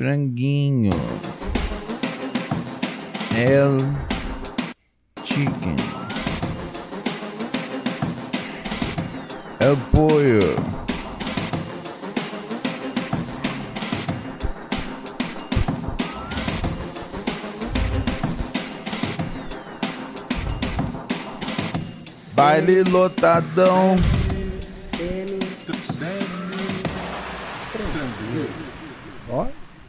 franguinho. El chicken. El pollo. Baile lotadão.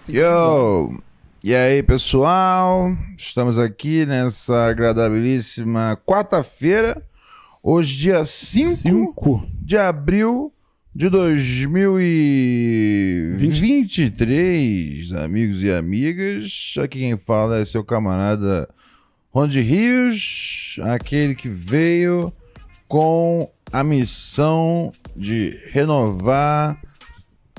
Sim. Yo! E aí, pessoal? Estamos aqui nessa agradabilíssima quarta-feira. Hoje, dia 5 Cinco. de abril de 2023, amigos e amigas. Aqui quem fala é seu camarada Ronde Rios, aquele que veio com a missão de renovar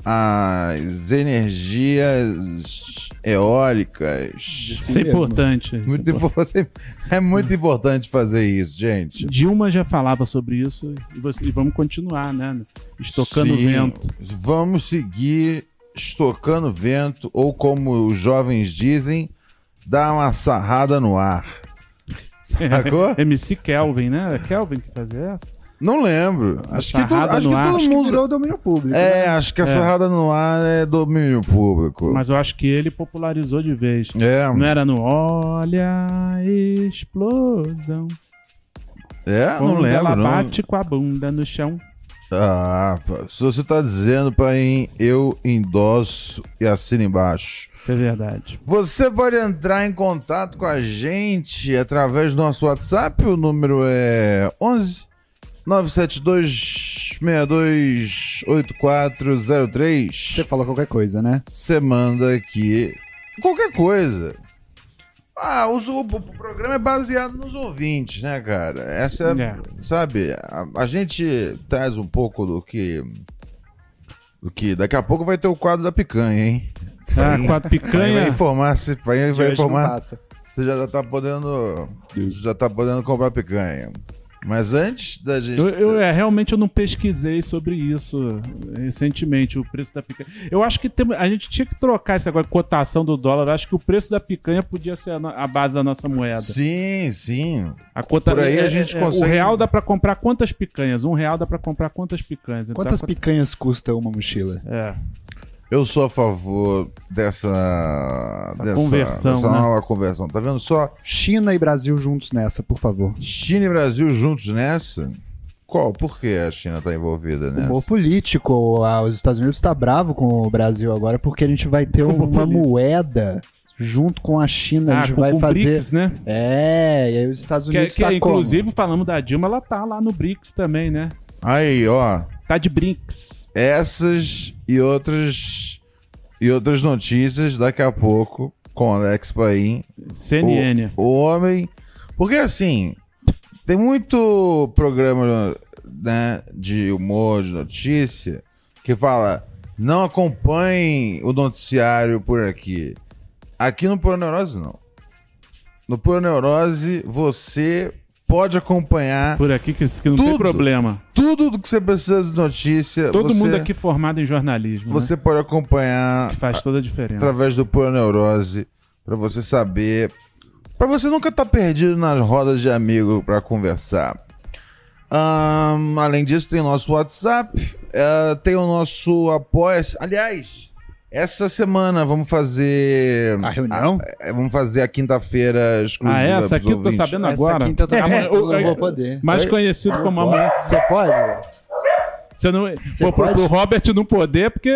as energias eólicas. Isso mesmo. é importante. isso é Muito importante. impo- é muito importante fazer isso, gente. Dilma já falava sobre isso e, você- e vamos continuar, né? Estocando Sim, vento. Vamos seguir estocando vento, ou como os jovens dizem, dar uma sarrada no ar. Sacou? MC Kelvin, né? É Kelvin que fazia essa? Não lembro. A Acho que, todo, sarrada acho que todo Acho Que mundo. virou domínio público. É, né? acho que a É. sarrada no ar é domínio público. Mas eu acho que ele popularizou de vez. É, Não era no Olha a explosão. é, não Quando lembro. ela Não. bate com a bunda no chão. Ah, se você tá dizendo, pai, eu endosso e assino embaixo. Isso é verdade. Você pode entrar em contato com a gente através do nosso WhatsApp. O número é 11 972 62 8403. Você fala qualquer coisa, né? Você manda aqui qualquer coisa. Ah, os- o, o programa é baseado nos ouvintes, né, cara? Essa é, É. sabe, a, a gente traz um pouco do que do que daqui a pouco vai ter o quadro da picanha, hein? Ah, Vai- com a Vai, vai picanha. informar, se vai, vai informar. Você já tá podendo, você já tá podendo comprar picanha. Mas antes da gente Eu, eu, é, realmente eu não pesquisei sobre isso recentemente, o preço da picanha. Eu acho que tem- a gente tinha que trocar esse agora, cotação do dólar. Eu acho que o preço da picanha podia ser a, no- a base da nossa moeda. Sim, sim. A cota, Por aí a é- gente é- consegue- O real dá pra comprar quantas picanhas? Um real dá pra comprar quantas picanhas? Então, Quantas picanhas custa uma mochila? É. Eu sou a favor dessa, Essa dessa, conversão, dessa né? nova conversão. Tá vendo só? China e Brasil juntos nessa, por favor. China e Brasil juntos nessa? Qual? Por que a China tá envolvida nessa? Humor político. Ah, os Estados Unidos tá bravo com o Brasil agora porque a gente vai ter Humor uma político. moeda junto com a China. a Ah, gente com, vai fazer. BRICS, né? É, e aí os Estados Que, Unidos que, tá como? inclusive, falamos da Dilma, ela tá lá no BRICS também, né? Aí, ó. Tá de BRICS. Essas e outras e outras notícias daqui a pouco com Alex Paim. CNN. O, o homem. Porque assim, tem muito programa né, de humor, de notícia, que fala: não acompanhem o noticiário por aqui. Aqui no Pura Neurose, não. No Pura Neurose, você pode acompanhar Por aqui que, que não tem Tudo. problema. tudo do que você precisa de notícia. Todo você, mundo aqui formado em jornalismo, né? Você pode acompanhar Que faz toda a diferença. através do Pura Neurose pra você saber. Pra você nunca estar perdido nas rodas de amigo pra conversar. Ahn, além disso, tem o nosso WhatsApp, eh, tem o nosso apoia Aliás, essa semana vamos fazer. A reunião? eh, vamos fazer a quinta-feira exclusiva. Ah, essa pros aqui eu tô ouvintes. sabendo Essa agora. quinta eu tô- Amanhã- eu não vou poder. Mais conhecido como amanhã. Você pode? Você não, pô, pro, pro Robert não poder, porque.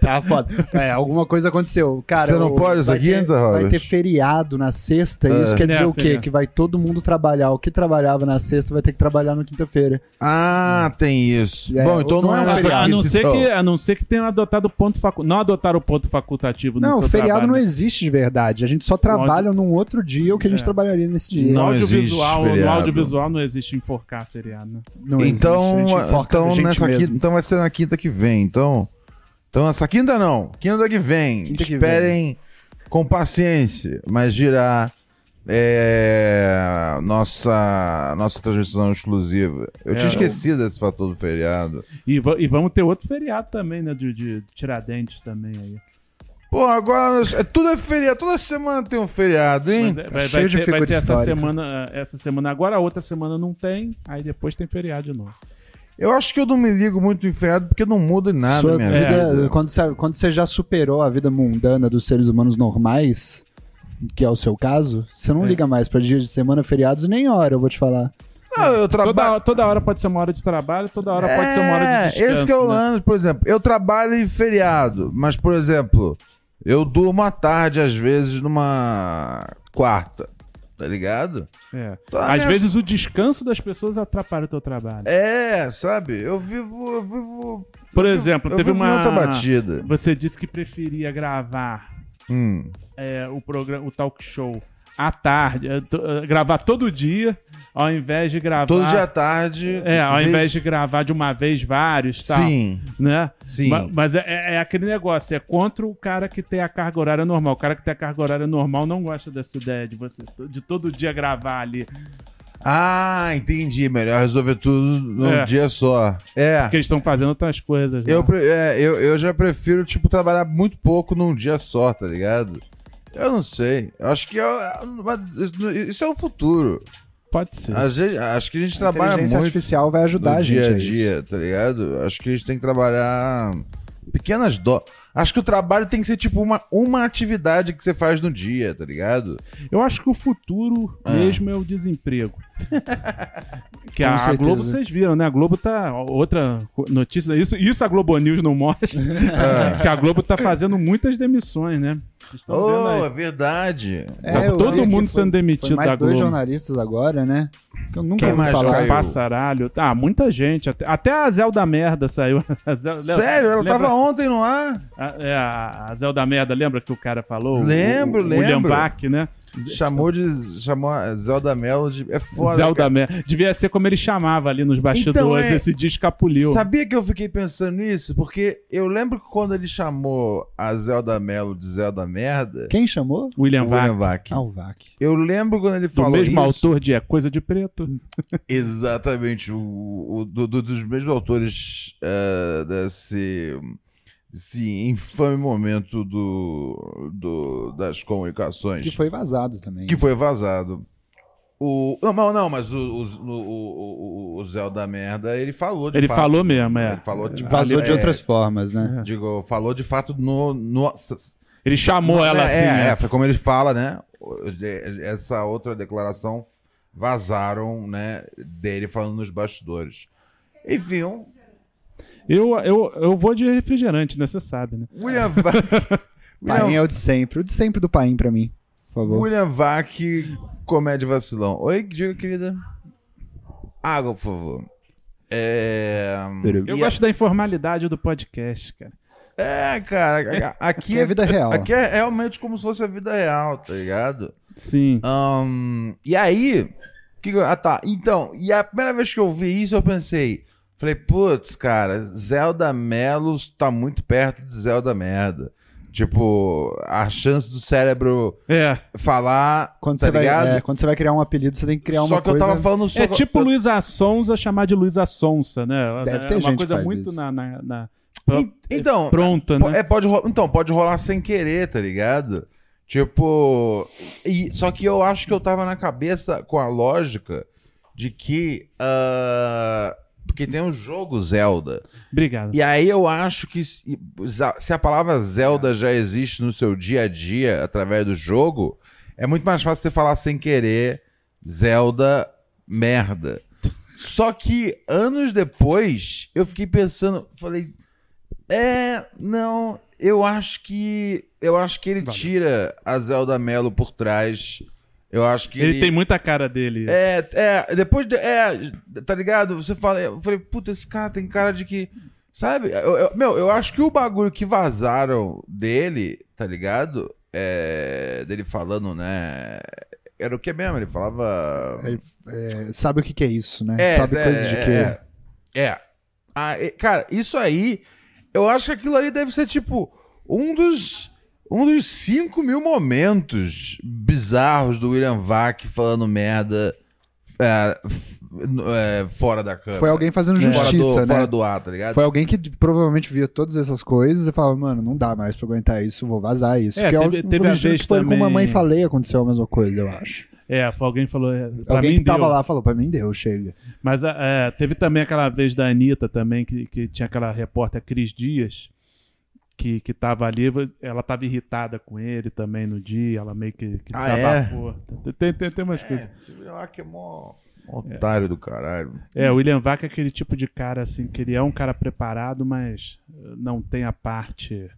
Tá foda. É, alguma coisa aconteceu. Cara, Você não pode ter- quinta, Vai Robert? ter feriado na sexta, e isso É. quer dizer É, o quê? feriado. Que vai todo mundo trabalhar. O que trabalhava na sexta vai ter que trabalhar na quinta-feira. Ah, tem isso. É, Bom, então não não, é é um nessa feriado. a, não ser que, a não ser que tenham adotado o ponto facu... Não adotaram o ponto facultativo no Não, seu feriado trabalho. não existe de verdade. A gente só trabalha num outro dia o que a gente É. trabalharia nesse dia. Não no audiovisual, existe no audiovisual não existe enforcar feriado, né? Não existe, a Então, a então, gente nessa mesmo. Quinta, então vai ser na quinta que vem. Então, então essa quinta não. Quinta que vem. Quinta que Esperem com paciência, mas virá é, nossa nossa transmissão exclusiva. Eu É, tinha eu- esquecido desse fator do feriado. E, e vamos ter outro feriado também, né? De, de Tiradentes também aí. Pô, agora é, tudo é feriado, toda semana tem um feriado, hein? Mas é- vai, Cheio vai de ter, vai ter essa semana, essa semana agora, a outra semana não tem, aí depois tem feriado de novo. Eu acho que eu não me ligo muito em feriado porque não muda em nada Sua minha vida- vida. Quando, você, quando você já superou a vida mundana dos seres humanos normais, que é o seu caso, você não É. liga mais pra dia de semana, feriados, nem hora, eu vou te falar. Não, eu Toda, trabalho. hora- toda hora pode ser uma hora de trabalho, toda hora pode ser uma hora de descanso. Esse que é o né? lance, por exemplo. Eu trabalho em feriado, mas, por exemplo, eu durmo à tarde, às vezes, numa quarta. Tá ligado? É. Às né? vezes o descanso das pessoas atrapalha o teu trabalho. É, sabe? Eu vivo. Eu vivo. Por eu exemplo, vivo- teve uma. batida. Você disse que preferia gravar Hum. é, o programa, o talk show à tarde, to- é, gravar todo dia, ao invés de gravar. Todo dia à tarde. É, ao vez- invés de gravar de uma vez vários, tal. Sim, Né? sim. Ma- Mas é, é- é aquele negócio, é contra o cara que tem a carga horária normal. O cara que tem a carga horária normal não gosta dessa ideia de você de todo dia gravar ali. Ah, entendi. Melhor resolver tudo num É. dia só. É. Porque eles estão fazendo outras coisas. Eu, lá. pre- é, eu, eu já prefiro, tipo, trabalhar muito pouco num dia só, tá ligado? Eu não sei. Acho que é, é- isso- é o futuro. Pode ser. A gente- acho que a gente A trabalha inteligência muito artificial vai ajudar no a gente. dia a isso. dia, tá ligado? Acho que a gente tem que trabalhar pequenas do... Acho que o trabalho tem que ser tipo uma, uma atividade que você faz no dia, tá ligado? Eu acho que o futuro Ah. mesmo é o desemprego. que a, Com a certeza. Globo vocês viram, né? A Globo tá. Outra notícia. Isso, isso a Globo News não mostra. que a Globo tá fazendo muitas demissões, né? Oh, aí. é verdade. É, Tá todo mundo foi- sendo demitido foi mais da dois Globo. jornalistas agora, né? Que eu nunca Quem mais falar. Passaralho. Ah, muita gente. Até, até a Zelda Merda saiu. A Zel- Sério? Ela lembra- tava ontem no ar? A, é, a, Zelda Merda, lembra que o cara falou? Lembro, o, o William lembro. Vac, né? Chamou de. Chamou a Zelda Mello de. É foda. Zelda. Merda. Devia ser como ele chamava ali nos bastidores. Então, é- Esse dia escapuliu. Sabia que eu fiquei pensando nisso? Porque eu lembro que quando ele chamou a Zelda Mello de Zelda Merda. Quem chamou? William o Vac. William Vac. Ah, o Vac. Eu lembro quando ele Do falou mesmo isso. autor de É Coisa de Preto. Exatamente, o, o- do- do- dos mesmos autores eh, desse, desse infame momento do, do- das comunicações Que foi vazado também. que foi vazado. O, não, não, mas o, o, o, o- o Zé da merda, ele falou de Ele fato. falou mesmo, é. Ele falou de Vazou ali- de é, outras formas, né? Digo, falou de fato no. no Ele chamou ela é, assim, é, né? é, foi como ele fala, né? Essa outra declaração vazaram, né? Dele falando nos bastidores. Enfim, um Eu, eu, eu vou de refrigerante, né? Você sabe, né? William, Va Paim William, é o de sempre. O de sempre do Paim pra mim, por favor. William Vac, comédia vacilão. Oi, diga, querida. Água, por favor. É. Eu E gosto da informalidade do podcast, cara. É, cara, aqui Aqui é vida real. Aqui é realmente como se fosse a vida real, tá ligado? Sim. Ahn, e aí. Que, ah, tá. Então, e a primeira vez que eu vi isso, eu pensei. Falei, putz, cara, Zelda Melos tá muito perto de Zelda Merda. Tipo, a chance do cérebro É. falar. Quando, tá você vai, ligado? é, quando você vai criar um apelido, você tem que criar só uma que coisa... eu tava falando só. É tipo Luísa Sonza chamar de Luísa Sonsa, né? Deve é ter uma gente coisa faz muito isso. na, na, na- En- Então, pronta, Po- né? É, pode então, pode rolar sem querer, tá ligado? Tipo. E, só que eu acho que eu tava na cabeça com a lógica de que. ah, porque tem o jogo Zelda. Obrigado. E aí eu acho que se se a palavra Zelda já existe no seu dia a dia através do jogo, é muito mais fácil você falar sem querer Zelda merda. Só que anos depois eu fiquei pensando, falei, é, não, eu acho que eu acho que ele Valeu. tira a Zelda Melo por trás. Eu acho que Ele tem muita cara dele. é, é, depois de, é, tá ligado? Você fala, eu falei, puta, esse cara tem cara de que, sabe? Eu- eu- meu, eu acho que o bagulho que vazaram dele, tá ligado? É, dele falando, né? Era o que mesmo? Ele falava. Ele, é, sabe o que, que é isso, né? É, sabe é, coisas de é, que... É. É. Ah, é, cara, isso aí, eu acho que aquilo ali deve ser tipo um dos. Um dos 5 mil momentos bizarros do William Vac falando merda. é, é, fora da câmera. Foi alguém fazendo fora justiça, do, né? Fora do ar, tá ligado? Foi alguém que provavelmente via todas essas coisas e falava, mano, não dá mais pra aguentar isso, vou vazar isso. É, Porque teve- eu teve a vez que foi com também- Mamãe Falei aconteceu a mesma coisa, eu acho. É, foi alguém que falou. é, Pra alguém mim que tava deu. lá falou, pra mim deu, chega. Mas é, teve também aquela vez da Anitta também, que, que tinha aquela repórter Cris Dias, que, que tava ali, ela tava irritada com ele também no dia, ela meio que, que Ah, é? desabafou. Tem, tem, tem umas coisas. É, esse lá que é mó mó otário do caralho. É, o William Vac é aquele tipo de cara, assim, que ele é um cara preparado, mas não tem a parte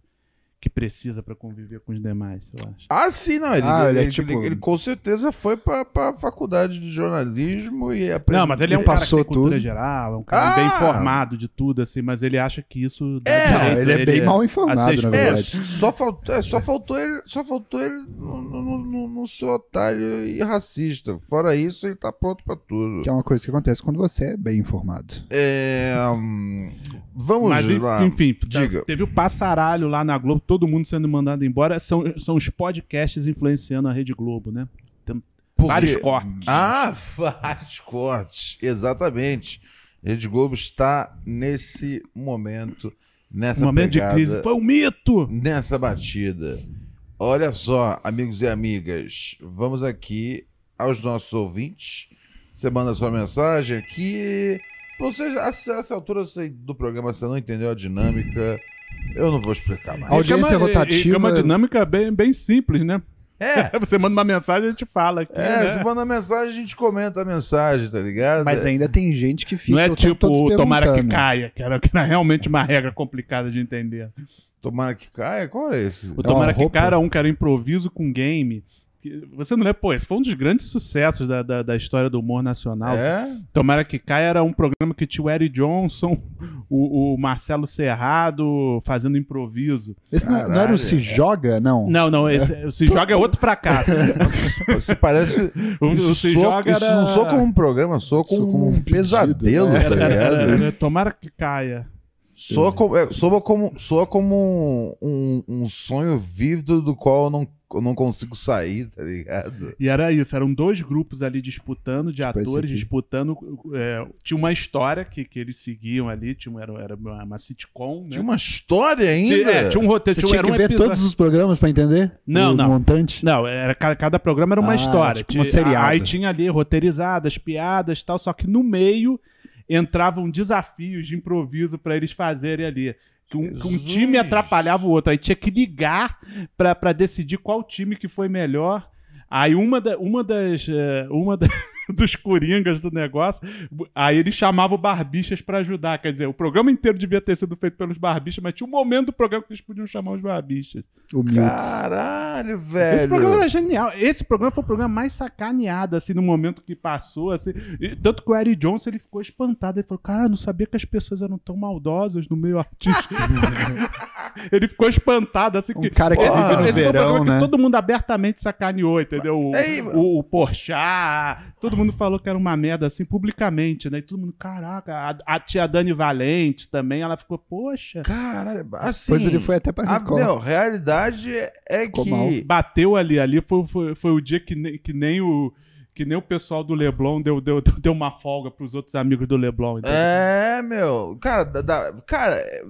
que precisa pra conviver com os demais, eu acho. Ah, sim, não. Ele, Ah, ele ele, é tipo- ele- ele com certeza foi pra, pra faculdade de jornalismo e aprendeu. Não, mas ele é um cara que tem cultura tudo. geral, é um cara Ah! bem informado de tudo, assim, mas ele acha que isso dá É, direito ele a é bem mal informado, a na É, verdade. só faltou, é, só faltou ele, só faltou ele não, não, não, não ser otário e racista. Fora isso, ele tá pronto pra tudo. Que é uma coisa que acontece quando você é bem informado. É, hum, vamos Mas, lá. enfim, Diga. teve o passaralho lá na Globo, todo mundo sendo mandado embora. São, são os podcasts influenciando a Rede Globo, né? Tem Porque- vários cortes. Ah, vários cortes. Exatamente. Rede Globo está nesse momento, nessa um momento de pegada, crise. Foi um mito! nessa batida. Olha só, amigos e amigas, vamos aqui aos nossos ouvintes. Você manda sua mensagem aqui. Você, a essa altura você- do programa, você não entendeu a dinâmica. Eu não vou explicar mais. A audiência E- rotativa- E, é uma dinâmica bem, bem simples, né? É, Você manda uma mensagem e a gente fala aqui. é, né? você manda mensagem, a gente comenta a mensagem, tá ligado? Mas ainda tem gente que fica Não é tipo tomara que caia, que era, que era realmente uma regra complicada de entender. Tomara que caia? Qual é esse? O tomara que caia era um que era improviso com game. Você não lembra? Pô, esse foi um dos grandes sucessos da, da, da história do humor nacional. É? Tomara que caia era um programa que tinha o Eric Johnson, o, o Marcelo Serrado fazendo improviso. Esse não, não era o Se Joga, não? Não, não, esse, o Se Joga é outro fracasso. Isso parece. O, o Isso, Se Joga isso era... não soa como um programa, soa como, como um, um pedido, pesadelo, né? tá Era- era- ligado? era- era- tomara que caia. Soa como, é, soa como, soa como um, um sonho vívido do qual eu não, não consigo sair, tá ligado? E era isso, eram dois grupos ali disputando, de Tipo atores disputando. é, tinha uma história que, que eles seguiam ali, tinha, um- era, era uma, uma sitcom, né? Tinha uma história ainda. Tinha- é, tinha um roteiro, Você tinha, tinha que um ver episódio- todos os programas pra entender? Não, o não. montante? Não, era, cada, cada programa era uma Ah, história. tipo um Tinha- seriado. Aí tinha ali roteirizadas, piadas e tal, só que no meio entravam desafios de improviso pra eles fazerem ali. Que um, que um time atrapalhava o outro. Aí tinha que ligar pra pra decidir qual time que foi melhor. Aí uma, da, uma das. eh, uma da- dos coringas do negócio. Aí ele chamava o Barbichas pra ajudar. Quer dizer, o programa inteiro devia ter sido feito pelos Barbichas, mas tinha um momento do programa que eles podiam chamar os Barbichas. Humildes. Caralho, velho. Esse programa era genial. Esse programa foi o programa mais sacaneado, assim, no momento que passou, assim. E tanto que o Eric Johnson, ele ficou espantado. Ele falou, cara, não sabia que as pessoas eram tão maldosas no meio artístico. ele ficou espantado, assim. Um que cara que esse, vive no esse foi o verão, programa né? que todo mundo abertamente sacaneou, entendeu? O, Ei, o, o Porchat, todo mundo falou que era uma merda, assim, publicamente, né? E todo mundo, caraca, a, a tia Dani Valente também, ela ficou, poxa... Caralho, assim. Depois ele foi até pra A Record. meu, realidade é Ficou que. mal. bateu ali. Ali foi, foi, foi o dia que nem, que nem o. Que nem o pessoal do Leblon deu, deu, deu uma folga pros outros amigos do Leblon. entendeu? É, meu. Cara, da- da- cara é,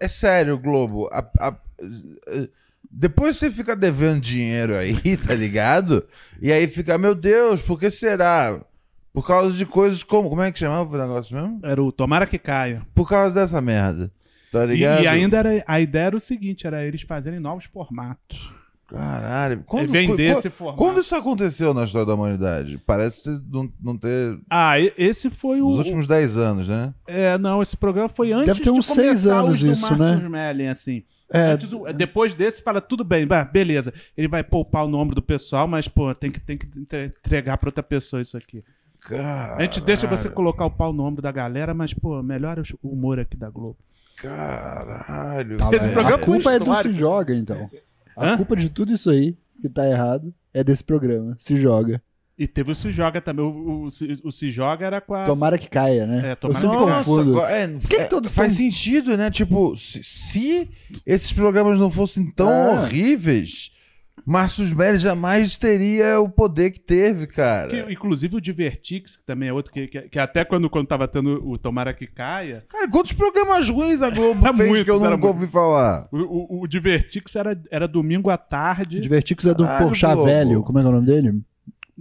é sério, Globo. A- a- depois você fica devendo dinheiro aí, tá ligado? E aí fica, meu Deus, por que será? Por causa de coisas como. Como é que chamava o negócio mesmo? Era o Tomara que caia. Por causa dessa merda. Tá E, ligado? e ainda era, a ideia era o seguinte: era eles fazerem novos formatos. Caralho. Quando, vender foi- esse quando- formato. quando isso aconteceu na história da humanidade? Parece ter- não, não ter. Ah, e- esse foi o. Nos últimos 10 anos, né? É, não, esse programa foi antes Deve ter de uns seis começar anos isso, né? Smelling, assim. É. Antes o- depois desse, fala, tudo bem, beleza. Ele vai poupar o nome do pessoal, mas, pô, tem que, tem que entre- entregar pra outra pessoa isso aqui. A gente deixa você colocar o pau no ombro da galera, mas, pô, melhora o humor aqui da Globo. Caralho. Tá, Esse programa a culpa é do. Se Joga, então. A Hã? culpa de tudo isso aí que tá errado é desse programa. Se Joga. E teve o Se Joga também. O, o, Se- o Se Joga era com a. Tomara que caia, né? É, Eu tomara sempre que caia. confundo. é, que é, todos faz sentido, né? Tipo, se, se esses programas não fossem tão É. horríveis, Márcio Smelly jamais teria o poder que teve, cara. Que, inclusive o Divertix, que também é outro, que, que, que até quando, quando tava tendo o Tomara que Caia, Cara, quantos programas ruins a Globo Era fez muito, que eu nunca muito. ouvi falar? o, o, o Divertix era, era domingo à tarde. Divertix é do Porchat velho. Como é que é o nome dele?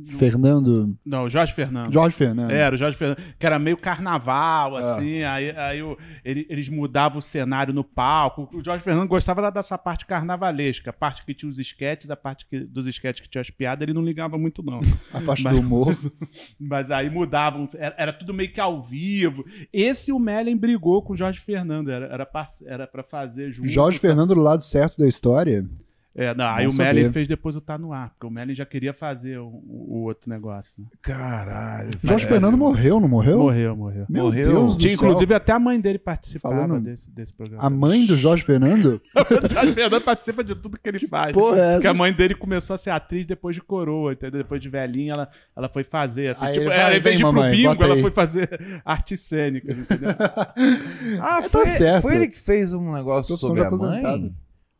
Fernando. Não, Jorge Fernando. Jorge Fernando. Era, o Jorge Fernando, que era meio carnaval, Ah. assim, aí, aí o- ele- eles mudavam o cenário no palco. O Jorge Fernando gostava dessa parte carnavalesca, a parte que tinha os esquetes, a parte que- dos esquetes que tinha as piadas, ele não ligava muito, não. A parte Mas- do humor. Mas aí mudavam, era, era tudo meio que ao vivo. Esse o Mellen brigou com o Jorge Fernando, era, era, par- era pra fazer junto. Jorge Fernando do lado certo da história. É, não, aí o Mellen saber. fez depois o Tá No Ar, porque o Mellen já queria fazer o, o outro negócio. né? Caralho. Jorge. Fernando morreu, não morreu? Morreu, morreu. Meu Morreu. Deus do Tinha, céu. inclusive, até a mãe dele participava Falando- desse, desse programa. A mãe do Jorge Fernando? O Jorge Fernando participa de tudo que ele faz. porra é essa? Porque a mãe dele começou a ser atriz depois de coroa, entendeu? Depois de velhinha, ela, ela foi fazer. Assim, Aí tipo, ela, em vez de ir pro mamãe, bingo, ela foi fazer artes cênicas, entendeu? Ah, É, tá foi, certo. foi ele que fez um negócio sobre a mãe?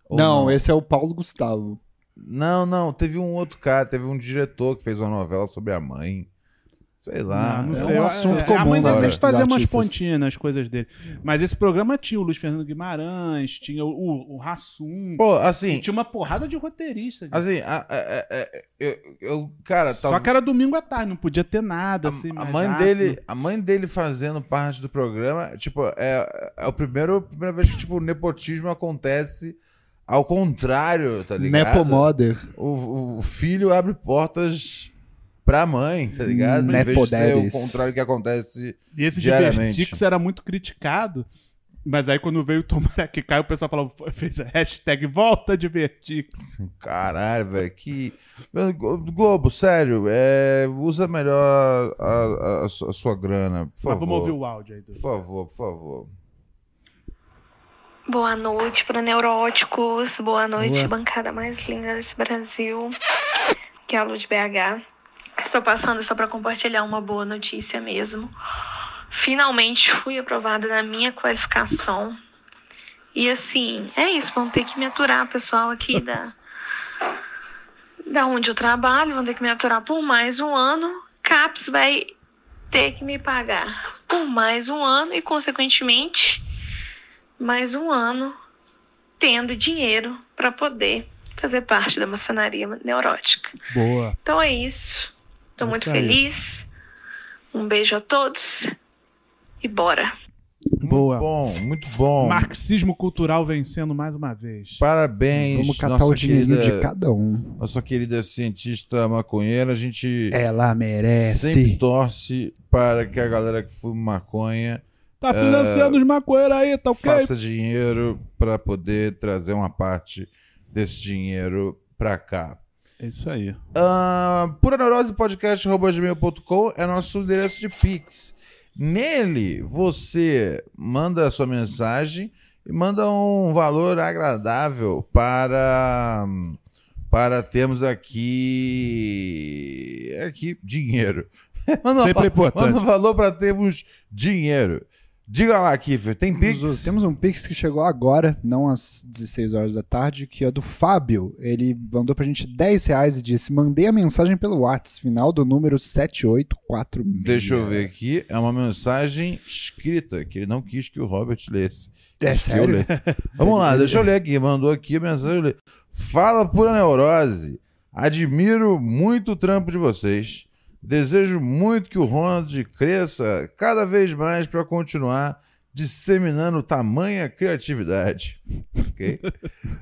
Ou Não, esse é o Paulo Gustavo. Não, não, teve um outro cara, teve um diretor que fez uma novela sobre a mãe. Sei lá. Não, não é sei. um eu- assunto é, comum A mãe agora. sempre fazia umas pontinhas nas coisas dele. Mas esse programa tinha o Luiz Fernando Guimarães, tinha o, o, o Rassum, Pô, assim, tinha uma porrada de roteiristas. assim, a- a- a- eu, eu- cara, Só tal- que era domingo à tarde, não podia ter nada, assim. a, mãe dele, a mãe dele fazendo parte do programa, tipo, é, é o primeiro, a primeira vez que tipo, o nepotismo acontece ao contrário, tá ligado? Nepomoder. O, o filho abre portas pra mãe, tá ligado? Em vez de ser o contrário que acontece. E esse diariamente. Divertix era muito criticado. Mas aí quando veio o Tomara que caiu, o pessoal falou, fez a hashtag volta Divertix. Caralho, velho, que. Globo, sério, é, usa melhor a, a- a su- a sua grana, por Mas favor. vamos ouvir o áudio aí. Do... Por favor, por favor. Boa noite para neuróticos, boa noite, Boa. bancada mais linda desse Brasil, que é a Lu de BH. Estou passando só para compartilhar uma boa notícia mesmo. Finalmente fui aprovada na minha qualificação. E assim, é isso, vão ter que me aturar, pessoal aqui da, da onde eu trabalho, vão ter que me aturar por mais um ano. CAPS vai ter que me pagar por mais um ano e, consequentemente, mais um ano tendo dinheiro para poder fazer parte da maçonaria neurótica. Boa. Então é isso. Estou É muito aí. feliz. Um beijo a todos e bora. Boa. Muito bom, muito bom. Marxismo cultural vencendo mais uma vez. Parabéns, Vamos catar nossa o querida, de cada um. nossa querida cientista maconheira. A gente Ela merece. sempre torce para que a galera que fuma maconha Tá financiando os maconheiros aí, tá ok? faça dinheiro para poder trazer uma parte desse dinheiro para cá. É isso aí. Uh, Pura Neurose Podcast.gmail.com é nosso endereço de Pix. Nele, você manda a sua mensagem e manda um valor agradável para, para termos aqui, aqui dinheiro. manda, Sempre importante. manda um valor para termos dinheiro. Diga lá, Kiffer, tem Pix? Temos, temos um Pix que chegou agora, não às 16 horas da tarde, que é do Fábio. Ele mandou pra gente 10 reais e disse: Mandei a mensagem pelo WhatsApp, final do número 7846. Deixa eu ver aqui. É uma mensagem escrita, que ele não quis que o Robert lesse. É eu sério? Vamos lá, deixa eu ler aqui. Mandou aqui a mensagem. Fala pura neurose. Admiro muito o trampo de vocês. Desejo muito que o Ronald cresça cada vez mais para continuar disseminando tamanha criatividade. Ok?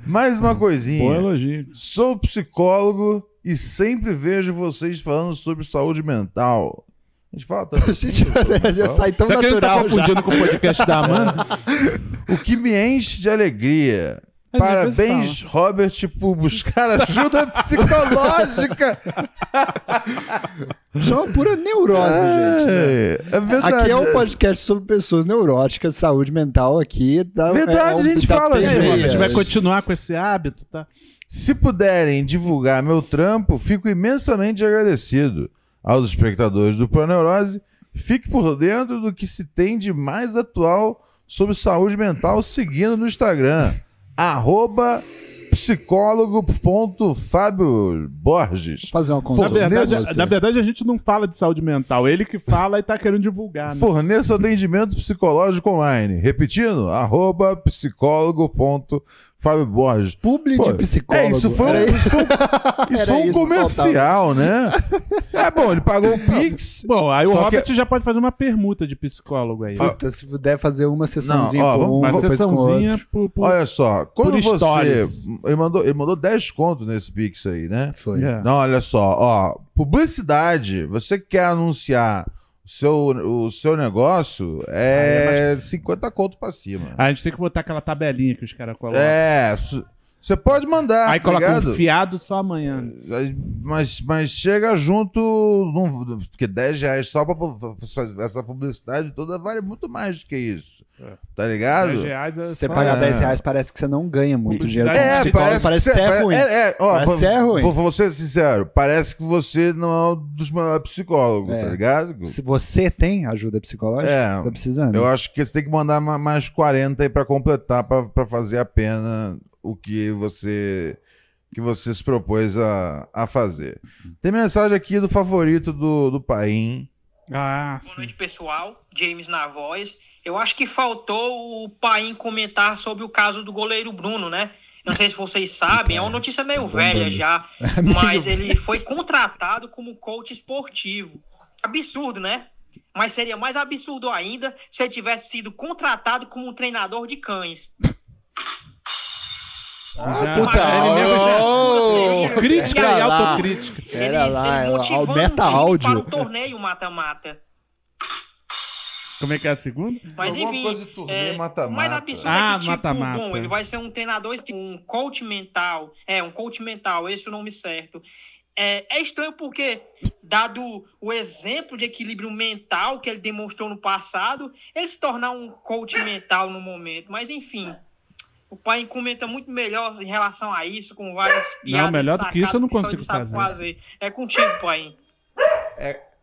Mais uma coisinha. Bom elogio. Sou psicólogo e sempre vejo vocês falando sobre saúde mental. A gente fala tanto A gente assim saúde já sai tão Será que ele tá natural já. confundindo com o podcast da Amanda? O que me enche de alegria. Às Parabéns, Robert, por buscar ajuda psicológica. Já é uma pura neurose, gente. É, é verdade. Aqui é um podcast sobre pessoas neuróticas, saúde mental aqui. Dá, Verdade, é um- a gente fala, né, A gente vai meias. continuar com esse hábito, tá? Se puderem divulgar meu trampo, fico imensamente agradecido. Aos espectadores do Proneurose, fique por dentro do que se tem de mais atual sobre saúde mental seguindo no Instagram. Arroba psicólogo.fábio Borges. Fazer uma Na consulta. verdade, pra você. na verdade, a gente não fala de saúde mental. Ele que fala e tá querendo divulgar, né? Forneça atendimento psicológico online. Repetindo, arroba psicólogo.fábio Borges. Publi Pô, de psicólogo. É, isso foi, um- isso foi, um- isso foi um isso, comercial, né? É bom, ele pagou o Pix. Bom, aí o Robert que- já pode fazer uma permuta de psicólogo aí. Puta, se puder fazer uma sessãozinha Não, ó, com vamos- um, Uma sessãozinha outro. por, por- Olha só, quando Por você. Ele mandou, ele mandou 10 contos nesse Pix aí, né? Foi. É. Não, olha só, ó, publicidade, você quer anunciar seu, o seu negócio, é, 50 conto pra cima. A gente tem que botar aquela tabelinha que os caras colocam. É, su- você pode mandar, aí tá coloca ligado? um fiado só amanhã. Mas, mas chega junto, não- porque 10 reais só pra essa publicidade toda vale muito mais do que isso. É. Tá ligado? 10 reais é Se você só- pagar É. 10 reais, parece que você não ganha muito dinheiro. Publicidade- com É, psicólogo, parece, parece que que você, é ruim. É, é, ó, Parece vou, que é ruim. Vou, vou ser sincero, parece que você não é um dos melhores psicólogos, É. tá ligado? Se você tem ajuda psicológica, É, tá precisando. Eu acho que você tem que mandar ma- mais 40 aí pra completar, pra, pra fazer a pena o que você que você se propôs a, a fazer. Tem mensagem aqui do favorito do, do Paim. Ah, Boa noite, pessoal. James na voz. Eu acho que faltou o Paim comentar sobre o caso do goleiro Bruno, né? Não sei se vocês sabem, é uma notícia meio Tá velha já, Meio mas ele foi contratado como coach esportivo. Absurdo, né? Mas seria mais absurdo ainda se ele tivesse sido contratado como um treinador de cães. Ah, Já- puta, ele mesmo já- ô, Crítica e lá. autocrítica. Pera lá, ele motivando aumenta o time áudio. para o torneio mata-mata. Como é que é a segunda? Mas Alguma enfim, coisa de torneio, é, mais absurdo Ah, é que, tipo, mata-mata. bom, ele vai ser um treinador, um coach mental, é, um coach mental, esse é o nome certo. É, é estranho porque, dado o exemplo de equilíbrio mental que ele demonstrou no passado, ele se tornar um coach mental no momento. Mas, enfim, o pai comenta muito melhor em relação a isso, com várias piadas melhor do que isso eu não consigo sabe fazer. É contigo, pai.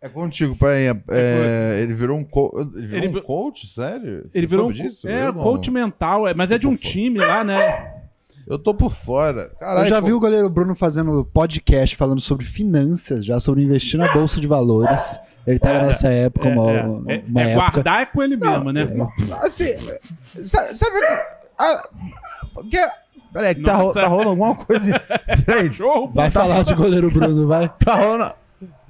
É contigo, Paim. É, é, ele virou um, co ele virou Ele um coach? Sério? Você Ele virou um disso? é, Eu não. coach mental, é, mas é de um time lá, né? Eu tô por fora. Caralho, Eu já pô. vi o goleiro Bruno fazendo podcast falando sobre finanças, já sobre investir na bolsa de valores. Ele tava nessa época, uma, é, uma é, é época. guardar é com ele mesmo, né? Assim, sabe, sabe que. Ah, que peraí, que tá, ro- tá rolando alguma coisa. Peraí, Vai falar de goleiro Bruno, vai. tá rolando.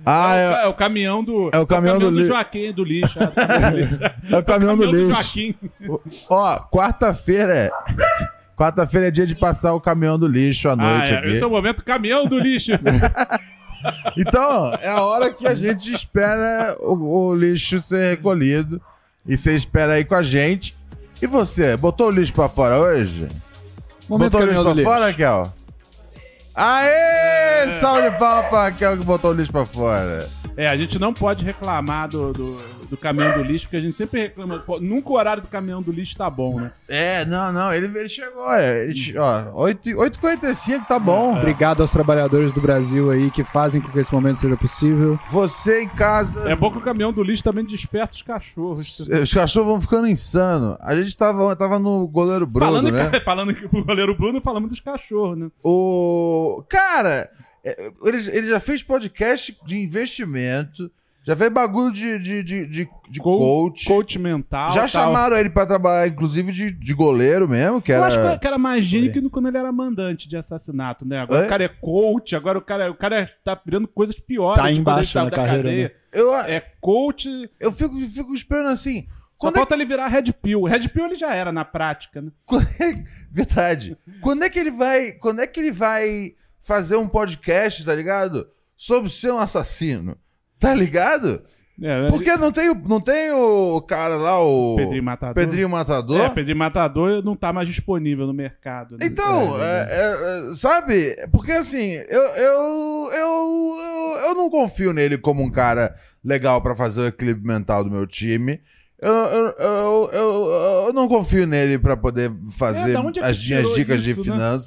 Ah, é, o- é, é o caminhão do. É o caminhão do do, li- Joaquim, do lixo. é, o caminhão do lixo. é o caminhão do lixo. Joaquim. Ó, quarta-feira é. Quarta-feira é dia de passar o caminhão do lixo à Ah, noite é, aqui. esse é o momento caminhão do lixo. Então, é a hora que a gente espera o, o lixo ser recolhido. E você espera aí com a gente. E você, botou o lixo pra fora hoje? Momento botou o lixo pra lixo. fora, Raquel? Aê! Salve de palma pra Raquel que botou o lixo pra fora. É, a gente não pode reclamar do, do, do caminhão do lixo, porque a gente sempre reclama. pô, Nunca o horário do caminhão do lixo tá bom, né? É, não, não, ele, ele chegou, é, ele, ó, 8 e 8h45 tá bom. Obrigado aos trabalhadores do Brasil aí que fazem com que esse momento seja possível. Você em casa. É bom que o caminhão do lixo também desperta os cachorros. Os cachorros vão ficando insanos. A gente tava, tava no goleiro Bruno, falando, né? em, falando em- pro goleiro Bruno, falamos dos cachorros, né? O. Cara, é, ele, ele já fez podcast de investimento, já fez bagulho de, de, de, de, de Co- coach. Coach mental. já tal. chamaram ele pra trabalhar, inclusive, de, de goleiro mesmo, que Eu acho era. que- que era mais gênio que no- quando ele era mandante de assassinato, né? Agora Oi? o cara é coach, agora o cara, o cara tá virando coisas piores. Tá embaixo da carreira, cadeia. Eu, É coach. eu fico, fico esperando assim. Só Quando é, falta ele virar Red Pill. Red Pill ele já era na prática, né? é- Verdade. Quando é que ele vai. Quando é que ele vai fazer um podcast, tá ligado? Sobre ser um assassino. Tá ligado? É, Porque não tem, o- não tem o cara lá, o. Pedrinho Matador. Pedrinho Matador. É, Pedrinho Matador não tá mais disponível no mercado. Né? Então, é, é, é, sabe? Porque assim, eu, eu, eu, eu, eu não confio nele como um cara legal pra fazer o equilíbrio mental do meu time. Eu, eu, eu, eu, eu não confio nele pra poder É, fazer é as minhas dicas de isso, né?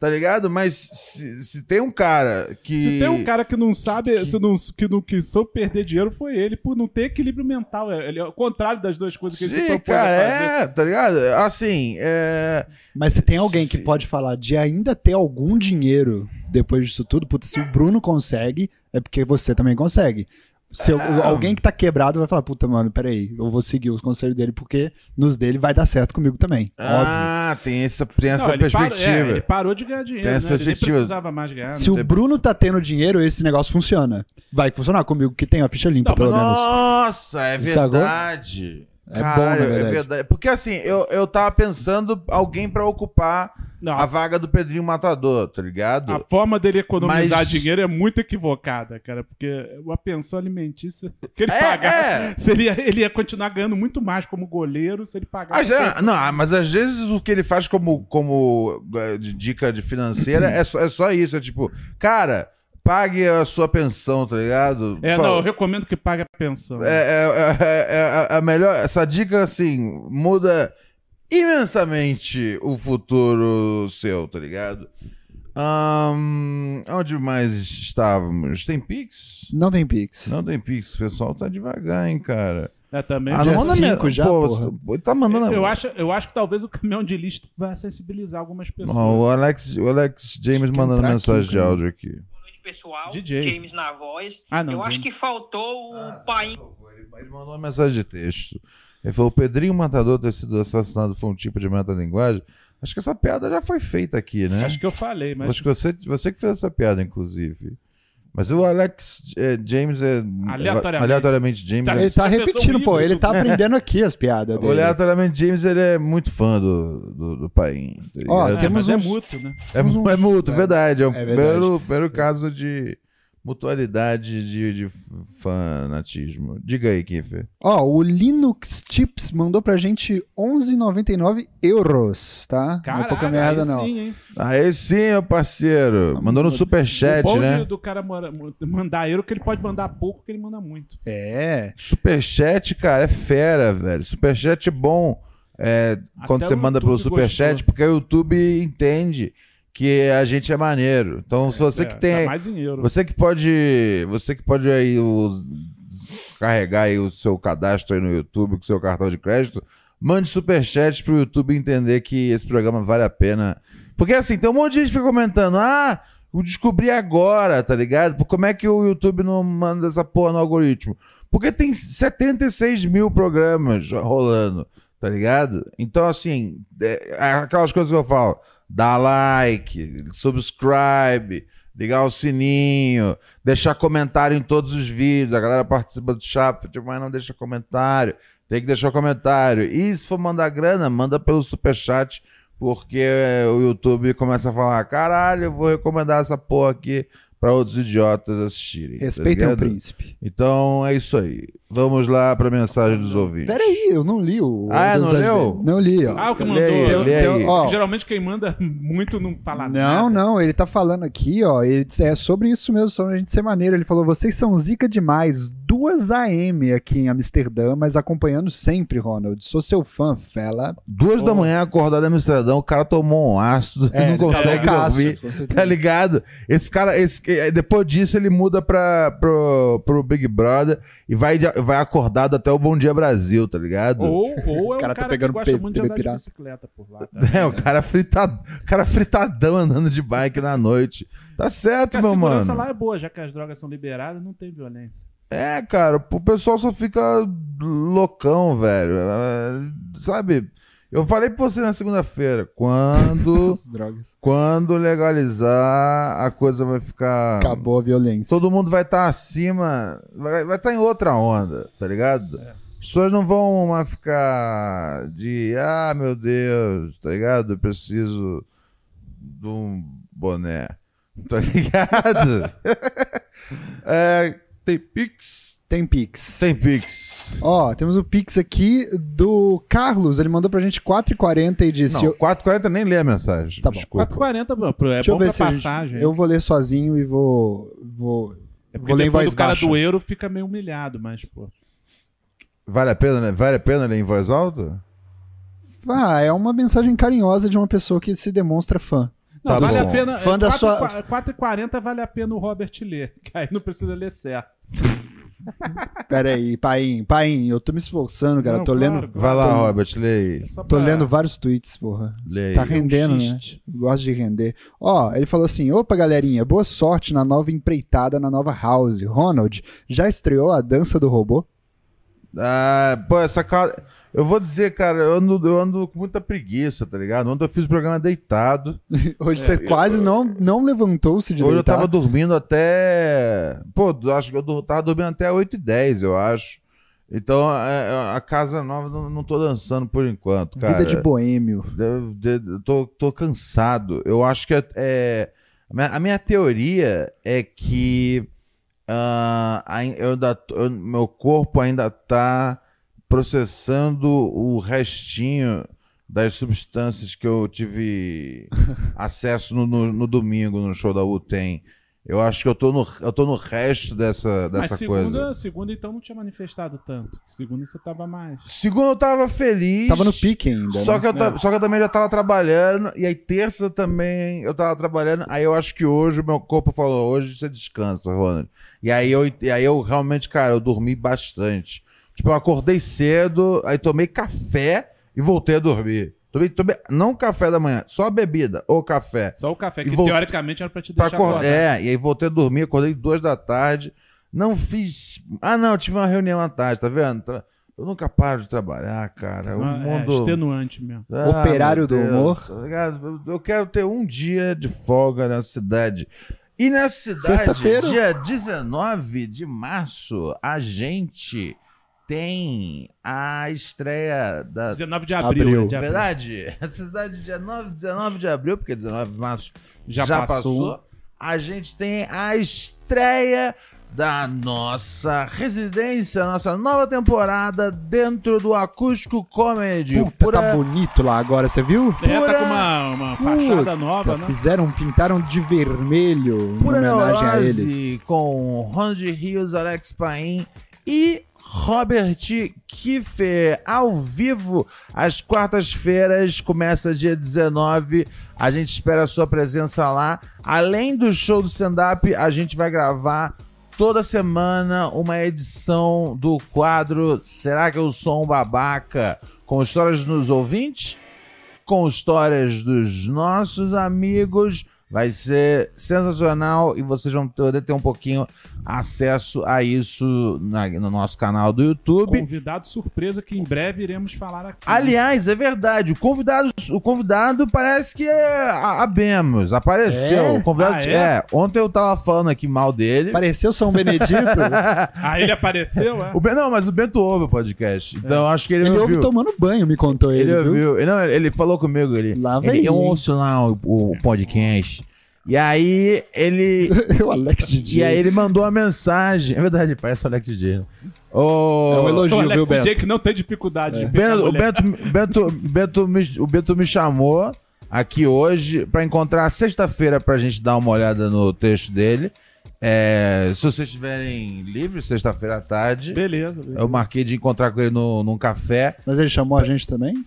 Tá ligado? Mas se, se tem um cara que. Se tem um cara que não sabe, se não, que não que soube perder dinheiro, foi ele, por não ter equilíbrio mental. É- Ele é o contrário das duas coisas que ele se Sim, propôs a cara, fazer. é, tá ligado? Assim, é. Mas se tem alguém que Se- pode falar de ainda ter algum dinheiro depois disso tudo, puta, se o Bruno consegue, é porque você também consegue. Se eu- É. alguém que tá quebrado vai falar, puta, mano, peraí, eu vou seguir os conselhos dele, porque nos dele vai dar certo comigo também. Óbvio. Ah, tem essa, tem essa Não, ele parou- perspectiva. é, ele parou de ganhar dinheiro. Tem essa né? Ele nem perspectiva. precisava mais ganhar. Se né? o Bruno tá tendo dinheiro, esse negócio funciona. Vai funcionar comigo, que tem a ficha limpa, Não, pelo menos. Nossa, é verdade. É Caralho, bom, na é verdade. verdade. Porque assim, eu, eu tava pensando alguém pra ocupar Não, a vaga do Pedrinho Matador, tá ligado? A forma dele economizar Mas- dinheiro é muito equivocada, cara, porque a pensão alimentícia que ele É, pagar, é. se ele, ia, ele ia continuar ganhando muito mais como goleiro se ele pagar. Ah, já- não, ah, mas às vezes o que ele faz como, como de dica de financeira é só, é só isso. É tipo, cara, pague a sua pensão, tá ligado? É, Fala- não, eu recomendo que pague a pensão. É, é, é, é, é a melhor. Essa dica, assim, muda imensamente o futuro seu, tá ligado? Ahn, onde mais estávamos? Tem Pix? Não tem Pix. Não tem Pix. O pessoal tá devagar, hein, cara. É, também. Ah, dia não cinco me- já, Pô, porra. pô, tá mandando. eu, acho, eu acho que talvez o caminhão de lixo vai sensibilizar algumas pessoas. Ó, o Alex, o Alex James mandando mensagem aqui, de áudio aqui. Boa noite, pessoal. DJ. James na voz. Ah, não, eu acho que faltou o pai. Ele, ele mandou uma mensagem de texto. Ele falou: o Pedrinho Matador ter sido assassinado foi um tipo de metalinguagem. Acho que essa piada já foi feita aqui, né? Acho que eu falei, mas. Acho que você, você que fez essa piada, inclusive. Mas o Alex eh, James é. Aleatoriamente. aleatoriamente James. Tá, é- Ele tá repetindo, pô. Ele tá aprendendo aqui as piadas o dele. aleatoriamente James ele é muito fã do, do, do Paim. Ó? É, temos mas uns- é mútuo, né? É, temos uns- é mútuo, é, verdade. É o é verdade. primeiro, primeiro caso de mutualidade de, de fanatismo. Diga aí, Kiffer. Ó, o Linux Chips mandou pra gente 11,99 euros, tá? não é pouca merda, aí não. sim, hein? Aí sim, meu parceiro. Mandou no o superchat, bom né? do cara mandar euro que ele pode mandar pouco, que ele manda muito. É. Superchat, cara, é fera, velho. Superchat é bom é, quando você o manda pelo superchat, gostou. porque o YouTube entende que a gente é maneiro. Então, se você É, que tem. mais euro. Você que pode. Você que pode aí us- carregar aí o seu cadastro aí no YouTube com o seu cartão de crédito, mande superchat pro YouTube entender que esse programa vale a pena. Porque assim, tem um monte de gente que fica comentando, ah, eu descobri agora, tá ligado? Como é que o YouTube não manda essa porra no algoritmo? Porque tem 76 mil programas rolando, tá ligado? Então, assim, é, aquelas coisas que eu falo, dá like, subscribe, ligar o sininho, deixar comentário em todos os vídeos. A galera participa do chat, mas não deixa comentário. Tem que deixar comentário. E se for mandar grana, manda pelo superchat, porque o YouTube começa a falar: caralho, eu vou recomendar essa porra aqui para outros idiotas assistirem. tá Respeitem o ligado? príncipe. Então é isso aí. Vamos lá para a mensagem dos ouvintes. Peraí, eu não li o. Ah, não leu? dele. Não li, ó. Ah, o que Lê mandou. aí, eu- lê eu- aí. ó, Geralmente quem manda muito não fala Não, nada. não, ele tá falando aqui, ó. Ele é sobre isso mesmo, sobre a gente ser maneiro. Ele falou: vocês são zica demais. Duas AM aqui em Amsterdã, mas acompanhando sempre, Ronald. Sou seu fã, fela. Duas da Oh. manhã, acordado em Amsterdã, o cara tomou um ácido, É, não tá consegue loucaço, dormir. Tá ligado? Esse cara, esse, depois disso, ele muda pra, pro, pro Big Brother e vai, de- vai acordado até o Bom Dia Brasil, tá ligado? Ou, ou é O cara um tá cara pegando que gosta muito de andar de bicicleta por lá. Tá? É, o cara, fritado, o cara fritadão andando de bike na noite. Tá certo, Porque a meu segurança mano. lá é boa, já que as drogas são liberadas, não tem violência. É, cara, o pessoal só fica loucão, velho. É, Sabe? Eu falei pra você na segunda-feira, quando, quando legalizar, a coisa vai ficar. Acabou a violência. Todo mundo vai estar acima, vai estar em outra onda, tá ligado? É. As pessoas não vão mais ficar de, ah, meu Deus, tá ligado? Eu preciso de um boné, tá ligado? é, tem Pix? Tem Pix. Tem Pix. Ó, temos o Pix aqui do Carlos. Ele mandou pra gente 4,40 e disse. Não, eu- 4,40 nem lê a mensagem. Tá bom. Desculpa. 4,40 bro, pro- é Deixa eu bom ver pra se a gente- passagem. Eu vou ler sozinho e vou. vou... é porque vou ler em depois voz do cara baixa. do euro fica meio humilhado, mas, pô. Vale a pena, né? Vale a pena ler em voz alta? Ah, é uma mensagem carinhosa de uma pessoa que se demonstra fã. Não, Tá vale bom. a pena. Fã é, da 4, sua- 4,40 vale a pena o Robert ler, que aí não precisa ler certo. Pera aí, Paim, Paim, eu tô me esforçando, cara. Não, tô claro, lendo. Vai lá, tô- Robert, lê aí. Só Tô lendo vários tweets, porra. Lê aí. Tá rendendo, né? xiste. Gosto de render. Ó, ele falou assim: opa, galerinha, boa sorte na nova empreitada na nova house. Ronald, já estreou a dança do robô? Ah, pô, essa casa. Eu vou dizer, cara, eu ando, eu ando com muita preguiça, tá ligado? Ontem eu fiz o programa deitado. Hoje você quase não, não levantou-se de Hoje eu deitar. tava dormindo até. Pô, eu acho que eu tava dormindo até 8h10, eu acho. Então é, a casa nova não, não tô dançando por enquanto, cara. Vida de boêmio. Eu, eu tô, tô cansado. Eu acho que é. é- a, a minha teoria é que ah, ai- eu ainda eu- meu corpo ainda tá processando o restinho das substâncias que eu tive acesso no, no- no domingo no show da UTEM. Eu acho que eu tô no, eu tô no resto dessa, Mas dessa segunda, coisa. segunda, então, não tinha manifestado tanto. Segunda você tava mais. Segundo, eu tava feliz. Tava no pique ainda. Só né? que, eu É. só que eu também já tava trabalhando, e aí terça também eu tava trabalhando, aí eu acho que hoje o meu corpo falou, hoje você descansa, Ronald. E aí eu, e aí eu realmente, cara, eu dormi bastante. Tipo, eu acordei cedo, aí tomei café e voltei a dormir. Tomei, tomei não café da manhã, só bebida ou café. Só o café, E que vol- teoricamente era pra te Pra deixar acordar, acordar. é, e aí voltei a dormir, acordei duas da tarde. Não fiz. Ah, não, tive uma reunião à tarde, tá vendo? Tá- Eu nunca paro de trabalhar, cara. O Ah, mundo. É extenuante mesmo. Ah, Operário do humor. tá? Eu eu quero ter um dia de folga nessa cidade. E nessa cidade, dia 19 de março, a gente tem a estreia da. 19 de abril. Abril. né, de É abril. verdade? Essa cidade, dia 9, 19 de abril, porque 19 de março Já já, passou. passou. A gente tem a estreia da nossa residência, nossa nova temporada dentro do Acústico Comedy. Puta, Pura- tá bonito lá agora, você viu? É, tá Pura- com uma, uma fachada nova, Puta, né? Fizeram, pintaram de vermelho em Pura homenagem a eles. com Ronald Rios, Alex Paim e Robert Kiefer ao vivo às quartas-feiras, começa dia 19. A gente espera a sua presença lá. Além do show do stand-up, a gente vai gravar toda semana uma edição do quadro Será que eu sou um babaca? Com histórias dos ouvintes com histórias dos nossos amigos. Vai ser sensacional e vocês vão poder ter um pouquinho acesso a isso na- no nosso canal do YouTube. Convidado surpresa que em breve iremos falar aqui. Aliás, é verdade, o convidado, o convidado parece que é a, a Bemos, apareceu. É? O convidado, Ah, é? é? ontem eu tava falando aqui mal dele. Pareceu São Benedito. Ah, ele apareceu, é? O Ben- não, mas o Bento ouve o podcast, então acho que ele, ele ouviu. ouve tomando banho, me contou ele, Ele viu? ouviu. Não, ele falou comigo. Ele, Lá vem ele, eu ele. ouço lá o, o podcast. E aí ele. o Alex DJ. e aí ele mandou uma mensagem. É verdade, parece o Alex DJ. né? O, É um elogio, o viu, Alex Beto? J que não tem dificuldade de o pegar Bento, o mulher. Bento, Bento, Bento me, o Bento me chamou aqui hoje pra encontrar sexta-feira pra gente dar uma olhada no texto dele. É, se vocês estiverem livres, sexta-feira à tarde, Beleza, beleza. eu marquei de encontrar com ele no, num café. Mas ele chamou a gente também?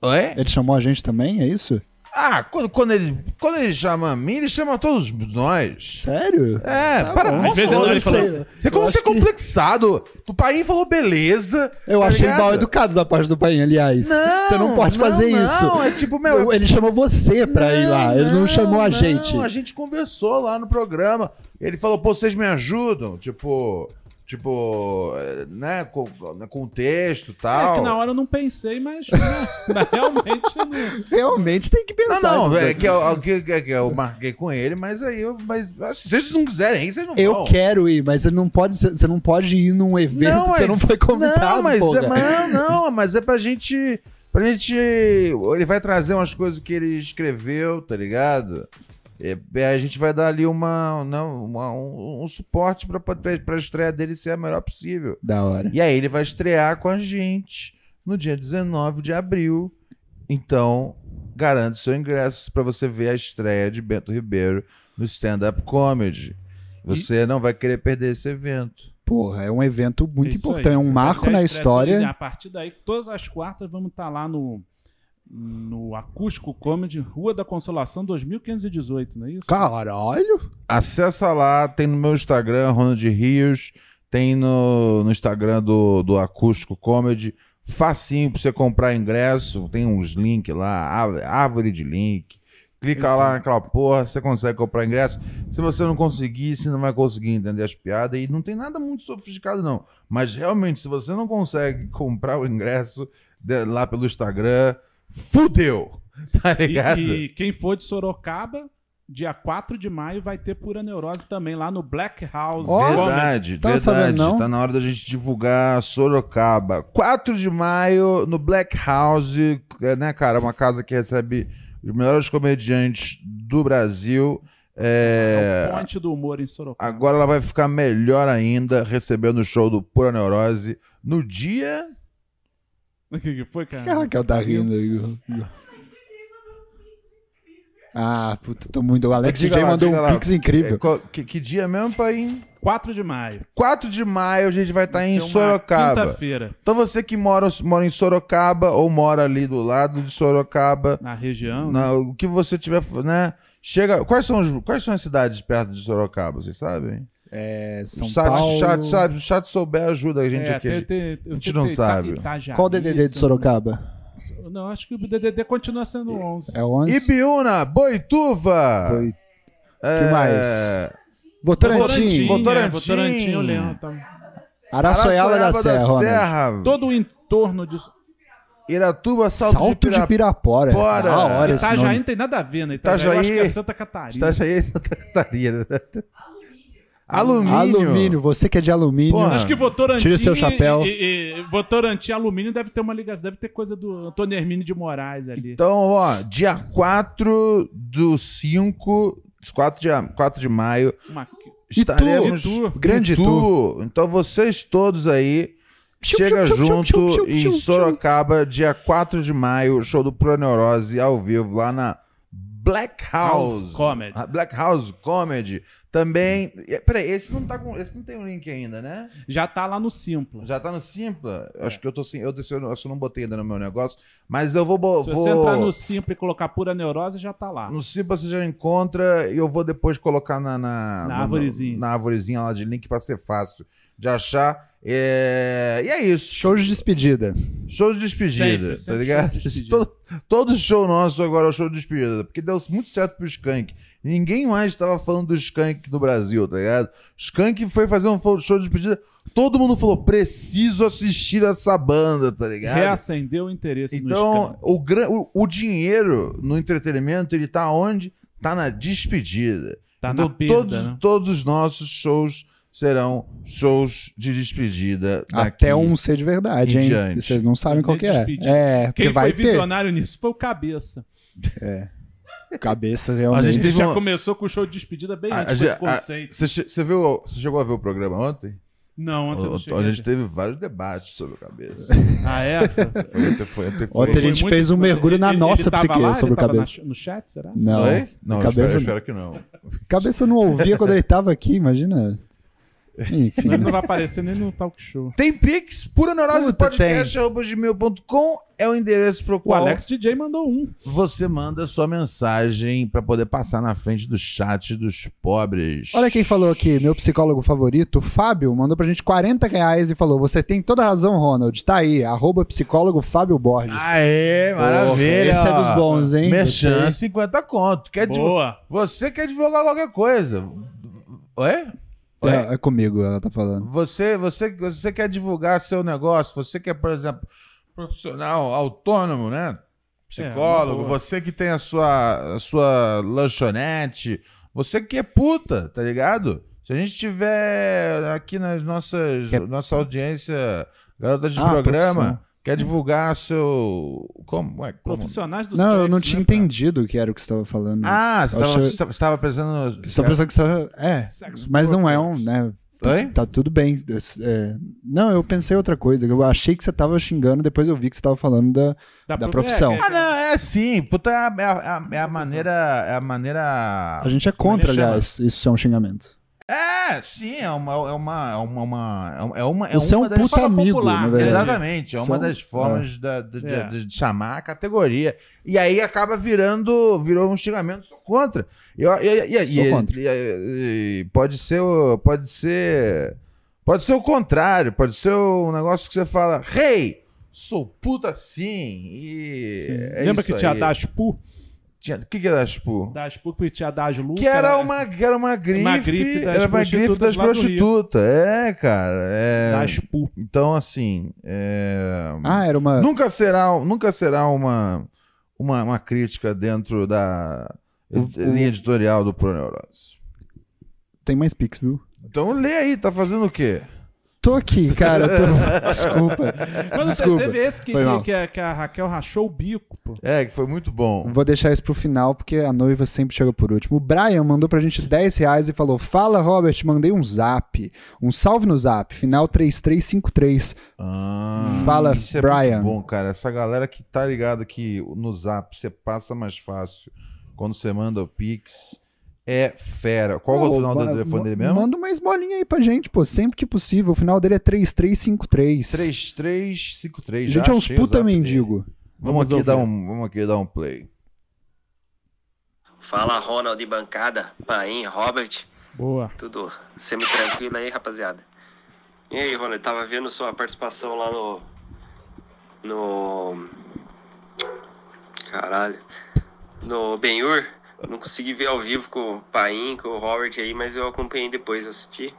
Oi? Ele chamou a gente também, é isso? Ah, quando, quando, ele, quando ele chama a mim, ele chama todos nós. Sério? É, Tá para bom. nossa, Às ele fala você, assim, você como você é que- complexado. O pai falou beleza. Eu tá achei ligado? mal educado da parte do pai, aliás. Não, você não pode não, fazer não, isso. é tipo, meu. Ele chamou você pra ir lá, ele não, chamou a não, gente. A gente conversou lá no programa. Ele falou, pô, vocês me ajudam? Tipo, tipo, eh, né, com, com o texto e É tal. que na hora eu não pensei, mas, né, mas realmente não. Realmente tem que Não, pensar. não, nisso é daí. que eu, que, que, que eu marquei com ele, mas aí eu. Mas se vocês não quiserem ir, vocês não Eu vão. quero ir, mas você não pode, você não pode ir num evento que você não foi convidado, Não, mas, é, mas não, não, mas é pra gente. Pra gente. Ele vai trazer umas coisas que ele escreveu, tá ligado? É, é, a gente vai dar ali uma, não, uma- um, um suporte pra, pra, pra estreia dele ser a melhor possível. Da hora. E aí ele vai estrear com a gente no dia 19 de abril. Então, garante seu ingresso pra você ver a estreia de Bento Ribeiro no stand-up comedy. Você não vai querer perder esse evento. Porra, é um evento muito Isso importante, é aí. um Vai marco a na história. dele. A partir daí, todas as quartas vamos estar lá no No Acústico Comedy, Rua da Consolação 2518, não é isso? Caralho! Acessa lá, tem no meu Instagram, Ronald Rios, tem no, no Instagram do, do Acústico Comedy. Facinho pra você comprar ingresso, tem uns links lá, ár- árvore de link. Clica lá naquela porra, você consegue comprar ingresso. Se você não conseguir, você não vai conseguir entender as piadas. E não tem nada muito sofisticado, não. Mas realmente, se você não consegue comprar o ingresso de- lá pelo Instagram, fudeu! Tá E, ligado? e quem for de Sorocaba, dia 4 de maio, vai ter pura neurose também lá no Black House. Comedy. Verdade, Tava verdade. sabendo, não? Tá na hora da gente divulgar Sorocaba. 4 de maio, no Black House, é, né, cara? Uma casa que recebe os melhores comediantes do Brasil. É É, o ponte do humor em Sorocaba. Agora ela vai ficar melhor ainda, recebendo o show do Pura Neurose no dia. O que que foi, cara? Raquel tá rindo aí? Ah, puta, tô muito. O Alex DJ lá, mandou um lá. pix incrível. É, qual- que, que dia mesmo, pai? 4 de maio. 4 de maio a gente vai estar Vai em uma Sorocaba. Quinta-feira, Então você que mora, mora em Sorocaba ou mora ali do lado de Sorocaba, na região. né? Na- o que você tiver, né? Chega. Quais são, os- quais são as cidades perto de Sorocaba? Vocês sabem? É, São o chat, Paulo. chat, sabe? Se o chat souber, ajuda a gente É, aqui. tem- tem- a gente não Ita- sabe. Itajaí, Qual o DDD de eu Sorocaba? não- acho que o DDD continua sendo 11. É 11? Ibiúna, Boituva. Foi. é, que mais? Votorantim. Votorantim. é, Votorantim, eu lembro. Tá. Araçoiaba da Serra, Ronald. Serra. Todo o entorno disso. Iratuba, Salto, Salto de de Pirapora. Pirapora. Bora. Da hora Itajaí não tem nada a ver, né? Itajaí, Itajaí- eu acho que é Santa Catarina. Itajaí e Santa Catarina. Alumínio. Alumínio, você que é de alumínio. Porra. Acho que Votorantim. Tire o seu chapéu. E, e, e Votorantim Alumínio deve ter uma ligação, deve ter coisa do Antônio Hermínio de Moraes ali. Então, ó, dia 4 do 5, 4 de, 4 de maio, Uma- estaremos Itu. Grande Itu. Então vocês todos aí chega junto em. Sorocaba, dia 4 de maio, show do Proneurose ao vivo lá na Black House. House Comedy. Ah, Black House Comedy. Também. Peraí, esse não tá com. Esse não tem o link ainda, né? Já tá lá no Simpla. Já tá no Simpla? Acho que eu tô sem. Eu, eu, eu só não botei ainda no meu negócio. Mas eu vou. bo- Se vou... você entrar no Simpla e colocar pura neurose, já tá lá. No Simpla você já encontra e eu vou depois colocar na, na, Na arvorezinha. na arvorezinha lá de link pra ser fácil de achar. É, E é isso. Show de despedida. Show de despedida, Sempre, tá sempre ligado? show de despedida. Todo, todo show nosso agora é o show de despedida, porque deu muito certo pro Skank. Ninguém mais tava falando do Skank no Brasil, tá ligado? Skank foi fazer um show de despedida, todo mundo falou, preciso assistir essa banda, tá ligado? Reacendeu o interesse no Então, Scan. o, gran- o, o dinheiro no entretenimento, ele tá onde? Tá na despedida. Tá então, na perda, todos, né? todos os nossos shows serão shows de despedida. daqui. Até um ser de verdade, hein? diante. Vocês não sabem qual que é. Despedida. É, porque Quem vai foi ter. visionário nisso foi o Cabeça. Cabeça A realmente. gente Ele teve já uma- começou com o show de despedida bem A- antes a desse gente- a- conceito. Você viu, chegou a ver o programa ontem? Não, ontem eu não a a gente teve vários debates sobre a cabeça. Ah, é? Foi, foi, foi, foi, Ontem a gente fez um mergulho na Ele- nossa ele psique lá? sobre cabeça. na- no chat, será? Não? Não, eu cabeça, espero, eu espero que não. cabeça não ouvia quando ele tava aqui, imagina. Enfim. Ele não vai aparecer nem no talk show. Tem Pix, pura neurose Puta, podcast, arroba gmail.com é o endereço pro O qual Alex DJ mandou um. você manda sua mensagem pra poder passar na frente do chat dos pobres. Olha quem falou aqui, meu psicólogo favorito, o Fábio, mandou pra gente 40 reais e falou: Você tem toda razão, Ronald. Tá aí, arroba psicólogo Fábio Borges. Aê, maravilha. esse é dos bons, hein? Merchan, Você- 50 conto. Quer Boa. Você quer divulgar qualquer coisa. Oi? É, é comigo, ela tá falando. Você, você, você quer divulgar seu negócio, você que é, por exemplo, profissional autônomo, né? Psicólogo, É, você que tem a sua, a sua lanchonete, você que é puta, tá ligado? Se a gente tiver aqui nas nossas, é- nossa audiência, garota de Ah, programa, profissão. Quer divulgar seu. Como? Ué, como? Profissionais do Não, eu sexo, não né, tinha cara? entendido o que era o que você tava falando. Ah, você Eu estava achei- você estava pensando. Pensando que você. É, Sexo mas não é um, né? Tá, Oi? tá tudo bem. É, não, eu pensei outra coisa. Eu achei que você tava xingando, depois eu vi que você tava falando da. Da pro- profissão. é, Ah, não, é assim. Puta, é a, é a- é a maneira. É a maneira. A gente é contra, aliás, isso é um xingamento. É, É, sim, é uma. É uma. É uma. uma- É uma, é Você é um das puta amigo, popular. Exatamente, é uma das formas da- de, de- É. de chamar a categoria. E aí acaba virando virou um xingamento, sou contra. E, e- e- Sou contra. e- pode ser pode ser pode ser o contrário, pode ser um negócio que você fala, rei, sou puta assim. E é Lembra que tinha. Daspu? Tinha- o que que era tipo? Daspu que tinha Daslu. Que era uma, que era uma grife, grife das era uma grife das prostitutas. É, cara. É, Daspu. então, assim. é, Ah, era uma. nunca será, nunca será uma, uma, uma crítica dentro da O- linha editorial do Proneurose. Tem mais Pix, viu? Então lê aí, tá fazendo o quê? Tô aqui, cara. tô- Desculpa. Mas Desculpa. teve esse que, que, que a, que a Raquel rachou o bico, pô. É, que foi muito bom. Vou deixar isso pro final, porque a noiva sempre chega por último. O Brian mandou pra gente 10 reais e falou: Fala, Robert, mandei um zap. Um salve no zap, final 3353. Ah, Fala, isso é Brian. muito bom, cara. Essa galera que tá ligada que no Zap você passa mais fácil quando você manda o Pix é fera. Qual é o final do telefone dele mesmo? Manda uma esmolinha aí pra gente, pô, sempre que possível. O final dele é 3353. 3353. A gente já é uns puta mendigo. Vamos, Vamos aqui dar um, vamos aqui dar um play. Fala Ronald de bancada, Paim, Robert, Boa. tudo semi-tranquilo aí, rapaziada. E aí, Ronald, tava vendo sua participação lá no. No. Caralho. No Benhur. Eu não consegui ver ao vivo com o Paim, com o Robert aí, mas eu acompanhei depois, assisti.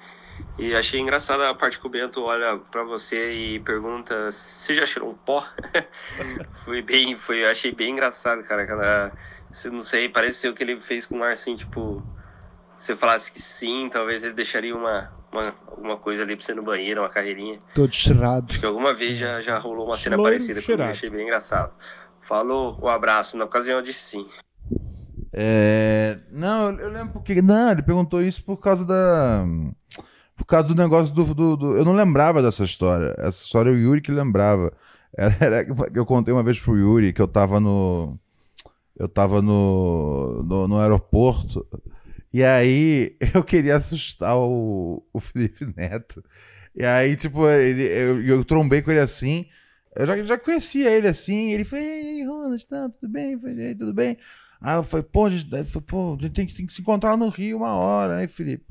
E achei engraçada a parte que o Bento olha pra você e pergunta: Você já cheirou um pó? foi bem, foi, eu achei bem engraçado, cara. Aquela, você não sei, parece ser o que ele fez com o ar assim, tipo. Se você falasse que sim, talvez ele deixaria uma, uma, alguma coisa ali pra você no banheiro, uma carreirinha. Todo cheirado. Acho que alguma vez já, já rolou uma cena parecida comigo, cheirado. achei bem engraçado. Falou, um abraço. Na ocasião eu disse sim. É, não, eu, lembro porque. Não, ele perguntou isso por causa da. Por causa do negócio do, do- do- Eu não lembrava dessa história. Essa história o Yuri que lembrava. Era, era- eu contei uma vez pro Yuri que eu tava no. Eu tava no, no, no aeroporto. E aí eu queria assustar o, o Felipe Neto. E aí, tipo, ele, eu, eu trombei com ele assim. Eu já, já conhecia ele assim. Ele foi, ei, Ronald, tá, tudo bem? "Ei, tudo bem? Aí eu falei, pô, a gente, aí eu falei, pô, a gente tem, que, tem que se encontrar no Rio uma hora, né, Felipe?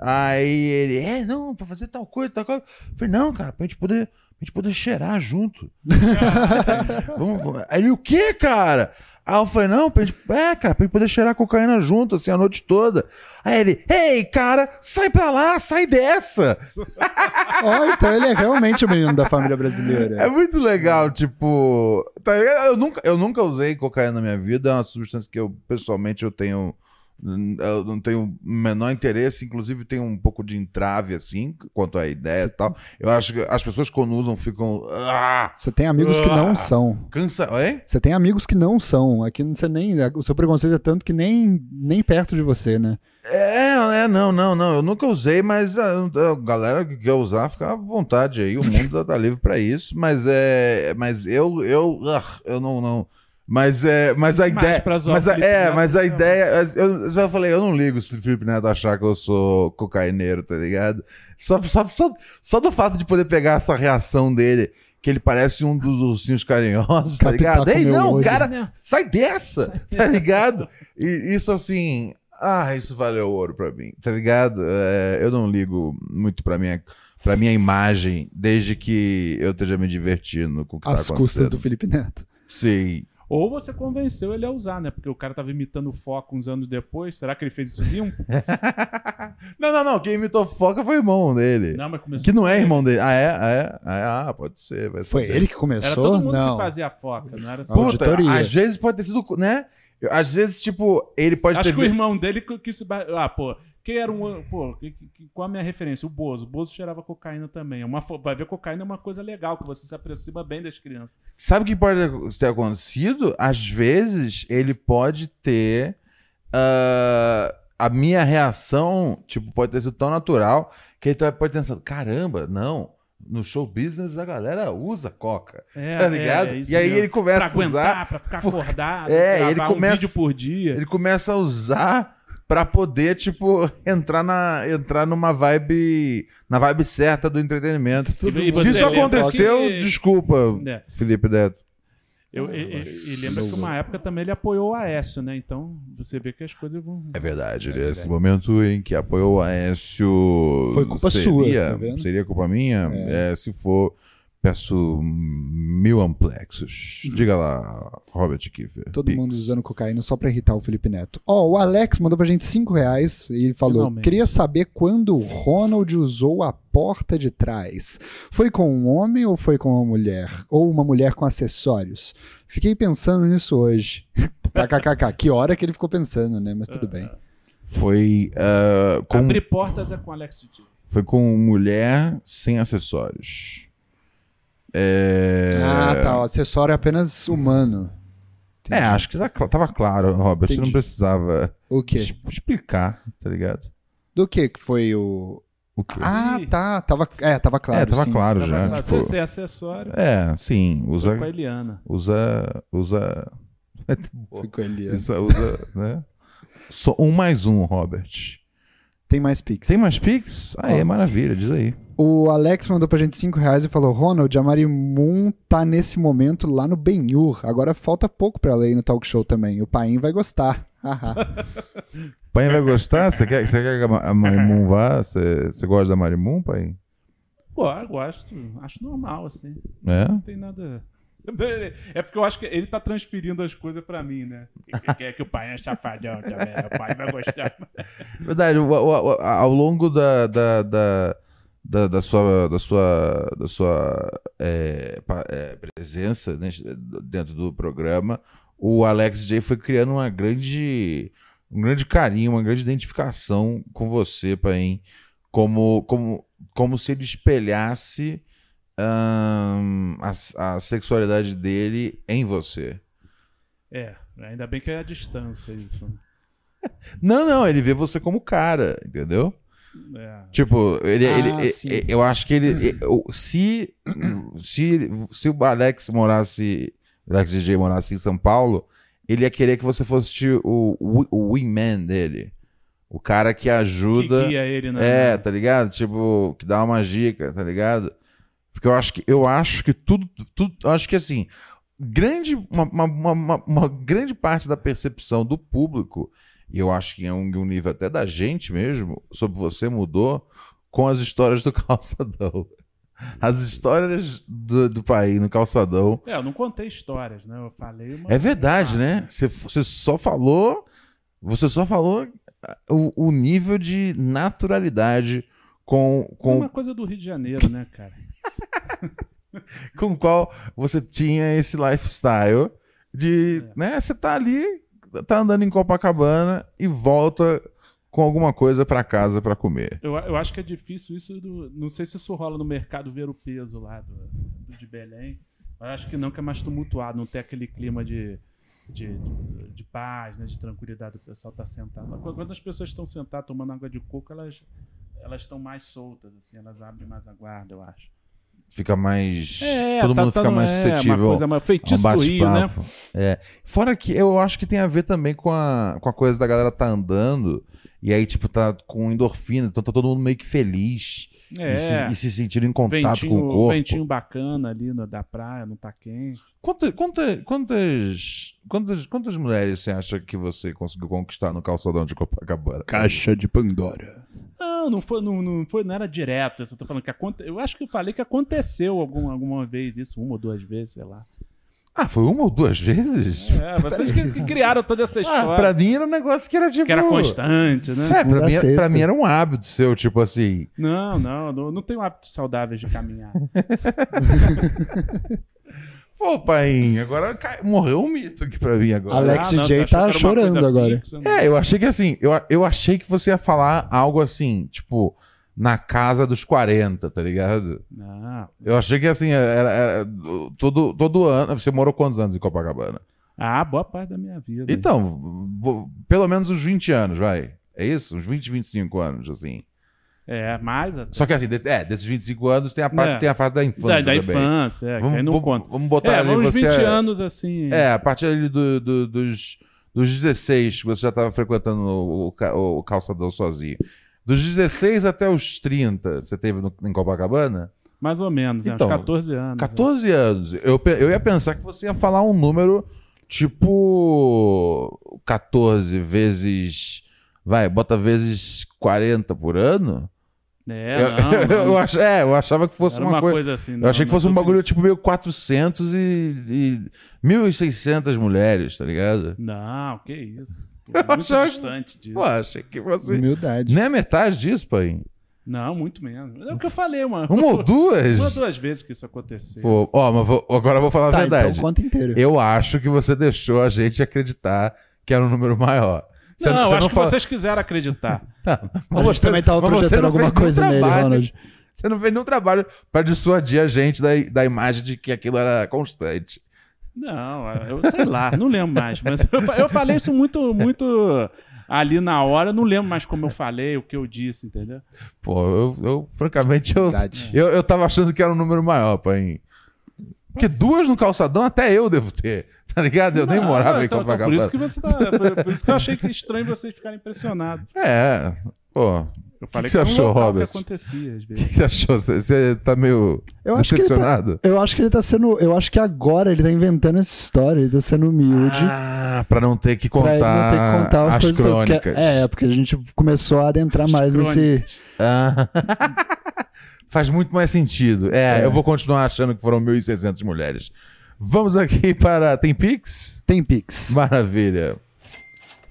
Aí ele, é, não, pra fazer tal coisa, tal coisa. Eu falei, não, cara, pra gente poder, pra gente poder cheirar junto. Vamos- vamos. Aí ele, o quê, cara? Aí eu falei, não, pra gente, é, cara, pra gente poder cheirar cocaína junto, assim, a noite toda. Aí ele, ei, cara, sai pra lá, sai dessa. Ó, então ele é realmente o menino da família brasileira. É muito legal, tipo. tá eu, nunca, eu nunca usei cocaína na minha vida, é uma substância que eu, pessoalmente, eu tenho. Eu não tenho o menor interesse, inclusive tenho um pouco de entrave, assim, quanto à ideia e tal. Eu acho que as pessoas quando usam ficam. Ah, Você tem amigos que não Ah. são. cansa. Oi? Você tem amigos que não são. Aqui você nem. O seu preconceito é tanto que nem, nem perto de você, né? É, é, não, não, não. Eu nunca usei, mas a, a galera que quer usar, fica à vontade aí. O mundo tá livre pra isso. Mas é. Mas eu. Eu, ah, eu não. não mas é. Mas a Mas ideia. pra zoar Mas a, é, Neto, mas a não. ideia. Eu, eu já falei, eu não ligo se o Felipe Neto achar que eu sou cocaineiro, tá ligado? Só, só, só, só do fato de poder pegar essa reação dele. Que ele parece um dos ursinhos carinhosos, tá ligado? Ei, não, olho. cara, sai dessa, tá ligado? E isso assim, ah, isso valeu ouro pra mim, tá ligado? É, eu não ligo muito pra minha, pra minha imagem, desde que eu esteja me divertindo com o que Às tá custas acontecendo. do Felipe Neto. Sim. Ou você convenceu ele a usar, né? Porque o cara tava imitando o Foca uns anos depois. Será que ele fez isso limpo? não, não, não. Quem imitou Foca foi o irmão dele. Não, mas começou que não é irmão dele. Ah, é? Ah, é? Ah, é? Ah, pode ser. vai Foi ele que Era começou? todo mundo não. que fazia a Foca, não era só... Puta, auditoria. às vezes pode ter sido, né? Às vezes, tipo, ele pode Acho ter. que o irmão dele que, que se... Ah, pô... Quem era um... Pô, que- que- qual a minha referência? O Bozo. O Bozo cheirava cocaína também. É Uma, vai ver, cocaína é uma coisa legal, que você se aproxima bem das crianças. Sabe o que pode ter acontecido? Às vezes ele pode ter. ah, a minha reação, tipo, pode ter sido tão natural que ele tá- pode ter pensado: caramba, não. No show business a galera usa coca. É, tá ligado? é, é e aí mesmo. ele começa Pra a usar. aguentar, pra ficar acordado, É, ele um começa- vídeo por dia. Ele começa a usar pra poder, tipo, entrar, na, entrar numa vibe. Na vibe certa do entretenimento. E Se você isso aconteceu, que- desculpa, É. Felipe Neto. Eu, e, e- e lembra que uma época também ele apoiou o Aécio, né? Então você vê que as coisas vão. É verdade, nesse momento em que apoiou o Aécio. Foi culpa seria, sua, tá vendo? Seria culpa minha? É, se for, peço mil amplexos. Diga lá, Robert Kiefer. Todo Pix. mundo usando cocaína só pra irritar o Felipe Neto. Ó, o Alex mandou pra gente 5 reais e falou: Finalmente. queria saber quando o Ronald usou a porta de trás. Foi com um homem ou foi com uma mulher? Ou uma mulher com acessórios? Fiquei pensando nisso hoje. KKKK. Que hora que ele ficou pensando, né? Mas tudo bem. Foi, ah, com, Abrir portas é com Alex G. foi com mulher sem acessórios. É... Ah, tá. O acessório é apenas humano. É, acho que tá cl- tava claro, Robert. Você não Entendi. precisava O quê? explicar, tá ligado? Do que que foi o. O quê? Ah, tá. Tava, é, tava claro. é, tava sim. claro já. Pra tipo, você ser acessório, é, sim, foi usa, com a Eliana. usa, usa, Foi com ele. usa, usa, né? Só um mais um, Robert. Tem mais Pix. Tem mais Pix? Aí, Ó. maravilha, diz aí. O Alex mandou pra gente 5 reais e falou: Ronald, a Marimun tá nesse momento lá no Benhur. Agora falta pouco pra ela ir no talk show também. O Paim vai gostar. Haha. Pai vai gostar? Você quer, você quer que a Ma- a Marimun vá? Você, você gosta da Marimun, pai? Pô, eu gosto. Acho normal, assim. É? Não tem nada. É porque eu acho que ele tá transferindo as coisas pra mim, né? Que quer que o pai é chafadão também. O pai vai gostar. Verdade, ao longo da, da, da, da, da sua, da sua, da sua é, é, presença né, dentro do programa, o Alex J foi criando uma grande, um grande carinho, uma grande identificação com você, Paim, como, como, como se ele espelhasse a, a sexualidade dele em você. É, ainda bem que é a distância isso. Não, não, ele vê você como cara, entendeu? É. Tipo, ele, Ah, ele- eu acho que ele, se, se, se o Alex morasse, o Alex DJ morasse em São Paulo, ele ia querer que você fosse o, o, o wingman dele. O cara que ajuda. Que guia ele, né? É, tá ligado? Tipo, que dá uma dica, tá ligado? Porque eu acho que eu acho que tudo, tudo acho que assim, grande uma, uma, uma- uma- grande parte da percepção do público, e eu acho que em um, um nível até da gente mesmo, sobre você mudou com as histórias do calçadão. As histórias do, do país no calçadão. É, eu não contei histórias, né? Eu falei uma... É verdade, né? Você, você só falou. Você só falou ah, o, o nível de naturalidade com, É com, uma coisa do Rio de Janeiro, né, cara? com o qual você tinha esse lifestyle de, É. né, você tá ali, tá andando em Copacabana e volta com alguma coisa pra casa pra comer. Eu, eu acho que é difícil isso. Do, não sei se isso rola no mercado ver o peso lá do, do de Belém. Eu acho que não, que é mais tumultuado, não tem aquele clima de, de, de, de paz, né, de tranquilidade. O pessoal tá sentado. Quando, quando as pessoas estão sentadas tomando água de coco, elas elas estão mais soltas, assim, elas abrem mais a guarda, eu acho. Fica mais. É, todo tá- mundo tá fica mais é, suscetível. Uma coisa, mais a um feitiço do Rio, né? É. Fora que eu acho que tem a ver também com a, com a coisa da galera tá andando e aí, tipo, tá com endorfina, então tá todo mundo meio que feliz e, se, É, e se em contato ventinho, com o corpo. ventinho bacana ali no, da praia, não tá quente. Quanta- quanta- quantas, quantas, quantas mulheres você acha que você conseguiu conquistar no calçadão de Copacabana? Caixa de Pandora. Não, não foi, não, não foi, não era direto. Eu tô falando que aconte... Eu acho que eu falei que aconteceu alguma, alguma vez isso, uma ou duas vezes, sei lá. Ah, foi uma ou duas vezes? É, vocês que, que criaram toda essa Ah, história. pra mim era um negócio que era tipo. Que era constante, né? É, pra mim, a pra mim era um hábito seu, tipo assim. Não, não, não, não tenho hábitos saudáveis de caminhar. Pô, pai, agora cai- morreu um mito aqui pra mim agora. Alex Ah, não, achou tá chorando agora. fixa, né? É, eu achei que assim, eu, eu achei que você ia falar algo assim, tipo, na casa dos 40, tá ligado? Não. Eu achei que assim, era, era- todo, todo ano. Você morou quantos anos em Copacabana? Ah, boa parte da minha vida. Então, pelo menos uns 20 anos, vai. É isso? Uns 20, 25 anos, assim. É, mais até. Só que assim, de- é, desses 25 anos tem a parte, É. tem a fase da da, infância da também. infância, é, que aí não vamos, conta. vamos botar É, ali uns você. 20 anos assim. É, a partir ali do- do- dos, dos 16, que você já tava frequentando o, o o calçadão sozinho. Dos 16 até os 30, você teve no- em Copacabana? Mais ou menos, é, Então, uns 14 anos. 14 anos. Eu, eu ia pensar que você ia falar um número tipo 14 vezes. Vai, bota vezes 40 por ano? É, eu, não, eu, não. ach- é, eu achava que fosse uma, uma coisa. coisa assim. eu não, achei que fosse um bagulho tipo meio 400 e, e 1.600 mulheres, tá ligado? Não, que isso. Eu muito achava- distante disso. Pô, achei que você. Humildade. Nem a metade disso, pai. Não, muito menos. É o que eu falei, mano. Uma ou duas? Uma ou duas vezes que isso aconteceu. Pô, ó, mas vou- agora eu vou falar a Tá, verdade. então conta inteiro. Eu acho que você deixou a gente acreditar que era um número maior. Você- não, você acho que fala- vocês quiseram acreditar. A gente também tava mas você projetando não alguma fez nenhum coisa nele, trabalho. Ronald. Você não fez nenhum trabalho pra dissuadir a gente da, da imagem de que aquilo era constante. Não, eu sei lá, não lembro mais. Mas eu, eu falei isso muito, muito ali na hora, não lembro mais como eu falei, o que eu disse, entendeu? Pô, eu, eu, francamente, eu, Verdade. eu, eu tava achando que era um número maior, pai. Porque duas no calçadão até eu devo ter, tá ligado? Eu nem Não, morava em então- então Copacabana. Por isso que você tá. Por, por isso que eu achei que estranho vocês ficarem impressionados. É, pô. Eu falei que que, você era um achou, Robert? que O vezes. que você achou? Você, você tá meio Eu acho, que ele tá, decepcionado? eu acho que ele tá sendo. Eu acho que agora ele tá inventando essa história, ele tá sendo humilde. Ah, pra não ter que pra contar, ele não ter que contar as, as crônicas. é, porque a gente começou a adentrar mais nesse. crônicas. Ah. Faz muito mais sentido. É, É. eu vou continuar achando que foram 1.600 mulheres. Vamos aqui para. Tem Pix? Tem Pix. Maravilha.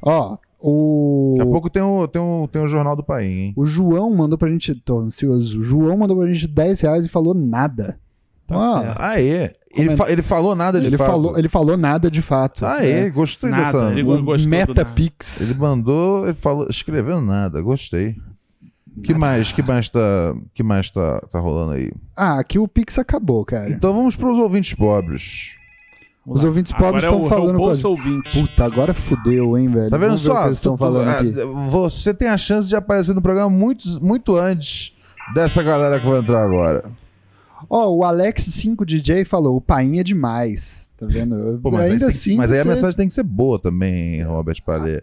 Ó, o. Daqui a pouco tem o, tem o, tem o Jornal do País, hein? O João mandou pra gente. Tô ansioso. O João mandou pra gente 10 reais e falou nada. Tá certo. Aê. Ele, fa- ele falou nada de ele, fato. falou, ele falou nada de fato. Aê, É. gostei Nada, dessa. ele- gostou Metapix. Ele mandou, ele falou, escreveu nada, gostei. Que mais, que mais tá, que mais tá, tá rolando aí? Ah, aqui o Pix acabou, cara. Então vamos para os ouvintes pobres. Os ouvintes pobres é estão o- falando É o a ouvinte. Puta, agora fudeu, hein, velho. Tá vendo Vamos só? que eles estão falando ah, aqui. Você tem a chance de aparecer no programa muito, muito antes dessa galera que vai entrar agora. Ó, o Alex5DJ falou: o painha é demais. Tá vendo? Pô, mas aí Ainda assim. mas aí a você- mensagem tem que ser boa também, Robert Palê.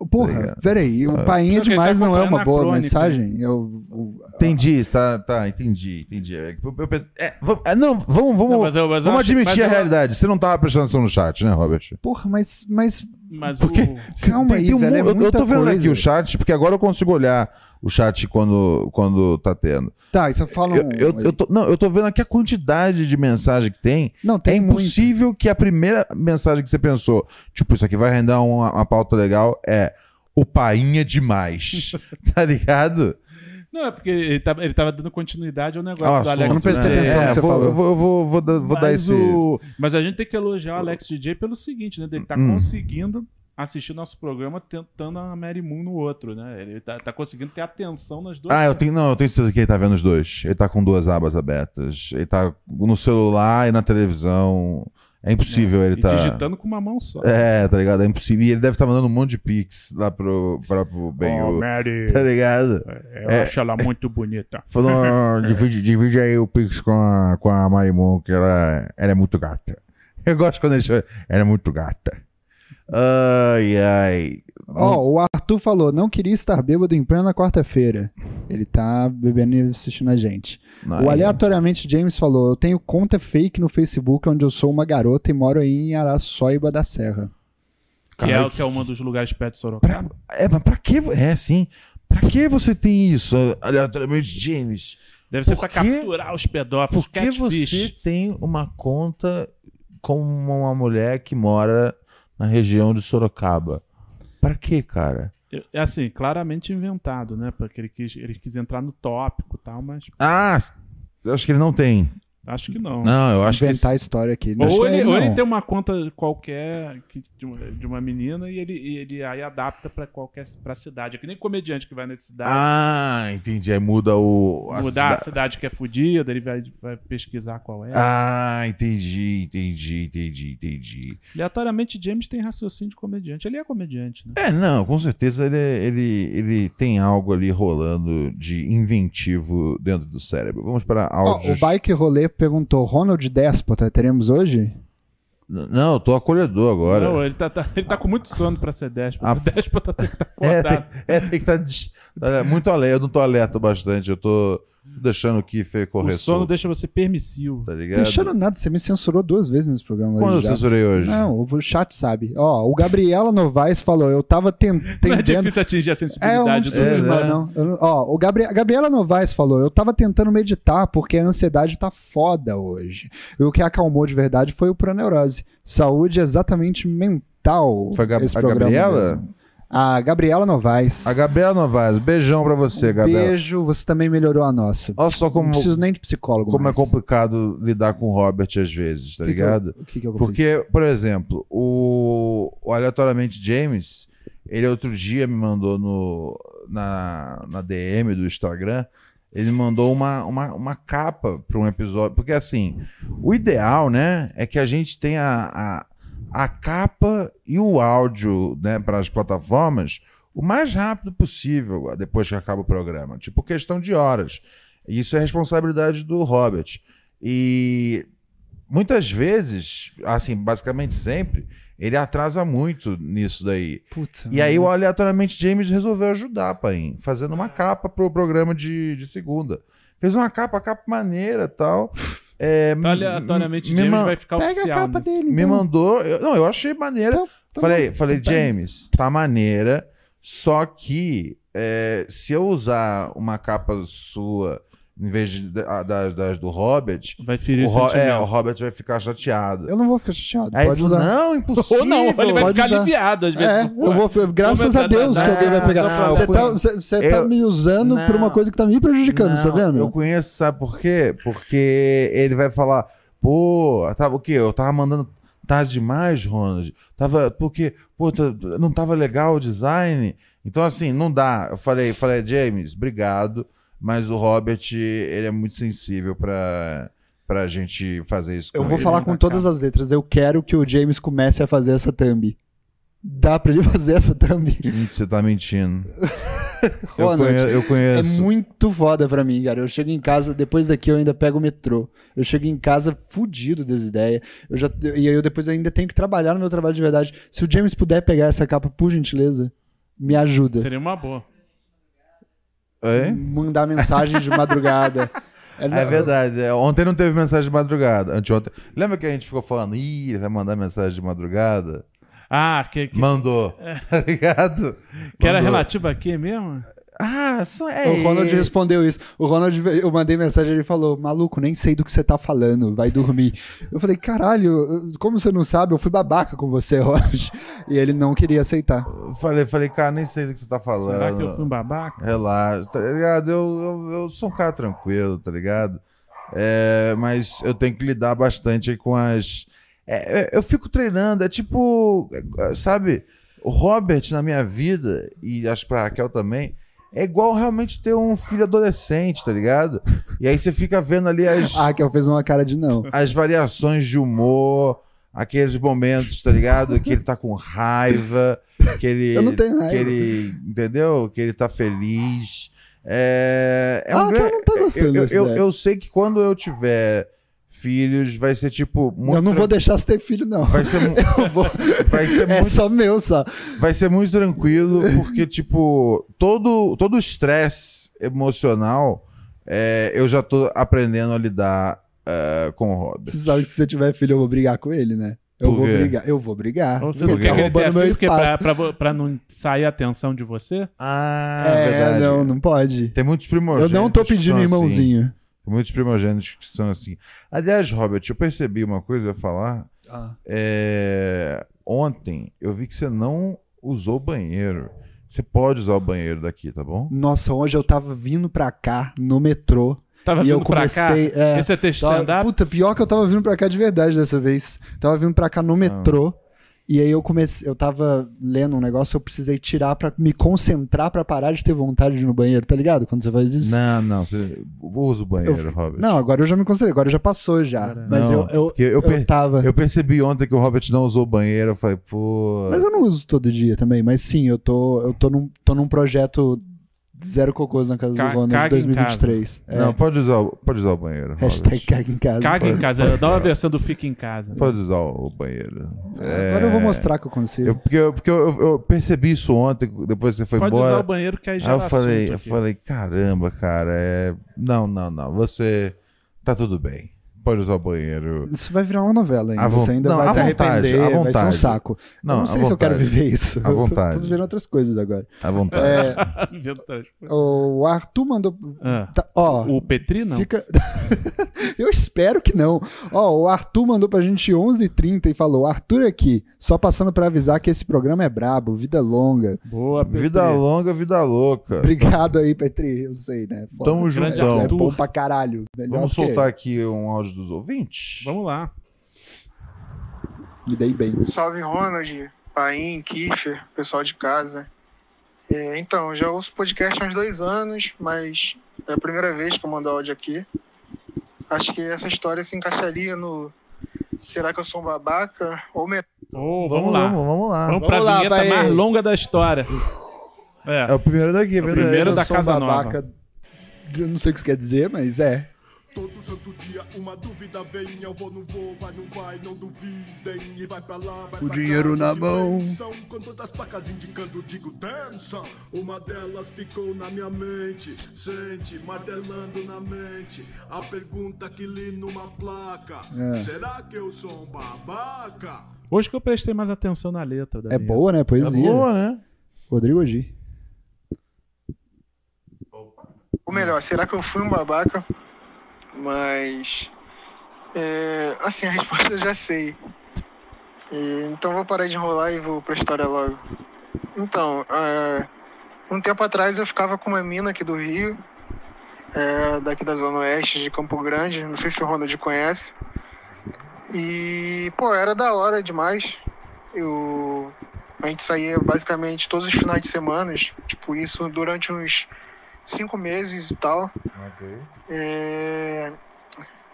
Tá Porra, ligado? peraí. O Ah. painha é ele demais tá não é uma boa crônica. mensagem? Eu, o- Entendi, tá, tá, entendi, entendi. É, eu- eu pensei- é, vamos- é, não, vamos, vamos, Não, mas eu- mas eu vamos admitir a eu- realidade. Você não tava prestando atenção no chat, né, Robert? Porra, mas. mas Mas Porque o. Calma aí, um velho, é eu, eu tô vendo aqui coisa. o chat, porque agora eu consigo olhar o chat quando, quando tá tendo. tá, então fala Eu, um. eu, eu tô, não, eu tô vendo aqui a quantidade de mensagem que tem. Não, tem é muito. impossível que a primeira mensagem que você pensou, tipo, isso aqui vai render uma, uma pauta legal, é o painha demais. tá ligado? Não, é porque ele tava, ele tava dando continuidade ao negócio Ah, do assunto, Alex. Eu não prestei DJ. atenção no que você vou, falou. Eu vou, eu vou, vou dar, vou dar mas, esse. o- mas a gente tem que elogiar o Alex DJ pelo seguinte, né? Ele tá Hum. conseguindo assistir nosso programa tentando a Mary Moon no outro, né? Ele tá, tá conseguindo ter atenção nas duas. Ah, eu tenho, não, eu tenho certeza que ele tá vendo os dois. Ele tá com duas abas abertas. Ele tá no celular e na televisão. É impossível ele e tá. digitando com uma mão só. É, tá ligado? É impossível. E ele deve estar mandando um monte de pix lá pro, pra, pro Oh. Mary, tá ligado? eu É. acho ela muito bonita. Falou, "Ah, divide, divide aí o pix com a, com a Marimon, que ela, ela é muito gata. Eu gosto quando ele chama. Ela é muito gata. Ai, ai. Ó, o Arthur falou: não queria estar bêbado em plena quarta-feira. Ele tá bebendo e assistindo a gente. Ai. O aleatoriamente James falou: Eu tenho conta fake no Facebook onde eu sou uma garota e moro aí em Araçóiba da Serra. Que é, Caralho, o- que é uma dos lugares perto de Sorocaba. É, mas pra que. É, sim. Pra que você tem isso, aleatoriamente, James? Deve ser Por pra capturar os pedófilos. Por que você tem uma conta com uma mulher que mora na região de Sorocaba? Pra quê, cara? É assim, claramente inventado, né? Porque ele quis, ele quis entrar no tópico e tal, mas Ah, eu acho que ele não tem. Acho que não. Não, eu acho Inventar que. a história aqui. Ou acho ele, ou ele tem uma conta qualquer que- de, uma, de uma menina e ele, e ele aí adapta pra qualquer pra cidade. É que nem comediante que vai na cidade, Ah, entendi. Aí muda o. a mudar a cida- cidade que é fodida, ele vai, vai pesquisar qual é. Ah, entendi, entendi, entendi, entendi. Aleatoriamente, James tem raciocínio de comediante. Ele é comediante, né? É, não, com certeza ele, ele, ele tem algo ali rolando de inventivo dentro do cérebro. Vamos para áudios. o Bike Rolê perguntou: Ronald Déspota, teremos hoje? Não, eu tô acolhedor agora. Não, ele tá, tá- ele tá com muito sono pra ser déspota. A déspota tem que estar é, acordado. tem, é, tem que estar muito alerta. Eu não tô alerta bastante. Eu tô deixando o Kiffer o correr sono solto, deixa você permissivo. tá ligado? Deixando nada, você me censurou duas vezes nesse programa. Quando eu já. censurei hoje? Não, o chat sabe. Ó, o Gabriela Novaes falou, eu tava ten- Não é tentando... difícil atingir a É, sensibilidade É, de né? mais, não. Não- Ó, o Gabri... a Gabriela Novaes falou: eu tava tentando meditar porque a ansiedade tá foda hoje. E o que acalmou de verdade foi o proneurose. Saúde exatamente mental. Foi a Gab- a Gabriela? mesmo. A Gabriela Novaes. A Gabriela Novaes, beijão pra você, Gabriela. Beijo, você também melhorou a nossa. Olha só Não como, preciso nem de psicólogo. como é mais. complicado lidar com o Robert às vezes, tá que que eu- ligado? Que, que eu fiz? Porque, por exemplo, o, o aleatoriamente James, ele outro dia me mandou no, na, na DM do Instagram, ele mandou uma, uma, uma capa para um episódio. Porque assim, o ideal, né, é que a gente tenha a, a capa e o áudio, né, para as plataformas o mais rápido possível depois que acaba o programa. Tipo, questão de horas. Isso é responsabilidade do Robert. E muitas vezes, assim, basicamente sempre, ele atrasa muito nisso daí. Puta, E aí o aleatoriamente James resolveu ajudar, pai, fazendo uma capa pro programa de, de segunda. Fez uma capa, capa maneira e tal. É, Então, aleatoriamente, me, James ma- vai ficar Pega a oficial capa nisso. dele. me então. mandou. eu- não, eu achei maneira. Então, tá falei, falei, Pega. James, tá maneira. Só que é, se eu usar uma capa sua em vez de, da- das, das do Robert, Vai ferir o, Ro- é, o Robert vai ficar chateado. Eu não vou ficar chateado. Aí pode usar. não, impossível. Ou não, ele vai Pode ficar usar. aliviado às vezes. É, eu vou. Graças a Deus que alguém vai pegar. Não, Você eu tá, você- você tá Eu- me usando por uma Não. coisa que tá me prejudicando, Não, tá vendo? Eu conheço, sabe por quê? Porque ele vai falar, pô, tava o quê? Eu tava mandando tarde demais, Ronald. Tava, porque, pô, tá- não tava legal o design. Então, assim, não dá. Eu falei, falei, James, obrigado, mas o Robert, ele é muito sensível pra, pra gente fazer isso Eu vou ele. falar com todas as letras. Eu quero que o James comece a fazer essa thumb. Dá pra ele fazer essa thumb? Hum, Você tá mentindo. Eu Ronald, conheço. Eu É conheço. muito foda pra mim, cara. Eu chego em casa, depois daqui eu ainda pego o metrô. Eu chego em casa fudido das ideias. Eu já, e aí eu depois ainda tenho que trabalhar no meu trabalho de verdade. Se o James puder pegar essa capa, por gentileza, me ajuda. Seria uma boa. É? Mandar mensagem de madrugada. É verdade. é, Ontem não teve mensagem de madrugada. Anteontem. Lembra que a gente ficou falando, ih, vai mandar mensagem de madrugada? Ah, que, que, Mandou. Tá ligado? que era Mandou. relativo a quê mesmo? Ah, só é. O Ronald respondeu isso. O Ronald, eu mandei mensagem ele falou: Maluco, nem sei do que você tá falando, vai dormir. Eu falei: Caralho, como você não sabe, eu fui babaca com você, Ronald. E ele não queria aceitar. Falei, falei, cara, nem sei do que você tá falando. Será que eu fui um babaca? Relaxa, tá ligado? Eu, eu, eu sou um cara tranquilo, tá ligado? É, mas eu tenho que lidar bastante com as. é, é, eu fico treinando, é tipo, é, sabe, o Robert na minha vida, e acho pra Raquel também, é igual realmente ter um filho adolescente, tá ligado? E aí você fica vendo ali as, Ah, que eu fez uma cara de não. as variações de humor, aqueles momentos, tá ligado? Que ele tá com raiva, que ele. Eu não tenho raiva. Que ele. Entendeu? Que ele tá feliz. É, é Ah, um grande. não tá gostando eu, eu, eu, eu sei que quando eu tiver filhos, vai ser tipo. Muito eu não vou deixar você ter filho, não. Vai ser, Eu vou... vai ser É muito só meu, só. vai ser muito tranquilo, porque, tipo, todo todo o estresse emocional é, eu já tô aprendendo a lidar é, com o Robert. Você sabe que se você tiver filho, eu vou brigar com ele, né? Eu vou brigar. Eu vou brigar. Ou você não Por quer tá roubando meu filho que é pra, espaço. pra, não sair a atenção de você? Ah, É, verdade. não, não pode. Tem muitos Eu primogênitos. não tô que pedindo são irmãozinho. Assim. Tem muitos primogênitos que são assim. Aliás, Robert, eu percebi uma coisa a falar. Ah. É, Ontem eu vi que você não usou o banheiro. Você pode usar o banheiro daqui, tá bom? Nossa, hoje eu tava vindo pra cá no metrô. Tava e vindo eu comecei. pra cá? É, Esse é tava- puta, pior que eu tava vindo pra cá de verdade dessa vez. Tava vindo pra cá no metrô. E aí eu comecei, eu tava lendo um negócio, eu precisei tirar pra me concentrar pra parar de ter vontade de ir no banheiro, tá ligado? Quando você faz isso. Não, não. Você usa o banheiro, Eu- Robert. Não, agora eu já me concentrei, agora já passou já. Caramba. Mas Não, eu, eu, eu eu, per- tava. Eu percebi ontem que o Robert não usou o banheiro. Eu falei, pô. Mas eu não uso todo dia também. Mas sim, eu tô, eu tô, num, tô num projeto zero cocôs na casa Ca- do Ronald em em 2023. É. Não, pode usar, o- pode usar o banheiro. Hashtag caga em casa. Caga em Pode- casa. pode Dá uma versão do Fica em Casa. Pode usar o banheiro. Agora eu vou mostrar que eu consigo. Eu, porque eu, porque eu, eu percebi isso ontem, depois que você foi Pode embora. usar o banheiro que aí Aí já eu falei, eu falei, caramba, cara, é... Não, não, não, você tá tudo bem. Pode usar o banheiro. Isso vai virar uma novela ainda. Você ainda não, vai se vontade, arrepender, vai ser um vontade. saco. Não, eu não sei se eu quero vontade. viver isso. À Eu tô- vontade. Tô vivendo outras coisas agora. À vontade. É, o Arthur mandou. Ah, tá- ó, o Petri não. Fica... eu espero que não. Ó, o Arthur mandou pra gente 11h30 e falou: Arthur aqui, só passando pra avisar que esse programa é brabo, vida longa. Boa, Petri. Vida longa, vida louca. Obrigado aí, Petri. Eu sei, né? Foda. Tamo juntão. É bom pra caralho. Melhor Vamos soltar aqui um áudio dos ouvintes? Vamos lá. Me dei bem. Salve Ronald, Paim, Kiffer, pessoal de casa. É, então, já ouço podcast há uns dois anos, mas é a primeira vez que eu mando áudio aqui. Acho que essa história se encaixaria no Será que eu sou um babaca? Ou me... Ô, vamos, lá. Vamos, vamos lá. Vamos pra Vamos lá, vinheta vai. mais longa da história. É. É o primeiro daqui, é verdade. primeiro da um Casa babaca. Eu não sei o que isso quer dizer, mas é. Todo santo dia uma dúvida vem, eu vou, não vou, vai, não vai, não duvidem, e vai pra lá, vai O pra dinheiro cá, na mão. bênção, Com todas as placas indicando, digo dança. Uma delas ficou na minha mente, sente, martelando na mente. A pergunta que li numa placa: É. Será que eu sou um babaca? Hoje que eu prestei mais atenção na letra. Da É vinheta. boa, né? É Poesia. boa, né? Rodrigo G. Ou melhor, será que eu fui um babaca? Mas. é, assim, a resposta eu já sei. E, então vou parar de enrolar e vou pra história logo. Então, é, um tempo atrás eu ficava com uma mina aqui do Rio, é, daqui da Zona Oeste de Campo Grande, não sei se o Ronald conhece. E, pô, era da hora demais. Eu, a gente saía basicamente todos os finais de semana, tipo, isso durante uns cinco meses e tal. É,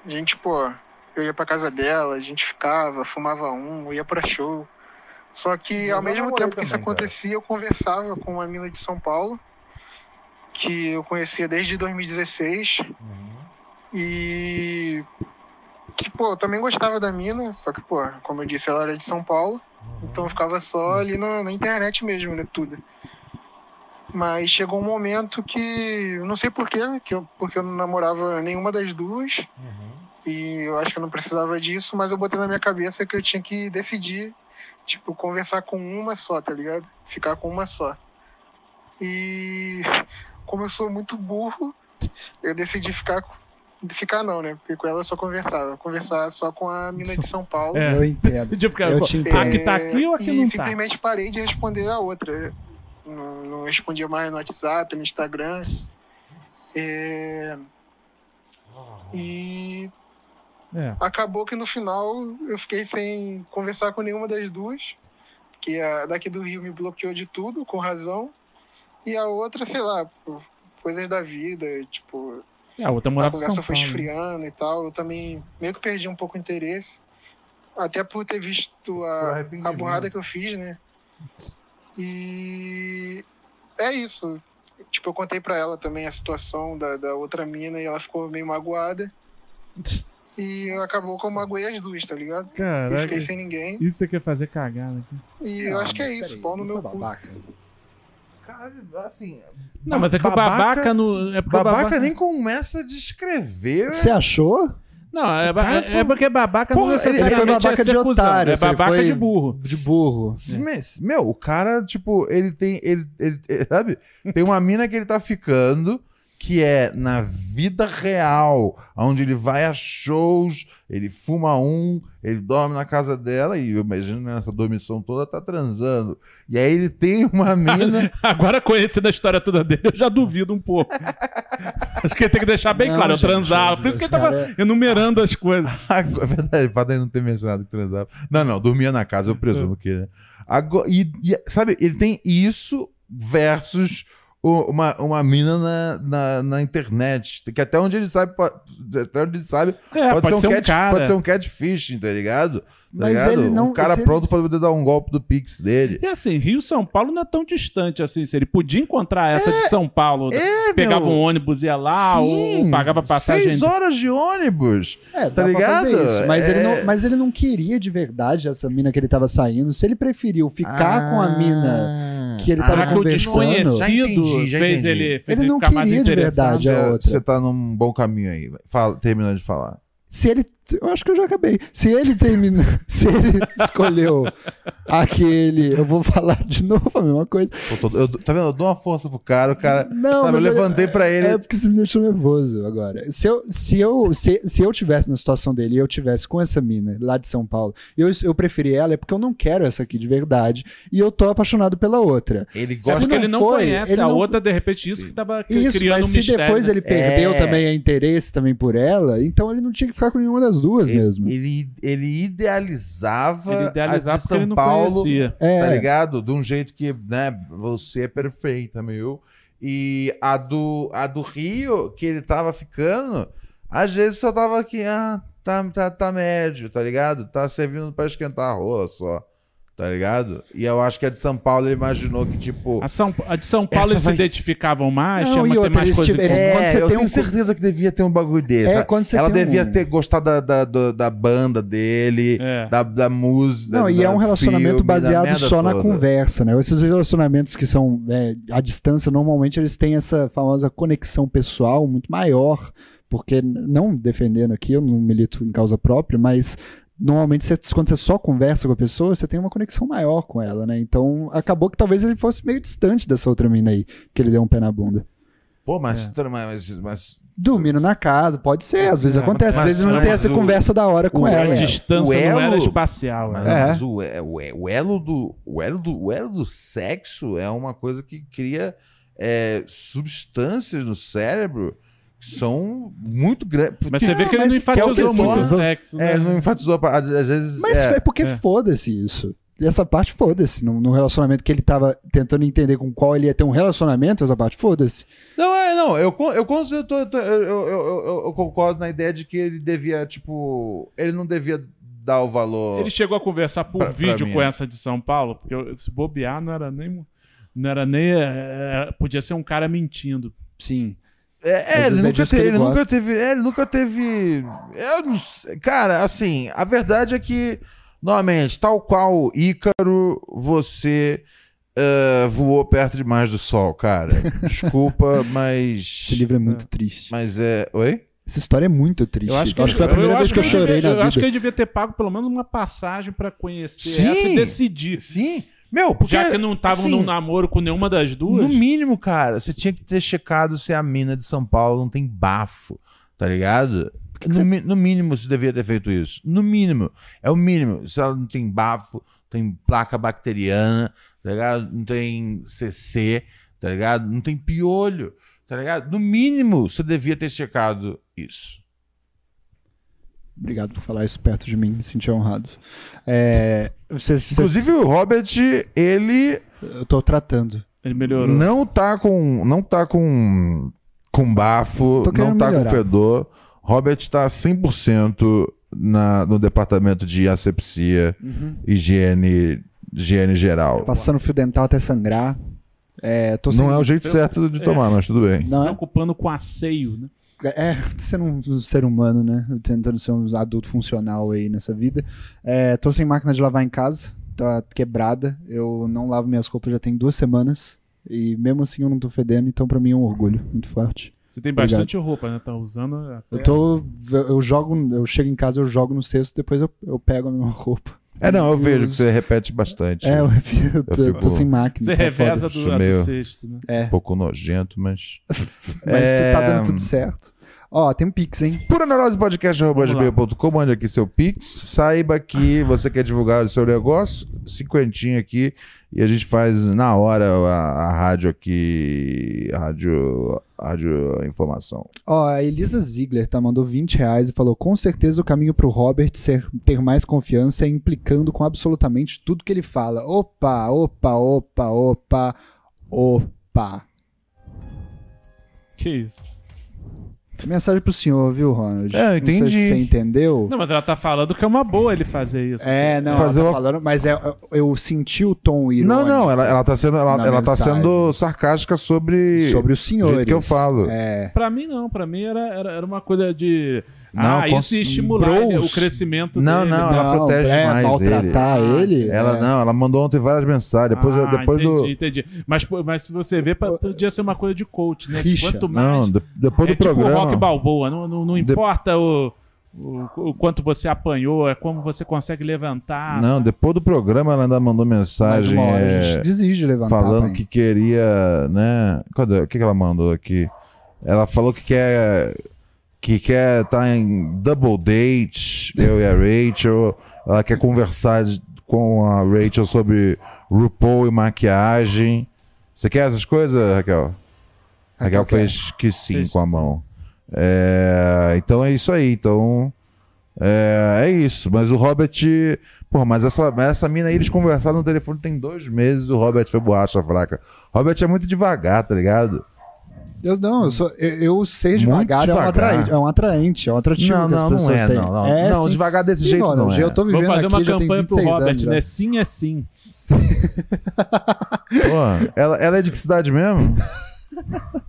a gente, pô, eu ia pra casa dela, a gente ficava, fumava um, ia pra show. Só que Mas ao mesmo tempo que isso também, cara. acontecia, eu conversava com uma mina de São Paulo, que eu conhecia desde 2016. E que, pô, eu também gostava da mina, só que, pô, como eu disse, ela era de São Paulo, então eu ficava só ali na, na internet mesmo, né, tudo. Mas chegou um momento que, eu não sei porquê, que eu, porque eu não namorava nenhuma das duas, e eu acho que eu não precisava disso, mas eu botei na minha cabeça que eu tinha que decidir, tipo, conversar com uma só, tá ligado? Ficar com uma só. E como eu sou muito burro, eu decidi ficar com- Ficar não, né? Porque com ela eu só conversava. Conversar só com a mina de São Paulo. É. Eu entendo. Eu te A entendo. que tá aqui ou a que e não tá? simplesmente parei de responder a outra. Não, não respondia mais no WhatsApp, no Instagram. É, E É. acabou que no final eu fiquei sem conversar com nenhuma das duas. Que a daqui do Rio me bloqueou de tudo, com razão. E a outra, sei lá, por coisas da vida, tipo, É, a outra a morava em conversa São foi Paulo. esfriando e tal. Eu também meio que perdi um pouco o interesse. Até por ter visto a, a burrada que eu fiz, né? E é isso. Tipo, eu contei pra ela também a situação da, da outra mina e ela ficou meio magoada. E acabou que eu magoei as duas, tá ligado? E Caraca. fiquei sem ninguém. Isso você quer fazer cagada aqui. E eu acho que é isso, peraí, pau no não meu cu. babaca. Cara, assim. Não, mas é que o babaca no. É o Babaca, nem começa a descrever. Você achou? Não, é, é- foi- é porque babaca não Porra, ele- necessariamente ele foi babaca é ser de otário, É ele babaca foi- de burro. De burro. Me- Meu, o cara, tipo, ele tem. Ele, ele, ele- sabe? Tem uma mina que ele tá ficando que é na vida real, onde ele vai a shows, ele fuma um, ele dorme na casa dela e eu imagino nessa dormição toda tá transando. E aí ele tem uma mina. Agora, conhecendo a história toda dele, eu já duvido um pouco. Acho que ele tem que deixar bem Não, claro, eu transava. Por isso que ele tava cara enumerando as coisas. Agora, é verdade, dele não ter mencionado que transava. Não, não, dormia na casa, eu presumo que, né? Agora, e, e, sabe, ele tem isso versus uma, uma mina na, na, na internet. Que até onde ele sabe, po- até onde ele sabe, É, pode, ser um, cat, cara. pode ser um catfishing, tá ligado? Tá Mas ligado? ele não- um cara ele- pronto pra poder dar um golpe do Pix dele. E assim, Rio São Paulo não é tão distante assim. Se ele podia encontrar essa de São Paulo, é, pegava meu. um ônibus, ia lá, ou Sim, pagava passagem. Seis horas de ônibus. É, Tá ligado? fazer isso. Mas, ele É. não, mas ele não queria de verdade essa mina que ele tava saindo. Se ele preferiu ficar com a mina que ele tava Será que o conversando. Já desconhecido entendi, já fez entendi. ele, fez Ele ele não ficar mais queria de interessado? verdade. a outra. Você tá num bom caminho aí. Fala, terminando de falar. Se ele. Eu acho que eu já acabei. Se ele termina. se ele escolheu aquele. Eu vou falar de novo a mesma coisa. Pô, tô- eu- tá vendo? Eu dou uma força pro cara, o cara. Não, sabe, eu mas levantei pra ele. É porque você me deixou nervoso agora. Se eu, se eu, se, se eu tivesse na situação dele e eu tivesse com essa mina lá de São Paulo, eu, eu preferi ela é porque eu não quero essa aqui de verdade e eu tô apaixonado pela outra. Ele Eu gosta. acho Se que ele não foi, conhece ele a não- outra, de repente, isso que tava Isso, criando mas um se mistério. depois né? ele perdeu É. também a interesse também por ela, então ele não tinha que ficar com nenhuma das duas Ele, mesmo. ele, ele idealizava, Ele a idealizava de porque ele São não Paulo, conhecia. É. tá ligado? De um jeito que, né, você é perfeita, meu. E a do, a do Rio, que ele tava ficando, às vezes só tava aqui, ah, tá, tá, tá médio, tá ligado? Tá servindo pra esquentar a rola só, tá ligado? E eu acho que a de São Paulo ele imaginou que, tipo. A, São- a de São Paulo eles se vai identificavam mais, Não, tinha e outra, mais eles coisa em tiveram- comum. quando É, você eu tem tenho um- certeza que devia ter um bagulho desse. É, quando você Ela tem devia um- ter gostado da, da, da, da banda dele, É. da, da música. Não, e é um relacionamento filme, baseado só na toda. conversa, né? Esses relacionamentos que são é, à distância, normalmente eles têm essa famosa conexão pessoal muito maior, porque, não defendendo aqui, eu não milito em causa própria, mas normalmente você- quando você só conversa com a pessoa, você tem uma conexão maior com ela, né? Então acabou que talvez ele fosse meio distante dessa outra mina aí, que ele deu um pé na bunda. Pô, É. mas, mas, mas Dormindo na casa, pode ser, às vezes É, acontece, às mas- vezes não mas tem essa o- conversa da hora com o ela. A é, distância o não era elo- espacial. Mas, né? É. mas o, é- o, é- o elo do, o, elo do, o elo do sexo é uma coisa que cria é, substâncias no cérebro são muito grandes. Mas você vê que ele não que é enfatizou muito o sexo. É, né? ele não enfatizou, às vezes. Mas é, é porque é. foda-se isso. Essa parte foda-se. No, no relacionamento que ele tava tentando entender com qual ele ia ter um relacionamento, essa parte foda-se. Não, é, não, eu, eu, eu, eu, eu, eu, eu- eu concordo na ideia de que ele devia, tipo. Ele não devia dar o valor. Ele chegou a conversar por Pra- pra vídeo mim, com né? essa de São Paulo, porque eu- se bobear não era nem. Não era nem. é, podia ser um cara mentindo. Sim. É, é, Às ele é nunca, que teve, ele ele nunca teve. É, ele nunca teve. Eu não sei, cara, assim, a verdade é que, novamente, tal qual Ícaro, você eh, voou perto demais do sol, cara. Desculpa, mas. Esse livro é muito triste. Mas é. Oi? Essa história é muito triste. Eu acho que, foi a primeira eu vez acho que eu ele chorei devia, na Eu vida. acho que ele devia ter pago pelo menos uma passagem pra conhecer Sim. essa e decidir. Sim. Meu, porque. Já que não estavam assim, num namoro com nenhuma das duas. No mínimo, cara, você tinha que ter checado se a mina de São Paulo não tem bafo, tá ligado? No, mi- no mínimo você devia ter feito isso. No mínimo. É o mínimo. Se ela não tem bafo, tem placa bacteriana, tá ligado? Não tem CC, tá ligado? Não tem piolho, tá ligado? No mínimo você devia ter checado isso. Obrigado por falar isso perto de mim, me senti honrado. É, você- você- Inclusive o Robert, ele eu tô tratando. Ele melhorou. não tá com não tá com com bafo, não tá melhorar. com fedor. Robert tá 100% na, no departamento de asepsia, higiene, higiene geral. Passando fio dental até sangrar. É, tô sem- Não é o jeito certo de tomar, mas tudo bem. Não é? Preocupando com asseio, né? É, ser um, um ser humano, né? Tentando ser um adulto funcional aí nessa vida. É, tô sem máquina de lavar em casa, tá quebrada. Eu não lavo minhas roupas já tem duas semanas. E mesmo assim eu não tô fedendo, então pra mim é um orgulho muito forte. Você tem Obrigado. bastante roupa, né? Tá usando. até- Eu tô. Eu jogo, eu chego em casa, eu jogo no cesto, depois eu, eu pego a mesma roupa. É, não, eu vejo que você repete bastante. É, eu, eu, tô, eu tô fico- sem máquina. Você tá reveza foda. do, a do meio- sexto, né? É, Um pouco nojento, mas. mas É, tá dando tudo certo. Ó, tem um Pix, hein? Pura Neurose Podcast Vamos lá. gmail.com, mande aqui seu Pix. Saiba que você quer divulgar o seu negócio, cinquentinho aqui, e a gente faz na hora a, a rádio aqui, a rádio, a rádio informação. Ó, a Elisa Ziegler tá, mandou 20 reais e falou: com certeza o caminho pro Robert ser, ter mais confiança é implicando com absolutamente tudo que ele fala. Opa, opa, opa, opa, opa. Que isso? Mensagem pro senhor, viu, Ronald? É, eu Não sei entendi. se você entendeu. Não, mas ela tá falando que é uma boa ele fazer isso. É, não, Fazer ela tá uma- falando, mas é, eu, eu senti o tom irônico. Não, não, ela, ela tá sendo, ela, ela tá sendo sarcástica sobre. sobre senhores. jeito que eu falo. É. Pra mim, não. Pra mim era, era, era uma coisa de. Não, ah, cons- isso ia estimular bros. ele- o crescimento Não, dele. não, né? ela protege é, mais maltratar ele. Ela é. não, ela mandou ontem várias mensagens. Depois, ah, depois entendi, do. entendi. Mas, mas se você vê, podia ser uma coisa de coach, né? Rixa. Quanto mais. Não, de- depois é do tipo o programa. rock balboa. Não, não, não De- importa o, o, o quanto você apanhou, é como você consegue levantar. Não, depois do programa ela ainda mandou mensagem uma hora a é, gente desiste de levantar. falando que queria, né? Cadê? O que, que ela mandou aqui? Ela falou que quer que quer estar em double date, eu e a Rachel. Ela quer conversar com a Rachel sobre RuPaul e maquiagem. Você quer essas coisas, Raquel? Raquel quer. fez que sim Fez com a mão. É, então é isso aí. Então é, é isso. Mas o Robert. Porra, mas essa, mas essa mina aí, eles conversaram no telefone tem dois meses. O Robert foi borracha fraca. Robert é muito devagar, tá ligado? Eu não, eu, sou, eu, eu sei devagar, Muito é um devagar. atraente, é um atraente, é um atrativo Não, que as não, não é, têm. não, não. É, não, sim. devagar desse Sim, jeito Ronald, não é. Eu tô vivendo Vamos fazer aqui uma campanha pro 26 Robert, anos. já. né? Sim é sim. Porra, ela, ela é de que cidade mesmo?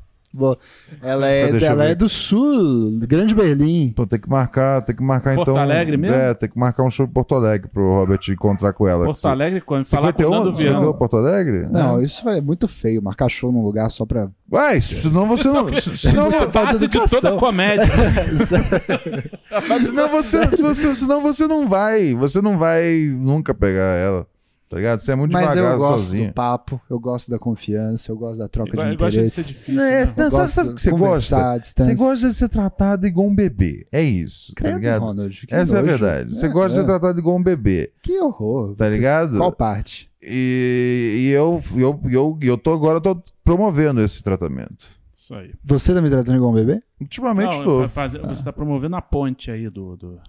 Ela é, Então, deixa eu ela é do sul, Grande Berlim. Pô, tem que marcar, tem que marcar Porto então. Alegre mesmo? É, tem que marcar um show em Porto Alegre pro Robert encontrar com ela. Porto Alegre, quando falar com o 51? Nando. Porto Alegre? Não, É. isso é muito feio, marcar show num lugar só pra. Ué, senão você não. se- Senão, é a base de educação. toda comédia. senão você, se você, senão você não vai. Você não vai nunca pegar ela. Tá ligado? Você é muito Mas devagar eu gosto sozinho. do papo, eu gosto da confiança, eu gosto da troca Eu, de eu gosto de ser interesse. difícil. Não, é- né? não, Eu sabe, gosto sabe o que você de gosta? Você gosta de ser tratado igual um bebê. É isso, tá Credo, ligado? Ronald, que Essa é a nojo. verdade. Você É, gosta de ser é. tratado igual um bebê, Que horror. tá ligado? Qual parte? E, e eu, eu, eu, eu tô agora tô promovendo esse tratamento. Isso aí. Você tá me tratando igual um bebê? Ultimamente Não, tô. fazer- Você tá promovendo a ponte aí do. do...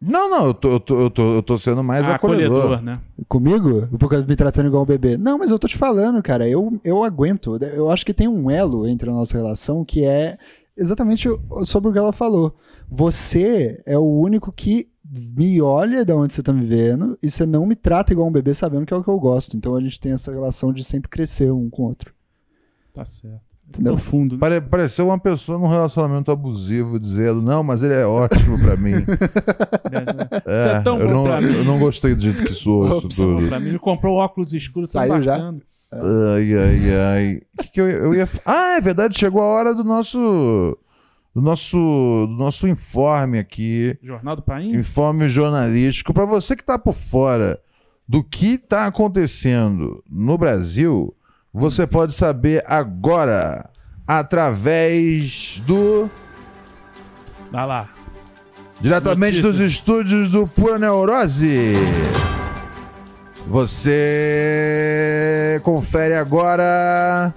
Não, não, eu tô, eu tô, eu tô, eu tô sendo mais Ah, acolhedor. né? Comigo? Porque me tratando igual um bebê. Não, mas eu tô te falando, cara. Eu, eu aguento. Eu acho que tem um elo entre a nossa relação que é exatamente o- sobre o que ela falou. Você é o único que me olha de onde você tá me vendo e você não me trata igual um bebê sabendo que é o que eu gosto. Então a gente tem essa relação de sempre crescer um com o outro. Tá certo. Entendeu? Profundo. Né? Pare, pareceu uma pessoa num relacionamento abusivo dizendo, não, mas ele é ótimo pra mim. É tão eu, bom não, pra mim. eu não gostei do jeito que sou isso tudo. pra mim. Ele comprou óculos escuros tão Saiu já? bacana. Ai, ai, ai. Que que eu, eu ia. Ah, é verdade, chegou a hora do nosso. Do nosso, do nosso informe aqui. Jornal do País? Informe jornalístico. Pra você que tá por fora do que tá acontecendo no Brasil, você pode saber agora através do. Dá lá. Diretamente Notícia. dos estúdios do Pura Neurose. Você confere agora.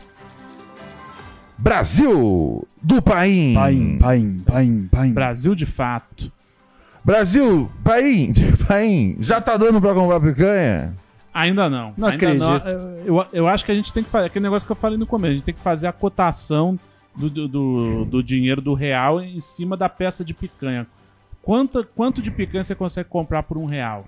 Brasil do Paim. Paim, paim, paim, paim. Brasil de fato. Brasil, Paim, Paim, já tá dando pra comprar picanha? Ainda não. Não Ainda acredito. Eu, eu acho que a gente tem que fazer aquele negócio que eu falei no começo. A gente tem que fazer a cotação do, do, do- do dinheiro do real em cima da peça de picanha. Quanto, quanto de picanha você consegue comprar por um real?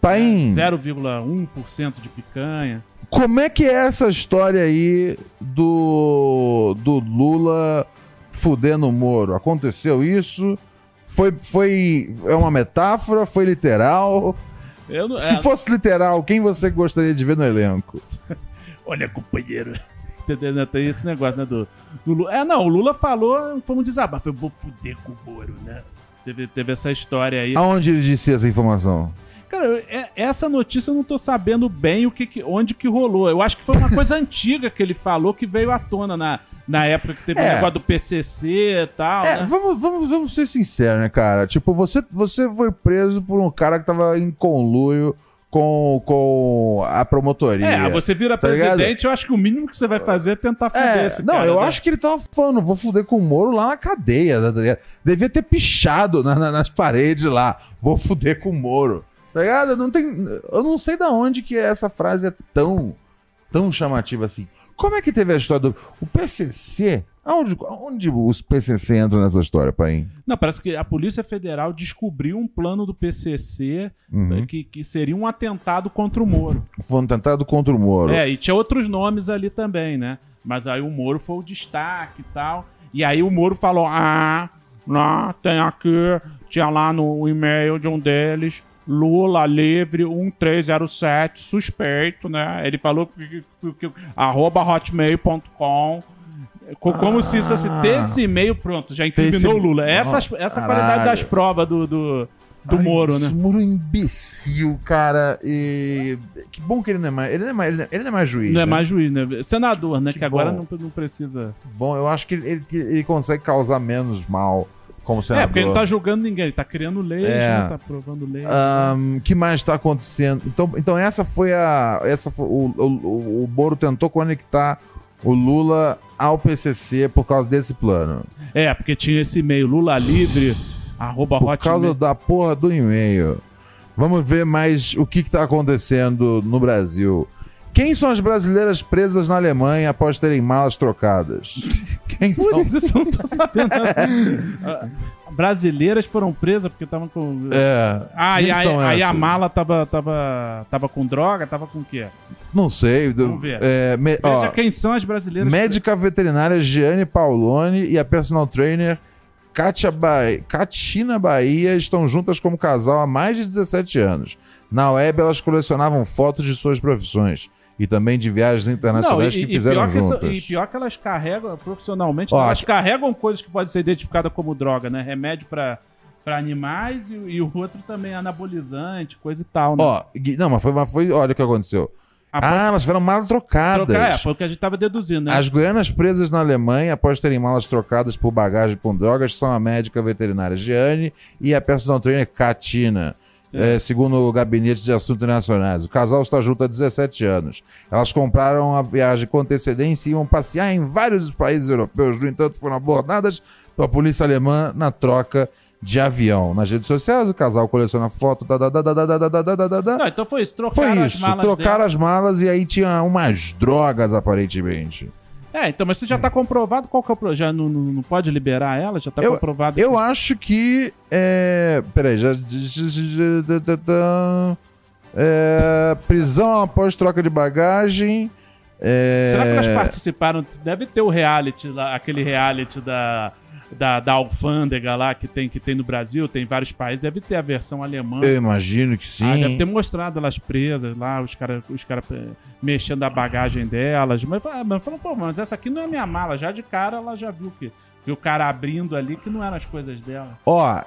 Paim, 0,1% de picanha. como é que é essa história aí do, do Lula fudendo o Moro? Aconteceu isso? Foi, foi. É uma metáfora? Foi literal? Não, Se é, fosse literal, quem você gostaria de ver no elenco? Olha, companheiro. Entendeu? Tem esse negócio, né? Do, do Lula. É, não, o Lula falou, foi um desabafo. Eu vou fuder com o Moro, né? Teve, teve essa história aí. Aonde ele disse essa informação? Cara, é- essa notícia eu não tô sabendo bem o que, onde que rolou. Eu acho que foi uma coisa antiga que ele falou que veio à tona na, na época que teve o É. negócio do PCC e tal, É, né? vamos, vamos, vamos ser sinceros, né, cara? Tipo, você, você foi preso por um cara que tava em conluio com, com a promotoria. É, você vira tá ligado? presidente, eu acho que o mínimo que você vai fazer é tentar fuder É, esse não, cara. eu né? acho que ele tava falando, vou fuder com o Moro lá na cadeia. tá ligado? Devia ter pichado na- na- nas paredes lá, vou fuder com o Moro. Tá ligado? Não tem, eu não sei da onde que essa frase é tão, tão chamativa assim. Como é que teve a história do. O PCC? Aonde, onde os PCC entram nessa história, pai? Não, parece que a Polícia Federal descobriu um plano do PCC Uhum. eh, que, que seria um atentado contra o Moro. Foi um tentado contra o Moro. É, e tinha outros nomes ali também, né? Mas aí o Moro foi o destaque e tal. E aí o Moro falou: Ah, lá, tem aqui, tinha lá no e-mail de um deles. Lula livre 1307, suspeito, né? Ele falou que, que, que- arroba hotmail.com. Co- Como se isso assim, ter esse e-mail, pronto, já incriminou o esse- Lula. Essa, essa é a qualidade das provas do, do, do Ai, Moro, esse né? Moro é imbecil, cara. E que bom que ele não é mais. Ele não é mais, ele não é mais juiz. Não é né? mais juiz, né? Senador, né? Que, Que agora não, não precisa. Bom, eu acho que ele, ele, ele consegue causar menos mal como senador. É, porque ele não tá julgando ninguém, ele tá criando leis, É. né? Tá aprovando leis. O que mais está acontecendo? Então, então essa foi a. Essa foi, o, o, o- o Moro tentou conectar o Lula ao PCC por causa desse plano. É, porque tinha esse e-mail, Lula livre, arroba Por causa da porra do e-mail. Vamos ver mais o que está acontecendo no Brasil. Quem são as brasileiras presas na Alemanha após terem malas trocadas? Quem Por são? isso eu não tô sabendo. Brasileiras foram presas porque estavam com. É, Ah, e aí, aí a mala tava, tava, tava com droga, tava com o quê? Não sei. Vamos ver. É, me- ó, quem são as brasileiras. Médica veterinária Giane Pauloni e a personal trainer Katia ba... Katina Bahia estão juntas como casal há mais de 17 anos. Na web, elas colecionavam fotos de suas profissões e também de viagens Não, internacionais que fizeram que essa- juntas. e pior que elas carregam profissionalmente, Ó, elas aqui- carregam coisas que podem ser identificadas como droga, né? Remédio pra, pra animais e, e o outro também anabolizante, coisa e tal, né? Ó, não, mas foi, mas foi. Olha o que aconteceu. Ah, elas tiveram malas trocadas. trocar, é, foi o que a gente tava deduzindo, né? As goianas presas na Alemanha após terem malas trocadas por bagagem com drogas são a médica veterinária Giane e a personal trainer Katina. É, segundo o Gabinete de Assuntos Internacionais. O casal está junto há 17 anos. Elas compraram a viagem com antecedência e iam passear em vários países europeus. No entanto, foram abordadas pela polícia alemã na troca de avião. Nas redes sociais, o casal coleciona foto. Da, da, da, da, da, da, da, da, da. Não, então foi isso, trocaram Foi as isso, malas trocaram dela. as malas e aí tinha umas drogas, aparentemente. É, então, mas se já tá comprovado, qual que é o? Já não, não, pode liberar ela? Já tá Eu- comprovado. Eu que- acho que. É... Peraí, já. É... Prisão após troca de bagagem. É... Será que elas participaram? Deve ter o reality aquele reality da, da, da alfândega lá que tem, que tem no Brasil, tem em vários países. Deve ter a versão alemã. Eu imagino que sim. Ah, deve ter mostrado elas presas lá, os caras os cara, eh, mexendo a bagagem delas. Mas, ah, mas falou, pô, mas essa aqui não é minha mala. Já de cara ela já viu que. Viu o cara abrindo ali que não eram as coisas dela. Ó,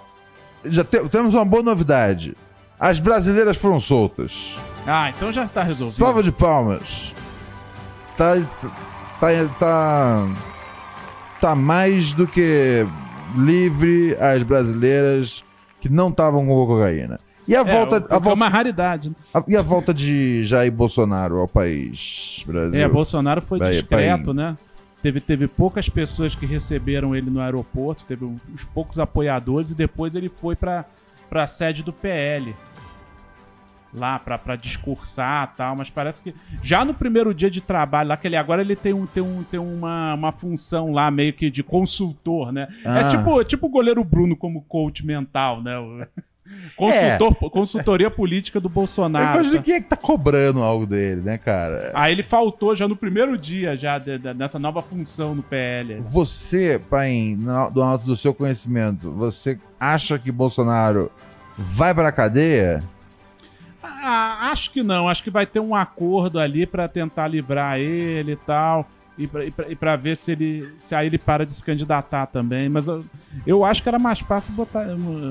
já te- temos uma boa novidade. As brasileiras foram soltas. Ah, então já tá resolvido. Salva de palmas. Tá. Tá. Tá. Tá mais do que livre as brasileiras que não estavam com cocaína. E a É, volta. o- a é volta uma raridade. né? a- e a volta de Jair Bolsonaro ao país Brasil? É, Bolsonaro foi Vai- discreto, vai- né? Teve, teve poucas pessoas que receberam ele no aeroporto, teve uns poucos apoiadores e depois ele foi pra, pra sede do PL. Lá pra, pra discursar e tal, mas parece que já no primeiro dia de trabalho lá, que ele agora ele tem, um, tem, um, tem uma, uma função lá meio que de consultor, né? Ah. É tipo, tipo o goleiro Bruno como coach mental, né? Consultor, Consultoria política do Eu Bolsonaro. imagino tá? quem é que tá cobrando algo dele, né, cara? Aí ele faltou já no primeiro dia, já de- de- nessa nova função no PL. Você, pai, no- do alto do seu conhecimento, você acha que Bolsonaro vai pra cadeia? Ah, acho que não, acho que vai ter um acordo ali pra tentar livrar ele e tal. E pra, e pra- e pra ver se ele. Se aí ele para de se candidatar também. Mas eu, eu acho que era mais fácil botar,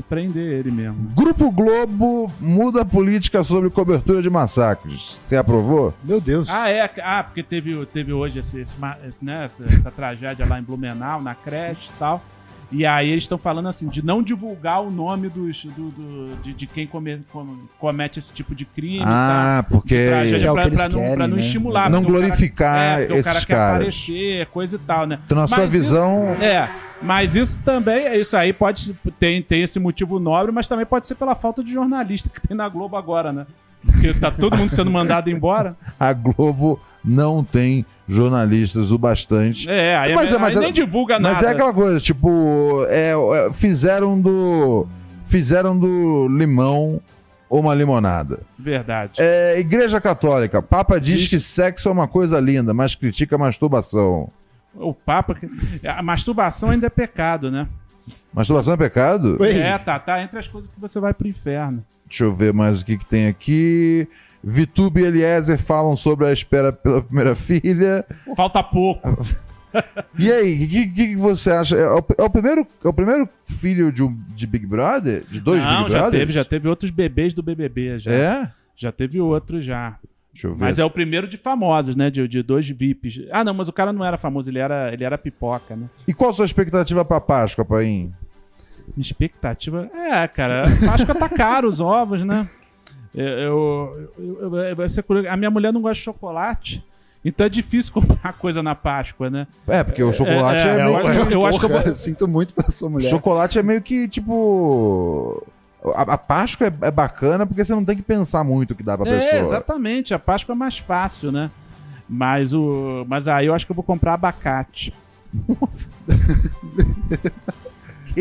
prender ele mesmo. Grupo Globo muda a política sobre cobertura de massacres. Você aprovou? Meu Deus. Ah, é. Ah, porque teve, teve hoje esse, esse esse, né, essa, essa tragédia lá em Blumenau, na creche e tal. E aí eles estão falando assim, de não divulgar o nome dos, do, do- de, de quem come- com- comete esse tipo de crime. Ah, tal. porque. Tragédia É pra, pra não, querem, pra não né? estimular. Não porque o cara- glorificar é, porque o cara esses quer caras. aparecer, coisa e tal, né? Então, na sua Mas visão. Isso, é, mas isso também, isso aí pode tem, tem esse motivo nobre, mas também pode ser pela falta de jornalista que tem na Globo agora, né? Porque tá todo mundo sendo mandado embora. a Globo não tem jornalistas o bastante. É, aí, Mas é, é- mas aí é- nem divulga nada. Mas é aquela coisa, tipo, é, é, fizeram do. Fizeram do limão uma limonada. Verdade. É, Igreja Católica, Papa diz, Diz- que sexo é uma coisa linda, mas critica a masturbação. O Papa. A masturbação ainda é pecado, né? Masturbação é pecado? É, tá, tá entre as coisas que você vai pro inferno. Deixa eu ver mais o que, que tem aqui. Vitube e Eliezer falam sobre a espera pela primeira filha. Falta pouco. E aí, o que, que, você acha? É o, é o primeiro, é o primeiro filho de, um, de Big Brother? De dois Não, Big já Brothers? teve, já teve outros bebês do BBB já. É? Já teve outros já. Deixa eu ver. Mas é o primeiro de famosos, né? De, de dois VIPs. Ah, não, mas o cara não era famoso, ele era, ele era pipoca, né? E qual a sua expectativa pra Páscoa, Paim? Minha expectativa. É, cara, Páscoa tá caro os ovos, né? Eu, eu- eu- eu- vai ser curioso. a minha mulher não gosta de chocolate, então é difícil comprar coisa na Páscoa, né? É, porque o chocolate é, é, eu meio acho- eu acho que eu vou- sinto muito pela sua mulher. Chocolate é meio que, tipo. A, a Páscoa é, é bacana porque você não tem que pensar muito o que dá pra É, pessoa. exatamente. A Páscoa é mais fácil, né? Mas, o, mas aí eu acho que eu vou comprar abacate.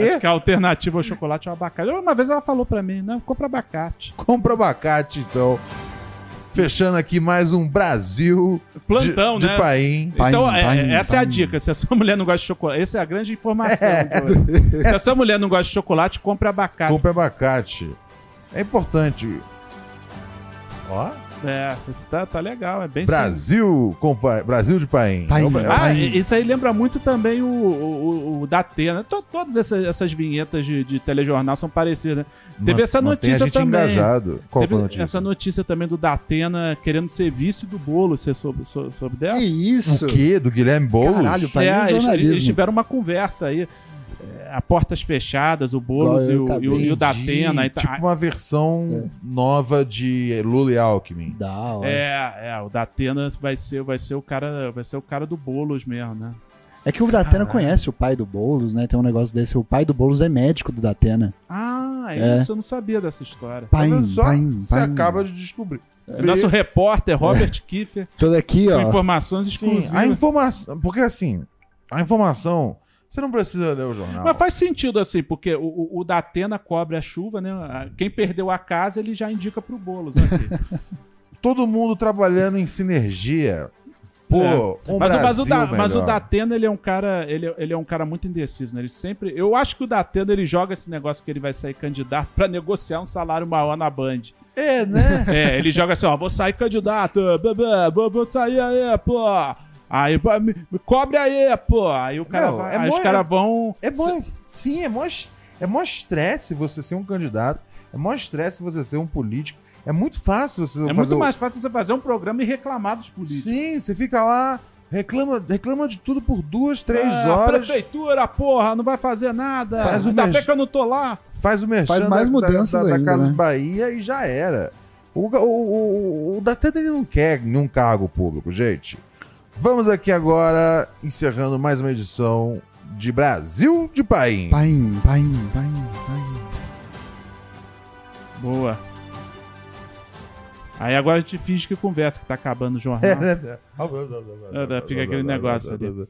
Acho que a alternativa ao chocolate é o abacate. Uma vez ela falou pra mim, não, compra abacate. Compra abacate, então. Fechando aqui mais um Brasil Plantão, de, né? de Paim. Então, Paim, é- paim, essa é a paim. dica. Se a sua mulher não gosta de chocolate, essa é a grande informação. hoje. Se a sua mulher não gosta de chocolate, compre abacate. Compra abacate. É importante. Ó. É, isso tá, tá legal, é bem Brasil, compa... Brasil de Paim. Paim. É Ah, Paim. isso aí lembra muito também o, o, o Datena. To- todas essas, essas vinhetas de, de telejornal são parecidas, né? Teve essa notícia também. engajado. Qual Teve foi a notícia? essa notícia também do Datena querendo ser vice do bolo. Você soube, sou- soube dessa? Que isso? O quê? Do Guilherme Boulos? Caralho, Paim É, é eles, eles tiveram uma conversa aí. É, A portas fechadas, o Boulos e o, e o, e o. Datena. Tá- Tipo uma versão nova de Lula e Alckmin. Da hora. É, é, o Datena vai ser, vai ser o cara, vai ser o cara do Boulos mesmo, né? É que o Datena conhece o pai do Boulos, né? Tem um negócio desse. O pai do Boulos é médico do Datena. Ah, É. isso eu não sabia dessa história. Tá Paim, vendo só? paim, Você paim. acaba de descobrir. Nosso repórter, Robert Kiefer, Todo aqui, com ó. informações Sim, exclusivas. a informação. Porque assim, a informação. Você não precisa ler o jornal. Mas faz sentido assim, porque o, o, o Datena cobre a chuva, né? Quem perdeu a casa, ele já indica pro Boulos aqui. Todo mundo trabalhando em sinergia. Pô, um É. mas, o- mas, Brasil o Da- mas o. Datena, ele é um cara, ele, ele é um cara muito indeciso, né? Ele sempre, eu acho que o Datena ele joga esse negócio que ele vai sair candidato pra negociar um salário maior na Band. É, né? É, ele joga assim, ó, vou sair candidato, bebê, vou, vou sair aí, pô. Aí, me, me cobre aí, pô. Aí o cara Não, vai, é aí bom- os caras vão É bom. Sim, é mó, é mó estresse você ser um candidato. É mó estresse você ser um político. É muito fácil você É fazer muito o- mais fácil você fazer um programa e reclamar dos políticos. Sim, você fica lá, reclama, reclama de tudo por duas, três Ah, A horas. prefeitura, porra, não vai fazer nada. Faz o Ainda bem que eu não tô lá. Faz o merchan Faz mais da, mudanças da, da, da ainda, Casa né? Bahia e já era. O, o, o, o Datena ele não quer nenhum cargo público, gente. Vamos aqui agora, encerrando mais uma edição de Brasil de Paim. Paim, paim, paim, paim. Boa. Aí agora a gente finge que conversa, que tá acabando o jornal. É, fica aquele negócio ali.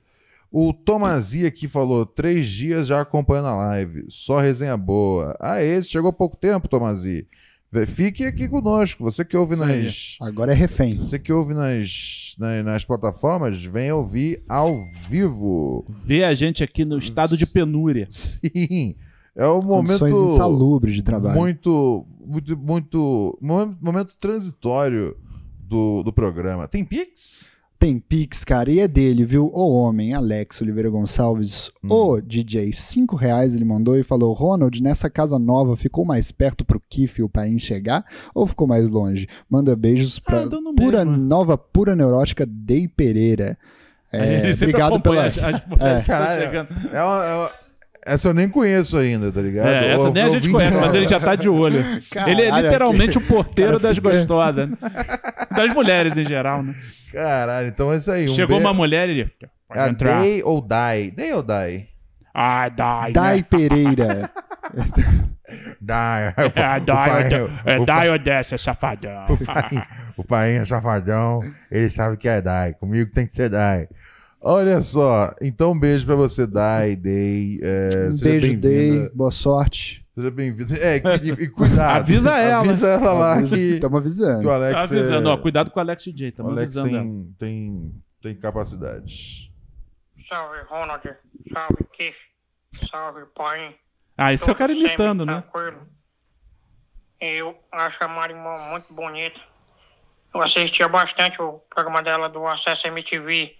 O Tomazia aqui falou: três dias já acompanhando a live. Só resenha boa. Ah, esse chegou há pouco tempo, Tomazia. Fique aqui conosco. Você que ouve nas. Agora é refém. Você que ouve nas, nas, nas plataformas, vem ouvir ao vivo. Vê a gente aqui no estado de penúria. Sim. É o momento. Condições insalubres de trabalho. Muito, muito, muito. Momento, momento transitório do, do programa. Tem Pix? Tem Pix, cara, e é dele, viu? O homem, Alex Oliveira Gonçalves, Hum. o DJ, cinco reais ele mandou e falou: Ronald, nessa casa nova ficou mais perto pro Kiff e o Paim chegar ou ficou mais longe? Manda beijos pra Ah, deu no pura, mesmo. nova pura neurótica Dei Pereira. É, obrigado pela. as- as que estão Caralho. É uma- é uma- essa eu nem conheço ainda, tá ligado? É, essa Eu- nem a gente conhece, mas ele já tá de olho. ele é Caralho, literalmente o porteiro Cara, das fica- gostosas. né? Das mulheres em geral, né? Caralho, então é isso aí. Um Chegou be- uma mulher e ele. Pode É entrar. Day ou Die? Day ou Die? Ah, dai. Dai né? Pereira. Die. É, O dai, pai- ou de- é, desce, safadão. pai- O pai é safadão, ele sabe que é Dai. Comigo tem que ser Dai. Olha só, então um beijo pra você, Dai, Day. É, Um seja beijo, Day. Boa sorte. Seja bem-vinda. É, e, e cuidado. Avisa ela. Avisa ela lá que, Estamos que avisando. o Alex, Tá avisando, é- ó, cuidado com o Alex DJ, o estamos Alex avisando. ela. tem, tem, tem capacidade. Salve, Ronald. Salve, Keith. Salve, pai. Ah, esse é o cara imitando, né? Tranquilo. Eu acho a Marimão muito bonita. Eu assistia bastante o programa dela do Acesso MTV.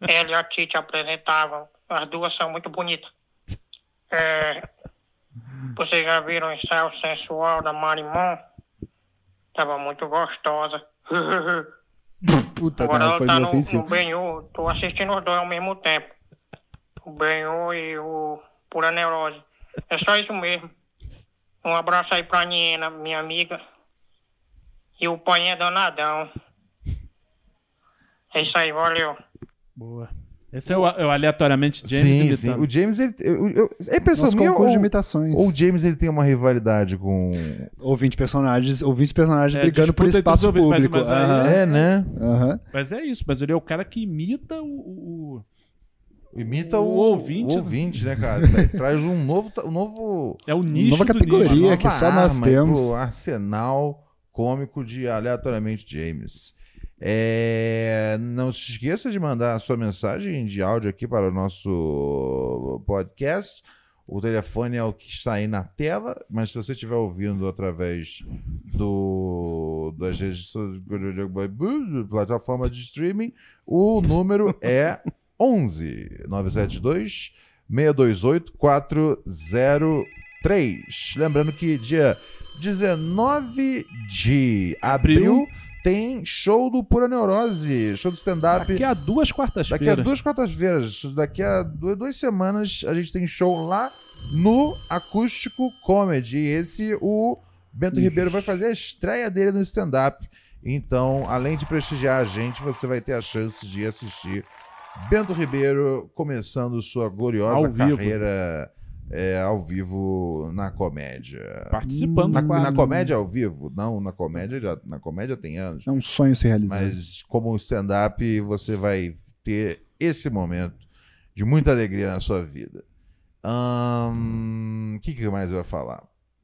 Ela e a Titi apresentavam. As duas são muito bonitas. É, vocês já viram o ensaio sensual da Marimão? Tava muito gostosa. Puta, Agora ela tá no, no. Tô assistindo os dois ao mesmo tempo. O Benhu e o Pura Neurose. É só isso mesmo. Um abraço aí pra Niena, minha amiga. E o pai é danadão. É isso aí, valeu. Boa. Esse é o, é o aleatoriamente James sim, sim. imitando. O James, ele, eu, eu, é Nosso minha concurso de ou, imitações. ou o James ele tem uma rivalidade com... Ouvinte personagens, ouvintes personagens É, brigando por espaço ouvintes, público. mas- mas aí- Aham, É, né? aham. Mas é isso, mas ele é o cara que imita o. o- o- Imita O o, ouvinte, o né? ouvinte, né, cara? Tra- Traz um novo, um novo É o nicho Nova do categoria. nicho. que só nós temos. pro arsenal cômico de aleatoriamente James. É, não se esqueça de mandar a sua mensagem de áudio aqui para o nosso podcast. O telefone é o que está aí na tela, mas se você estiver ouvindo através do das redes plataforma de streaming, o número é 11 972 628 403. Lembrando que dia 19 de abril tem show do Pura Neurose, show do stand-up. Daqui a duas Daqui a quartas-feiras. duas quartas-feiras, daqui a du- duas semanas, a gente tem show lá no Acústico Comedy. E esse, o Bento Ribeiro vai fazer a estreia dele no stand-up. Então, além de prestigiar a gente, você vai ter a chance de assistir Bento Ribeiro começando sua gloriosa Ao vivo. É, ao vivo na comédia. Participando Na, do na quadro. comédia ao vivo? Não, na comédia já, na comédia tem anos. É um sonho se realizar. Mas como stand-up, você vai ter esse momento de muita alegria na sua vida. O que, que mais eu ia falar?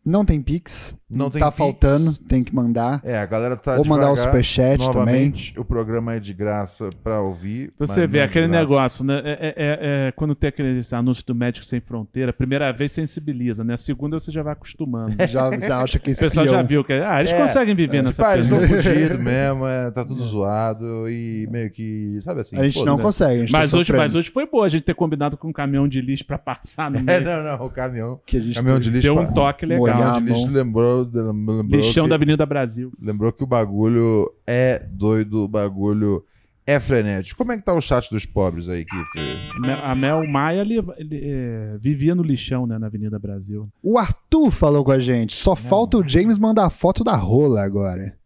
Não tem Pix. Não Não tem tá Pix. faltando, tem que mandar. É, a galera tá Ou mandar o superchat Novamente, o programa é de graça pra ouvir. Você vê de aquele graça. negócio, né? É, é- é- é quando tem aquele anúncio do Médico Sem Fronteira, a primeira vez sensibiliza, né? A segunda você já vai acostumando. Já, você acha que O pessoal já viu que. Ah, eles É, conseguem viver É, nessa tipo, ah, eles estão fudidos mesmo, é, tá tudo zoado e meio que, sabe assim? A gente não foda-se. consegue, a gente Mas tá hoje, mas hoje foi boa a gente ter combinado com um caminhão de lixo pra passar no É, meio. não, não, o caminhão. Que a gente Caminhão de lixo. Deu um toque legal. Molhar Caminhão a de lixo mão. lembrou, lembrou Lixão que- da Avenida Brasil. Lembrou que o bagulho é doido, o bagulho é frenético. Como é que tá o chat dos pobres aí, Kiffer? A Mel- A Mel Maia ele, ele, é, vivia no lixão, né? Na Avenida Brasil. O Arthur falou com a gente. Só falta o James mandar a foto da rola agora.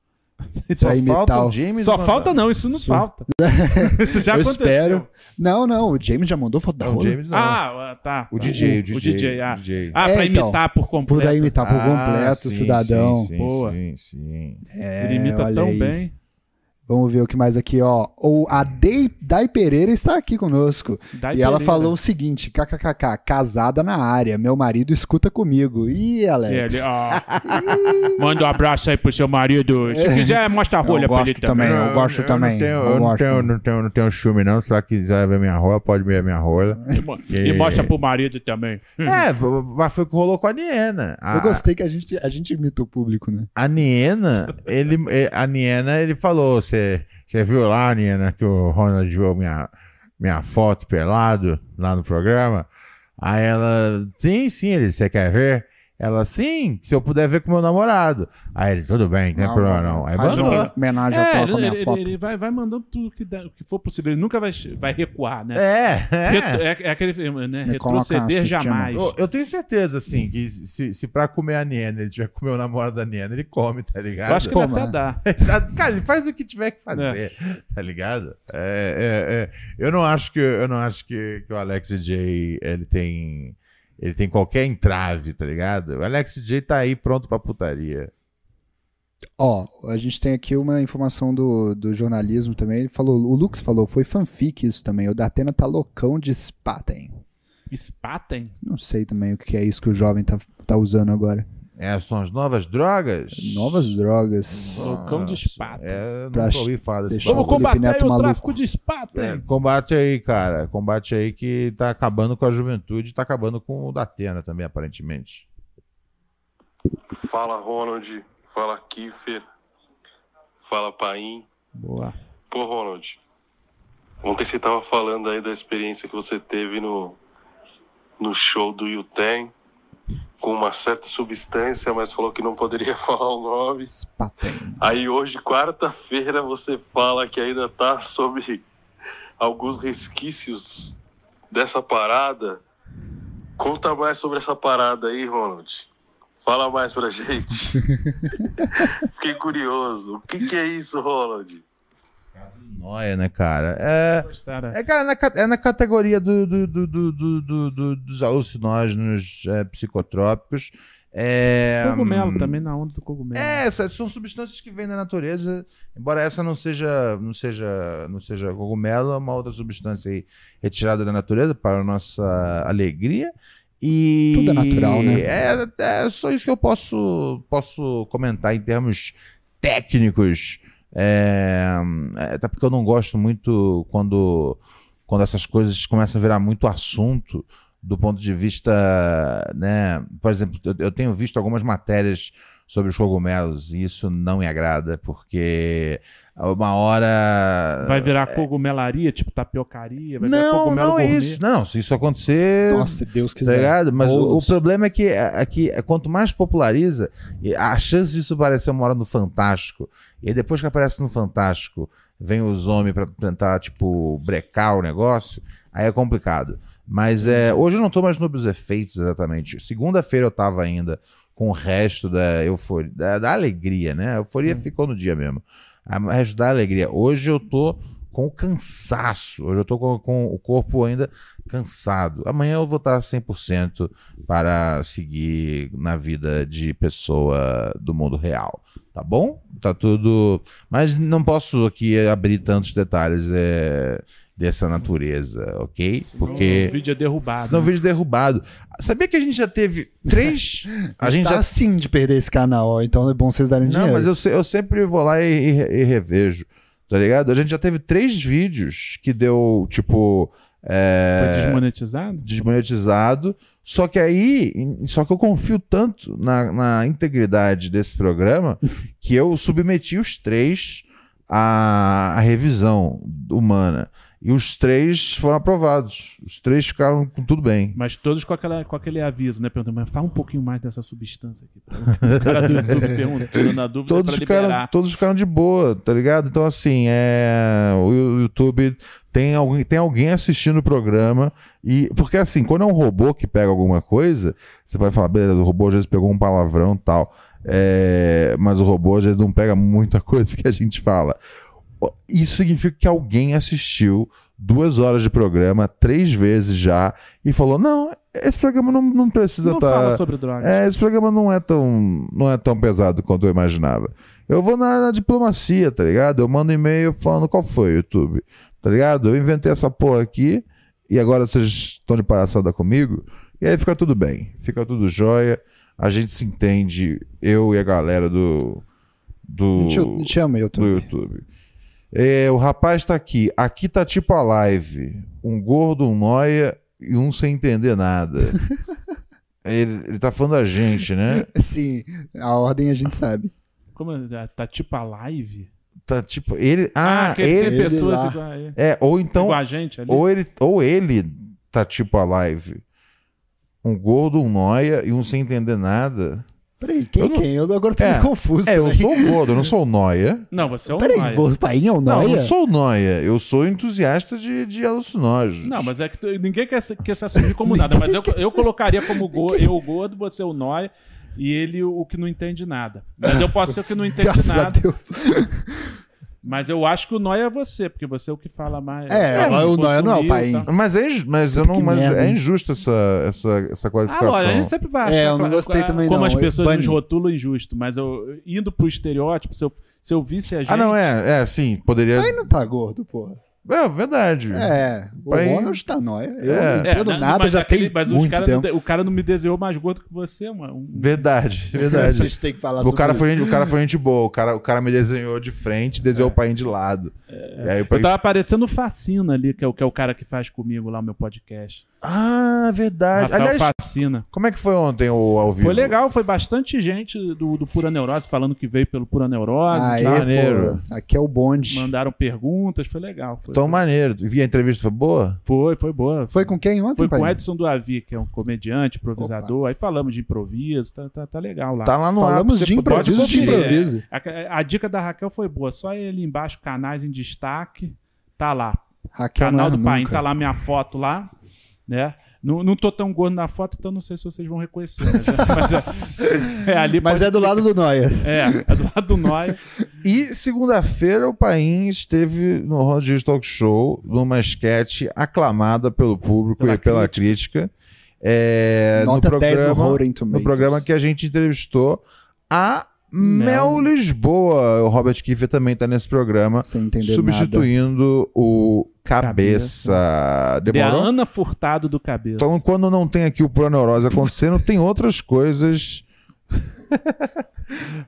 Só Pra falta o- James Só mandar- falta não, isso não falta. isso já Eu aconteceu. espero. Não, não, o James já mandou foto da Não. James não. Ah, tá. o DJ, o DJ. O DJ, ah. o DJ. Ah, É, pra então. imitar por completo. Poder imitar por Ah, completo, sim, cidadão. Sim, sim, Boa. sim, sim. É, Ele imita olha tão aí. bem. Vamos ver o que mais aqui, ó. O, a Dei, Dai Pereira está aqui conosco. Dai e ela Pereira. falou o seguinte: kkkk, casada na área, meu marido escuta comigo. Ih, E Alex. ele, ó, manda um abraço aí pro seu marido. Se quiser, mostra a rolha Eu pra ele também. também. eu gosto também, Não tenho, eu eu não tenho, não tenho, não tenho ciúme, não. Se ela quiser ver minha rola, pode ver a minha rola. E, e mostra pro marido também. É, mas foi o que rolou com a Niena. A, Eu gostei que a gente, a gente imita o público, né? A Niena, ele, eh, a Niena, ele falou, você viu lá, Niena, que o Ronald viu minha, minha foto pelado lá no programa? Aí ela, sim, sim, ele, você quer ver? Ela, sim, se eu puder ver com meu namorado. Aí ele, tudo bem, não tem problema não. Aí Faz mandou. uma homenagem à É, tua ele, com a minha ele- foto. ele vai, vai mandando tudo que, dá- o que for possível. Ele nunca vai, vai recuar, né? É, Retro- é. é, é aquele filme, né? Me coloca Retroceder jamais. Eu, eu tenho certeza, assim, que se, se pra comer a Niena ele tiver que comer o namorado da Niena, ele come, tá ligado? Eu acho que Pô, ele até mano. dá. Cara, ele faz o que tiver que fazer, tá ligado? É, é, é. Eu não acho que eu não acho que, que o Alex J ele tem ele tem qualquer entrave, tá ligado? O Alex J tá aí pronto pra putaria. Ó, a gente tem aqui uma informação do, do jornalismo também. Ele falou, o Lux falou, foi fanfic isso também. O Datena tá loucão de Spaten. Spaten? Não sei também o que é isso que o jovem tá, tá usando agora. Essas são as novas drogas? Novas drogas. Loucão de Spaten. É, Pra nunca ouvi falar desse Vamos combater Neto aí o maluco. tráfico de Spaten. É, combate aí, cara. Combate aí que tá acabando com a juventude, tá acabando com o Datena também, aparentemente. Fala Ronald, fala Kiffer, fala Paim. Boa. Pô, Ronald, ontem você tava falando aí da experiência que você teve no, no show do Yuten com uma certa substância, mas falou que não poderia falar o nome. Aí hoje, quarta-feira, você fala que ainda tá sobre alguns resquícios dessa parada. Conta mais sobre essa parada aí, Ronald. Fala mais pra gente. Fiquei curioso. O que, que é isso, Ronald? Nóia, né, cara? É, Gostaram? é, cara, na, é na categoria do, do- do- do- do- do- do- dos alucinógenos é, psicotrópicos. É, Cogumelo hum, também na onda do cogumelo. É, são substâncias que vêm da natureza, embora essa não seja, não seja, não seja cogumelo, é uma outra substância aí retirada da natureza para a nossa alegria. E Tudo é natural, né? É, é só isso que eu posso, posso comentar em termos técnicos. É, é, até porque eu não gosto muito quando, quando essas coisas começam a virar muito assunto do ponto de vista, né? Por exemplo, eu, eu tenho visto algumas matérias sobre os cogumelos e isso não me agrada, porque uma hora. Vai virar cogumelaria, tipo tapiocaria, vai virar Não, cogumelo não é gourmet. isso. Não, se isso acontecer. Nossa, se Deus Tá quiser. ligado? Mas o, o problema é que, é que quanto mais populariza, a chance disso aparecer uma hora no Fantástico, e aí depois que aparece no Fantástico, vem os homens pra tentar, tipo, brecar o negócio, aí é complicado. Mas é, hoje eu não tô mais nos efeitos exatamente. Segunda-feira eu tava ainda com o resto da euforia, da, da alegria, né? A euforia ficou no dia mesmo. A- O resto da alegria. Hoje eu tô com cansaço. Hoje eu tô com, com o corpo ainda cansado. Amanhã eu vou estar 100% para seguir na vida de pessoa do mundo real. Tá bom? Tá tudo. Mas não posso aqui abrir tantos detalhes é, dessa natureza, ok? Porque. O vídeo é derrubado. Senão o né? vídeo é derrubado. Sabia que a gente já teve três. A gente tá assim de perder esse canal, ó, então é bom vocês darem dinheiro. Não, mas eu, eu sempre vou lá e, e- e revejo. Tá ligado? A gente já teve três vídeos que deu, tipo. é, Foi desmonetizado? desmonetizado. Só que aí, só que eu confio tanto na, na integridade desse programa que eu submeti os três à, à revisão humana. E os três foram aprovados. Os três ficaram com tudo bem. Mas todos com, aquela, com aquele aviso, né? Perguntando, mas fala um pouquinho mais dessa substância aqui. pra- O cara do YouTube perguntando a dúvida Todos pra ficaram, todos ficaram de boa, tá ligado? Então, assim, é, o YouTube tem alguém, tem alguém assistindo o programa. e Porque, assim, quando é um robô que pega alguma coisa, você vai falar, beleza, o robô às vezes pegou um palavrão e tal. é, mas o robô às vezes não pega muita coisa que a gente fala. Isso significa que alguém assistiu duas horas de programa, três vezes já, e falou: não, esse programa não, não precisa Não estar. fala sobre drogas. É, esse programa não é tão, não é tão pesado quanto eu imaginava. Eu vou na, na diplomacia, tá ligado? Eu mando e-mail falando qual foi, YouTube. Tá ligado? Eu inventei essa porra aqui e agora vocês estão de palhaçada comigo. E aí fica tudo bem, fica tudo jóia. A gente se entende, eu e a galera do. Do, Te, te amo, do YouTube. É, o rapaz tá aqui. Aqui tá tipo a live. Um gordo, um noia e um sem entender nada. ele, ele tá falando da gente, né? Sim, a ordem a gente sabe. Como é? Tá tipo a live? Tá tipo. Ele. Ah, que ele. tem pessoas lá. igual a ele. É, ou então. Igual a gente ali. Ou ele, ou ele tá tipo a live. Um gordo, um noia e um sem entender nada. Peraí, quem Eu não- quem? Eu agora tô É, meio confuso. É, eu também. sou o gordo, eu não sou o noia. Não, você é um Peraí, Maia. o pai é o Não, eu Noia? não sou o noia. Eu sou entusiasta de, de alucinógenos. Não, mas é que tu- ninguém quer se, quer se assumir como nada. Mas eu, eu colocaria como go, eu o gordo, você o nóia e ele o, o que não entende nada. Mas eu posso ser o que não entende Graças a nada. Deus. Mas eu acho que o Noia é você, porque você é o que fala mais. É, mais o Noia não é o tal. Mas é, mas eu não, mas é injusto essa, essa, essa Ah, qualificação. lógico, a gente sempre vai achar É, eu não gostei também como não, as pessoas bani. nos rotulam injusto, mas eu indo pro estereótipo, se eu, se eu visse a gente. Ah, não, é, é, sim, poderia. Aí não tá gordo, porra. É verdade. É, o Pai- Ronald tá nóia. Eu É. não É, entendo na- nada, mas já aquele- tem mas muito cara não tempo. de- o cara não me desenhou mais gordo que você, mano. Um- Verdade, A verdade. gente tem que falar O sobre cara, isso. foi, gente- o cara foi gente boa. O cara, o cara me desenhou de frente, desenhou o pai de lado. E aí o pai... Eu tava aparecendo o Facina ali, que é, o, que é o cara que faz comigo lá o meu podcast. Ah, verdade. Rafael Aliás, Facina. como é que foi ontem o ao vivo? Foi legal, foi bastante gente do, do Pura Neurose falando que veio pelo Pura Neurose. Tal. maneiro. pô, aqui é o bonde. Mandaram perguntas, foi legal. Foi, Tão maneiro. Vi a entrevista, foi boa? Foi, foi boa. Foi com quem ontem, Foi com o? Edson do Avi, que é um comediante, improvisador. Aí falamos de improviso, tá, tá, tá legal lá. Tá lá no Falamos ar. de improviso de improviso. A, a dica da Raquel foi boa. Só ali embaixo, canais em destaque, tá lá. Raquel Canal do Paim, tá lá minha foto lá, né? Não, não tô tão gordo na foto, então não sei se vocês vão reconhecer. Mas é, mas é- é ali Mas é do lado do Noia. É, é do lado do Noia. E segunda-feira o Paim esteve no Dias Talk Show, numa sketch aclamada pelo público Pela e pela crítica. É, no Nota 10 no programa, no programa que a gente entrevistou a Mel, Mel. Lisboa. O Robert Kiefer também tá nesse programa, Sem entender substituindo o Cabeça. É a Demorou? Ana Furtado do Cabeça. Então, quando não tem aqui o Proneurose acontecendo, tem outras coisas.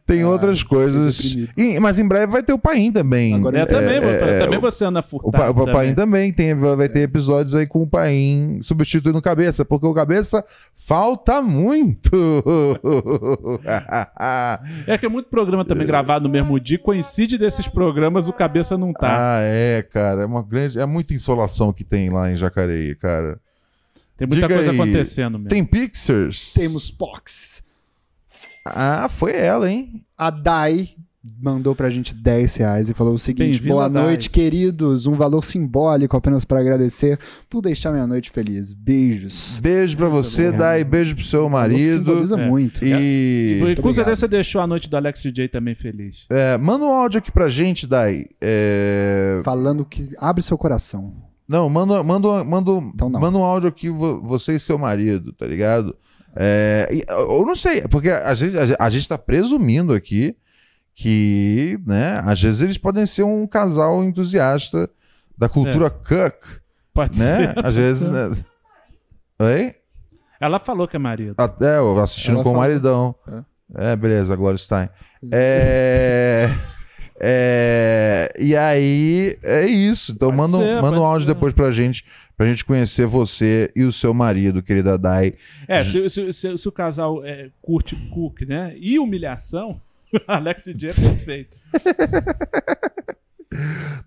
tem Ah, outras coisas. E- mas em breve vai ter o Paim também. Agora É, também, é, também, é, o- você, Ana O, Furtado. pa, o também. Paim também tem, vai ter episódios aí com o Paim substituindo o Cabeça, porque o Cabeça falta muito. É que é muito programa também gravado no mesmo dia, coincide desses programas, o Cabeça não tá. Ah, é, cara. É uma grande. É muita insolação que tem lá em Jacareí, cara. Tem muita diga coisa aí, acontecendo mesmo. Tem Pixars? Temos Pox. Ah, foi ela, hein? A Dai mandou pra gente 10 reais e falou o seguinte: Boa Dai. noite, queridos. Um valor simbólico apenas para agradecer por deixar minha noite feliz. Beijos. Beijo pra você. Dai. Beijo pro seu marido. Simboliza É. muito. E. Com obrigado. certeza você deixou a noite do Alex DJ também feliz. É, manda um áudio aqui pra gente, Dai. É, Falando que abre seu coração. Não, manda, manda, manda, Então não. manda um áudio aqui, vo- você e seu marido, tá ligado? É, eu não sei, porque a gente, a, gente- a gente tá presumindo aqui que, né, às vezes eles podem ser um casal entusiasta da cultura cuck, Pode né? ser. Às vezes, né? Oi? Ela falou que é marido. Até eu assistindo Ela com o maridão. É, beleza, Gloria Stein. É, é, e aí, é isso. Então Pode manda, um- ser, manda um áudio ser. depois pra gente, pra gente conhecer você e o seu marido, querida Dai. É, se, se- se- se o casal é, curte cook, né? E humilhação, Alex DJ é perfeito.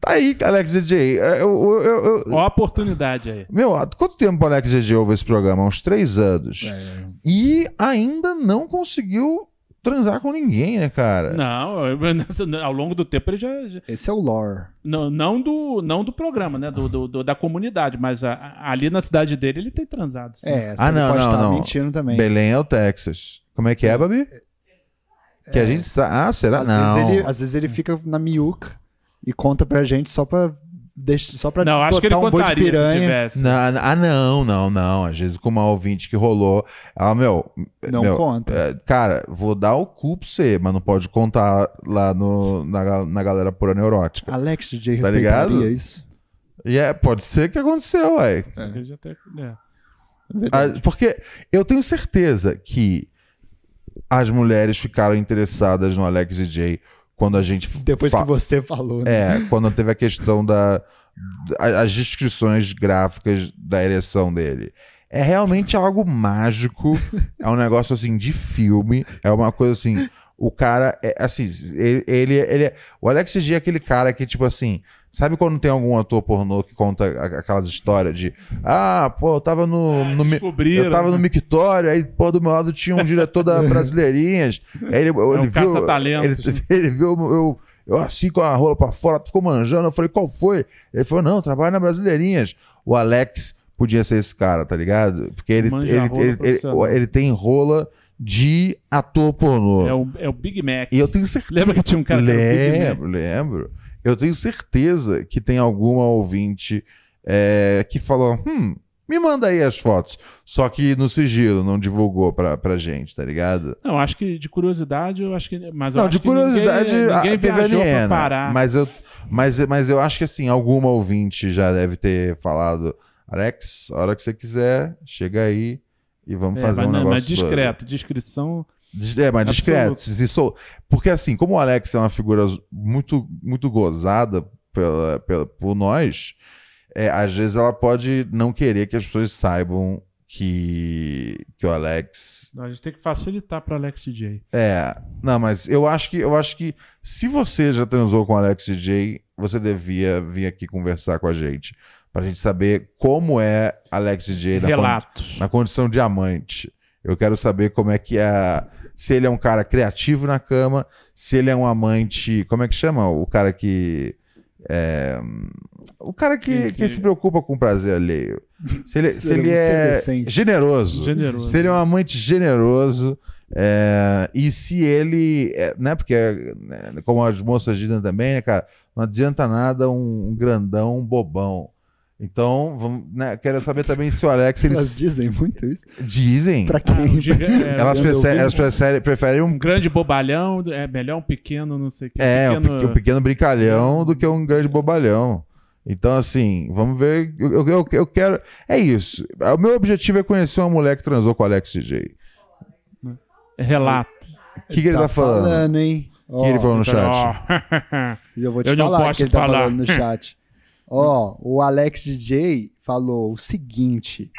Tá aí, Alex DJ. É, eu- eu- eu- Ó a oportunidade aí. meu, há quanto tempo o Alex DJ ouve esse programa? Uns três anos. É. E ainda não conseguiu transar com ninguém, né, cara? Não, ao longo do tempo ele já. já- Esse é o lore. não, não, do, não do programa, né? Do, do- do- da comunidade, mas a- a- ali na cidade dele ele tem transado. sim. É, Ah, não, pode não, estar não. mentindo também. Belém é o Texas. Como é que é, Babi? Que a gente sabe. Ah, será? Às não. vezes, ele, às vezes ele fica na miúca e conta pra gente só pra, deixa, só pra Não, acho que ele um boi de contaria se piranha. Não, ah, não, não, não. Às vezes com uma ouvinte que rolou. Ela, meu. Não meu, conta. é, cara, vou dar o cu pra você, mas não pode contar lá no, na, na galera pura neurótica. Alex DJ Tá ligado? isso. E é, pode ser que aconteceu, ué. Ele já tem- é. É Ah, porque eu tenho certeza que as mulheres ficaram interessadas no Alex DJ quando a gente. Depois que você falou, né? É, quando teve a questão da. as descrições gráficas da ereção dele. É realmente algo mágico. é um negócio assim de filme. É uma coisa assim. O cara é assim. Ele, ele, ele é. O Alex G é aquele cara que, tipo assim. Sabe quando tem algum ator pornô que conta aquelas histórias de. Ah, pô, eu tava no. no mi- Descobriram. eu tava no né? Mictório, aí, pô, do meu lado tinha um diretor da Brasileirinhas. Aí ele, ele um viu. caça-talentos. Ele, ele viu eu, eu assim com a rola pra fora, ficou manjando. Eu falei, qual foi? Ele falou, não, trabalha na Brasileirinhas. O Alex podia ser esse cara, tá ligado? Porque ele, ele, ele, ele, ele tem rola de ator pornô. É o, é o Big Mac. E eu tenho certeza. Lembra que tinha um cara que era o Big Mac? Lembro, lembro. Eu tenho certeza que tem alguma ouvinte é, que falou: hum, me manda aí as fotos. Só que no sigilo, não divulgou pra, pra gente, tá ligado? Não, acho que de curiosidade, eu acho que. Mas não, acho de curiosidade, ninguém, ninguém a- teve a parar. Mas eu, mas, mas eu acho que assim, alguma ouvinte já deve ter falado: Alex, a hora que você quiser, chega aí e vamos É, fazer mas, um não, negócio. mas discreto, descrição. É, mas Absoluto. discreto. se sou- Porque assim, como o Alex é uma figura muito, muito gozada pela, pela, por nós, é, às vezes ela pode não querer que as pessoas saibam que, que o Alex. A gente tem que facilitar para Alex DJ. É. Não, mas eu acho que eu acho que se você já transou com o Alex DJ, você devia vir aqui conversar com a gente. Pra gente saber como é Alex DJ na, Relatos. na condição diamante. Eu quero saber como é que é. Se ele é um cara criativo na cama, se ele é um amante. Como é que chama? O cara que. é, o cara que, Que- que que- se preocupa com o prazer alheio. Se ele, se ele um é decente. generoso. Generoso. Se ele é um amante generoso. é, e se ele. é, né, porque, né, como as moças dizem também, né, cara? Não adianta nada um, um grandão, um bobão. Então, vamos, né, quero saber também se o Alex. Eles Elas dizem muito isso. dizem. Pra Ah, quem? o giga- é, Elas, preferem, elas preferem, preferem um um. grande bobalhão, é melhor um pequeno, não sei o que. É, um, pequeno... pe- um pequeno brincalhão do que um grande bobalhão. Então, assim, vamos ver. Eu, eu, eu- quero. É isso. O meu objetivo é conhecer uma mulher que transou com o Alex DJ. Relato. O que, que ele tá, falando? hein? O que ele falou no chat? E eu vou te Eu não falar o posso que ele tá falar. falando no chat. Ó, o Alex DJ falou o seguinte.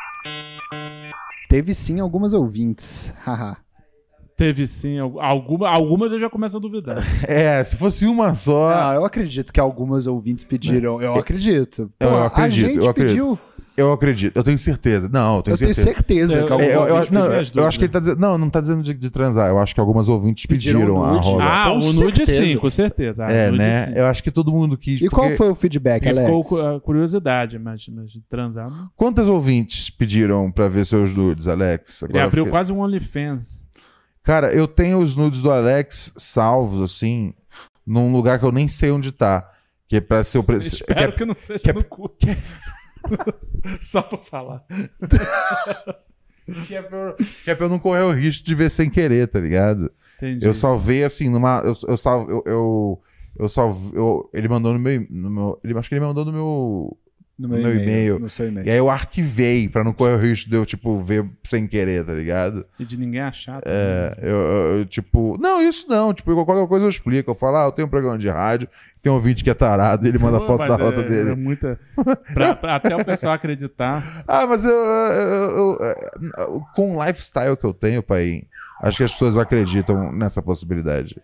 Teve sim algumas ouvintes. Haha. Teve sim. al- Alguma, algumas eu já começo a duvidar. É, se fosse uma só. Ah, eu acredito que algumas ouvintes pediram. Eu acredito. Eu Pô, acredito, A gente eu acredito. pediu. Eu acredito. Eu tenho certeza. Não, eu tenho Eu tenho certeza. certeza Eu- que eu- É, eu, eu, não, eu, acho que ele dúvidas. tá dizendo. Não, não tá dizendo de, de transar. Eu acho que algumas ouvintes Pediram pediram, a rola. ah, com o nude certeza. sim, com certeza. Ah, é, nude né? sim. Eu acho que todo mundo quis. E qual porque- foi o feedback, E Alex? ficou a curiosidade, mas, mas de transar. não. Quantas ouvintes pediram pra ver seus nudes, Alex? Ele Agora eu abriu fiquei- quase um OnlyFans. Cara, eu tenho os nudes do Alex salvos, assim, num lugar que eu nem sei onde tá. Que é pra ser o. Pre... que Espero é- que não seja que é- no cu. Só pra falar. que é pra eu- que é pra eu não correr o risco de ver sem querer, tá ligado? Entendi. Eu salvei assim numa. Eu, eu. Eu, eu, eu eu- ele mandou no meu, no meu. Ele, acho que ele mandou no meu. No meu e-mail. No seu e-mail. E aí eu arquivei pra não correr o risco de eu, tipo, ver sem querer, tá ligado? E de ninguém achar. também. É, eu, eu- eu, tipo. Não, isso não. Tipo, qualquer coisa eu explico. Eu falo, ah, eu tenho um programa de rádio, tem um ouvinte que é tarado e ele manda Pô, foto da é- rota dele. É muita... pra- pra- até o pessoal acreditar. Ah, mas eu, eu- eu- eu- com o lifestyle que eu tenho, pai, acho que as pessoas acreditam nessa possibilidade.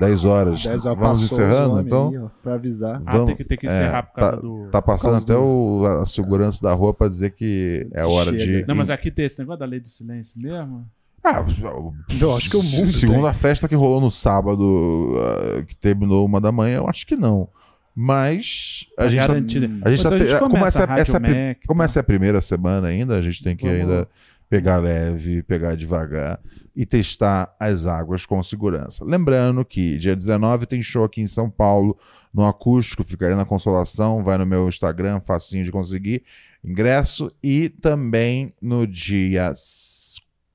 10 horas. 10 horas Vamos encerrando, então? aí, ó, pra avisar. Ah, Vamos- tem que, tem que é, encerrar por causa tá- do. Tá passando até do- o, a segurança da rua pra dizer que é hora Chega. de. Não, mas aqui tem esse negócio da lei do silêncio mesmo. Ah, Eu acho que o mundo Segundo a festa que rolou no sábado, ah, que terminou uma da manhã, eu acho que não. Mas a Tá gente tá, garantido. a gente tá Então começa essa, a essa, pri- Mac, tá? é a primeira semana ainda, a gente tem que Vamos- ainda pegar leve, pegar devagar e testar as águas com segurança. Lembrando que dia 19 tem show aqui em São Paulo, no acústico, ficaria na Consolação, vai no meu Instagram, facinho de conseguir ingresso e também no dia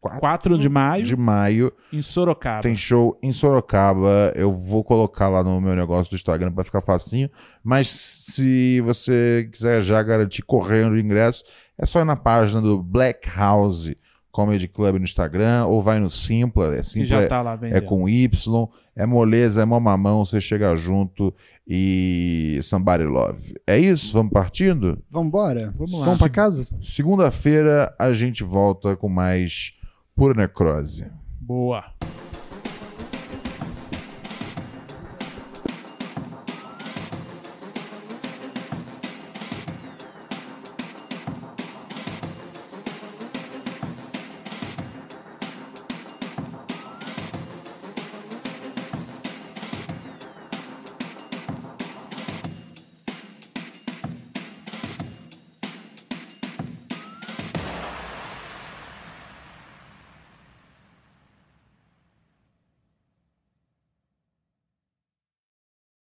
4 4 de maio, de maio em Sorocaba. tem show em Sorocaba. Eu vou colocar lá no meu negócio do Instagram pra ficar facinho. Mas se você quiser já garantir correndo o ingresso, é só ir na página do Black House Comedy Club no Instagram ou vai no Simpla. É Simpla já é, tá lá é vendendo. com Y. É moleza, é mó mamão. Você chega junto e somebody love. É isso? Vamos partindo? Vambora? Vamos lá. Vamos pra casa? Segunda-feira a gente volta com mais Pura Necrose. Boa.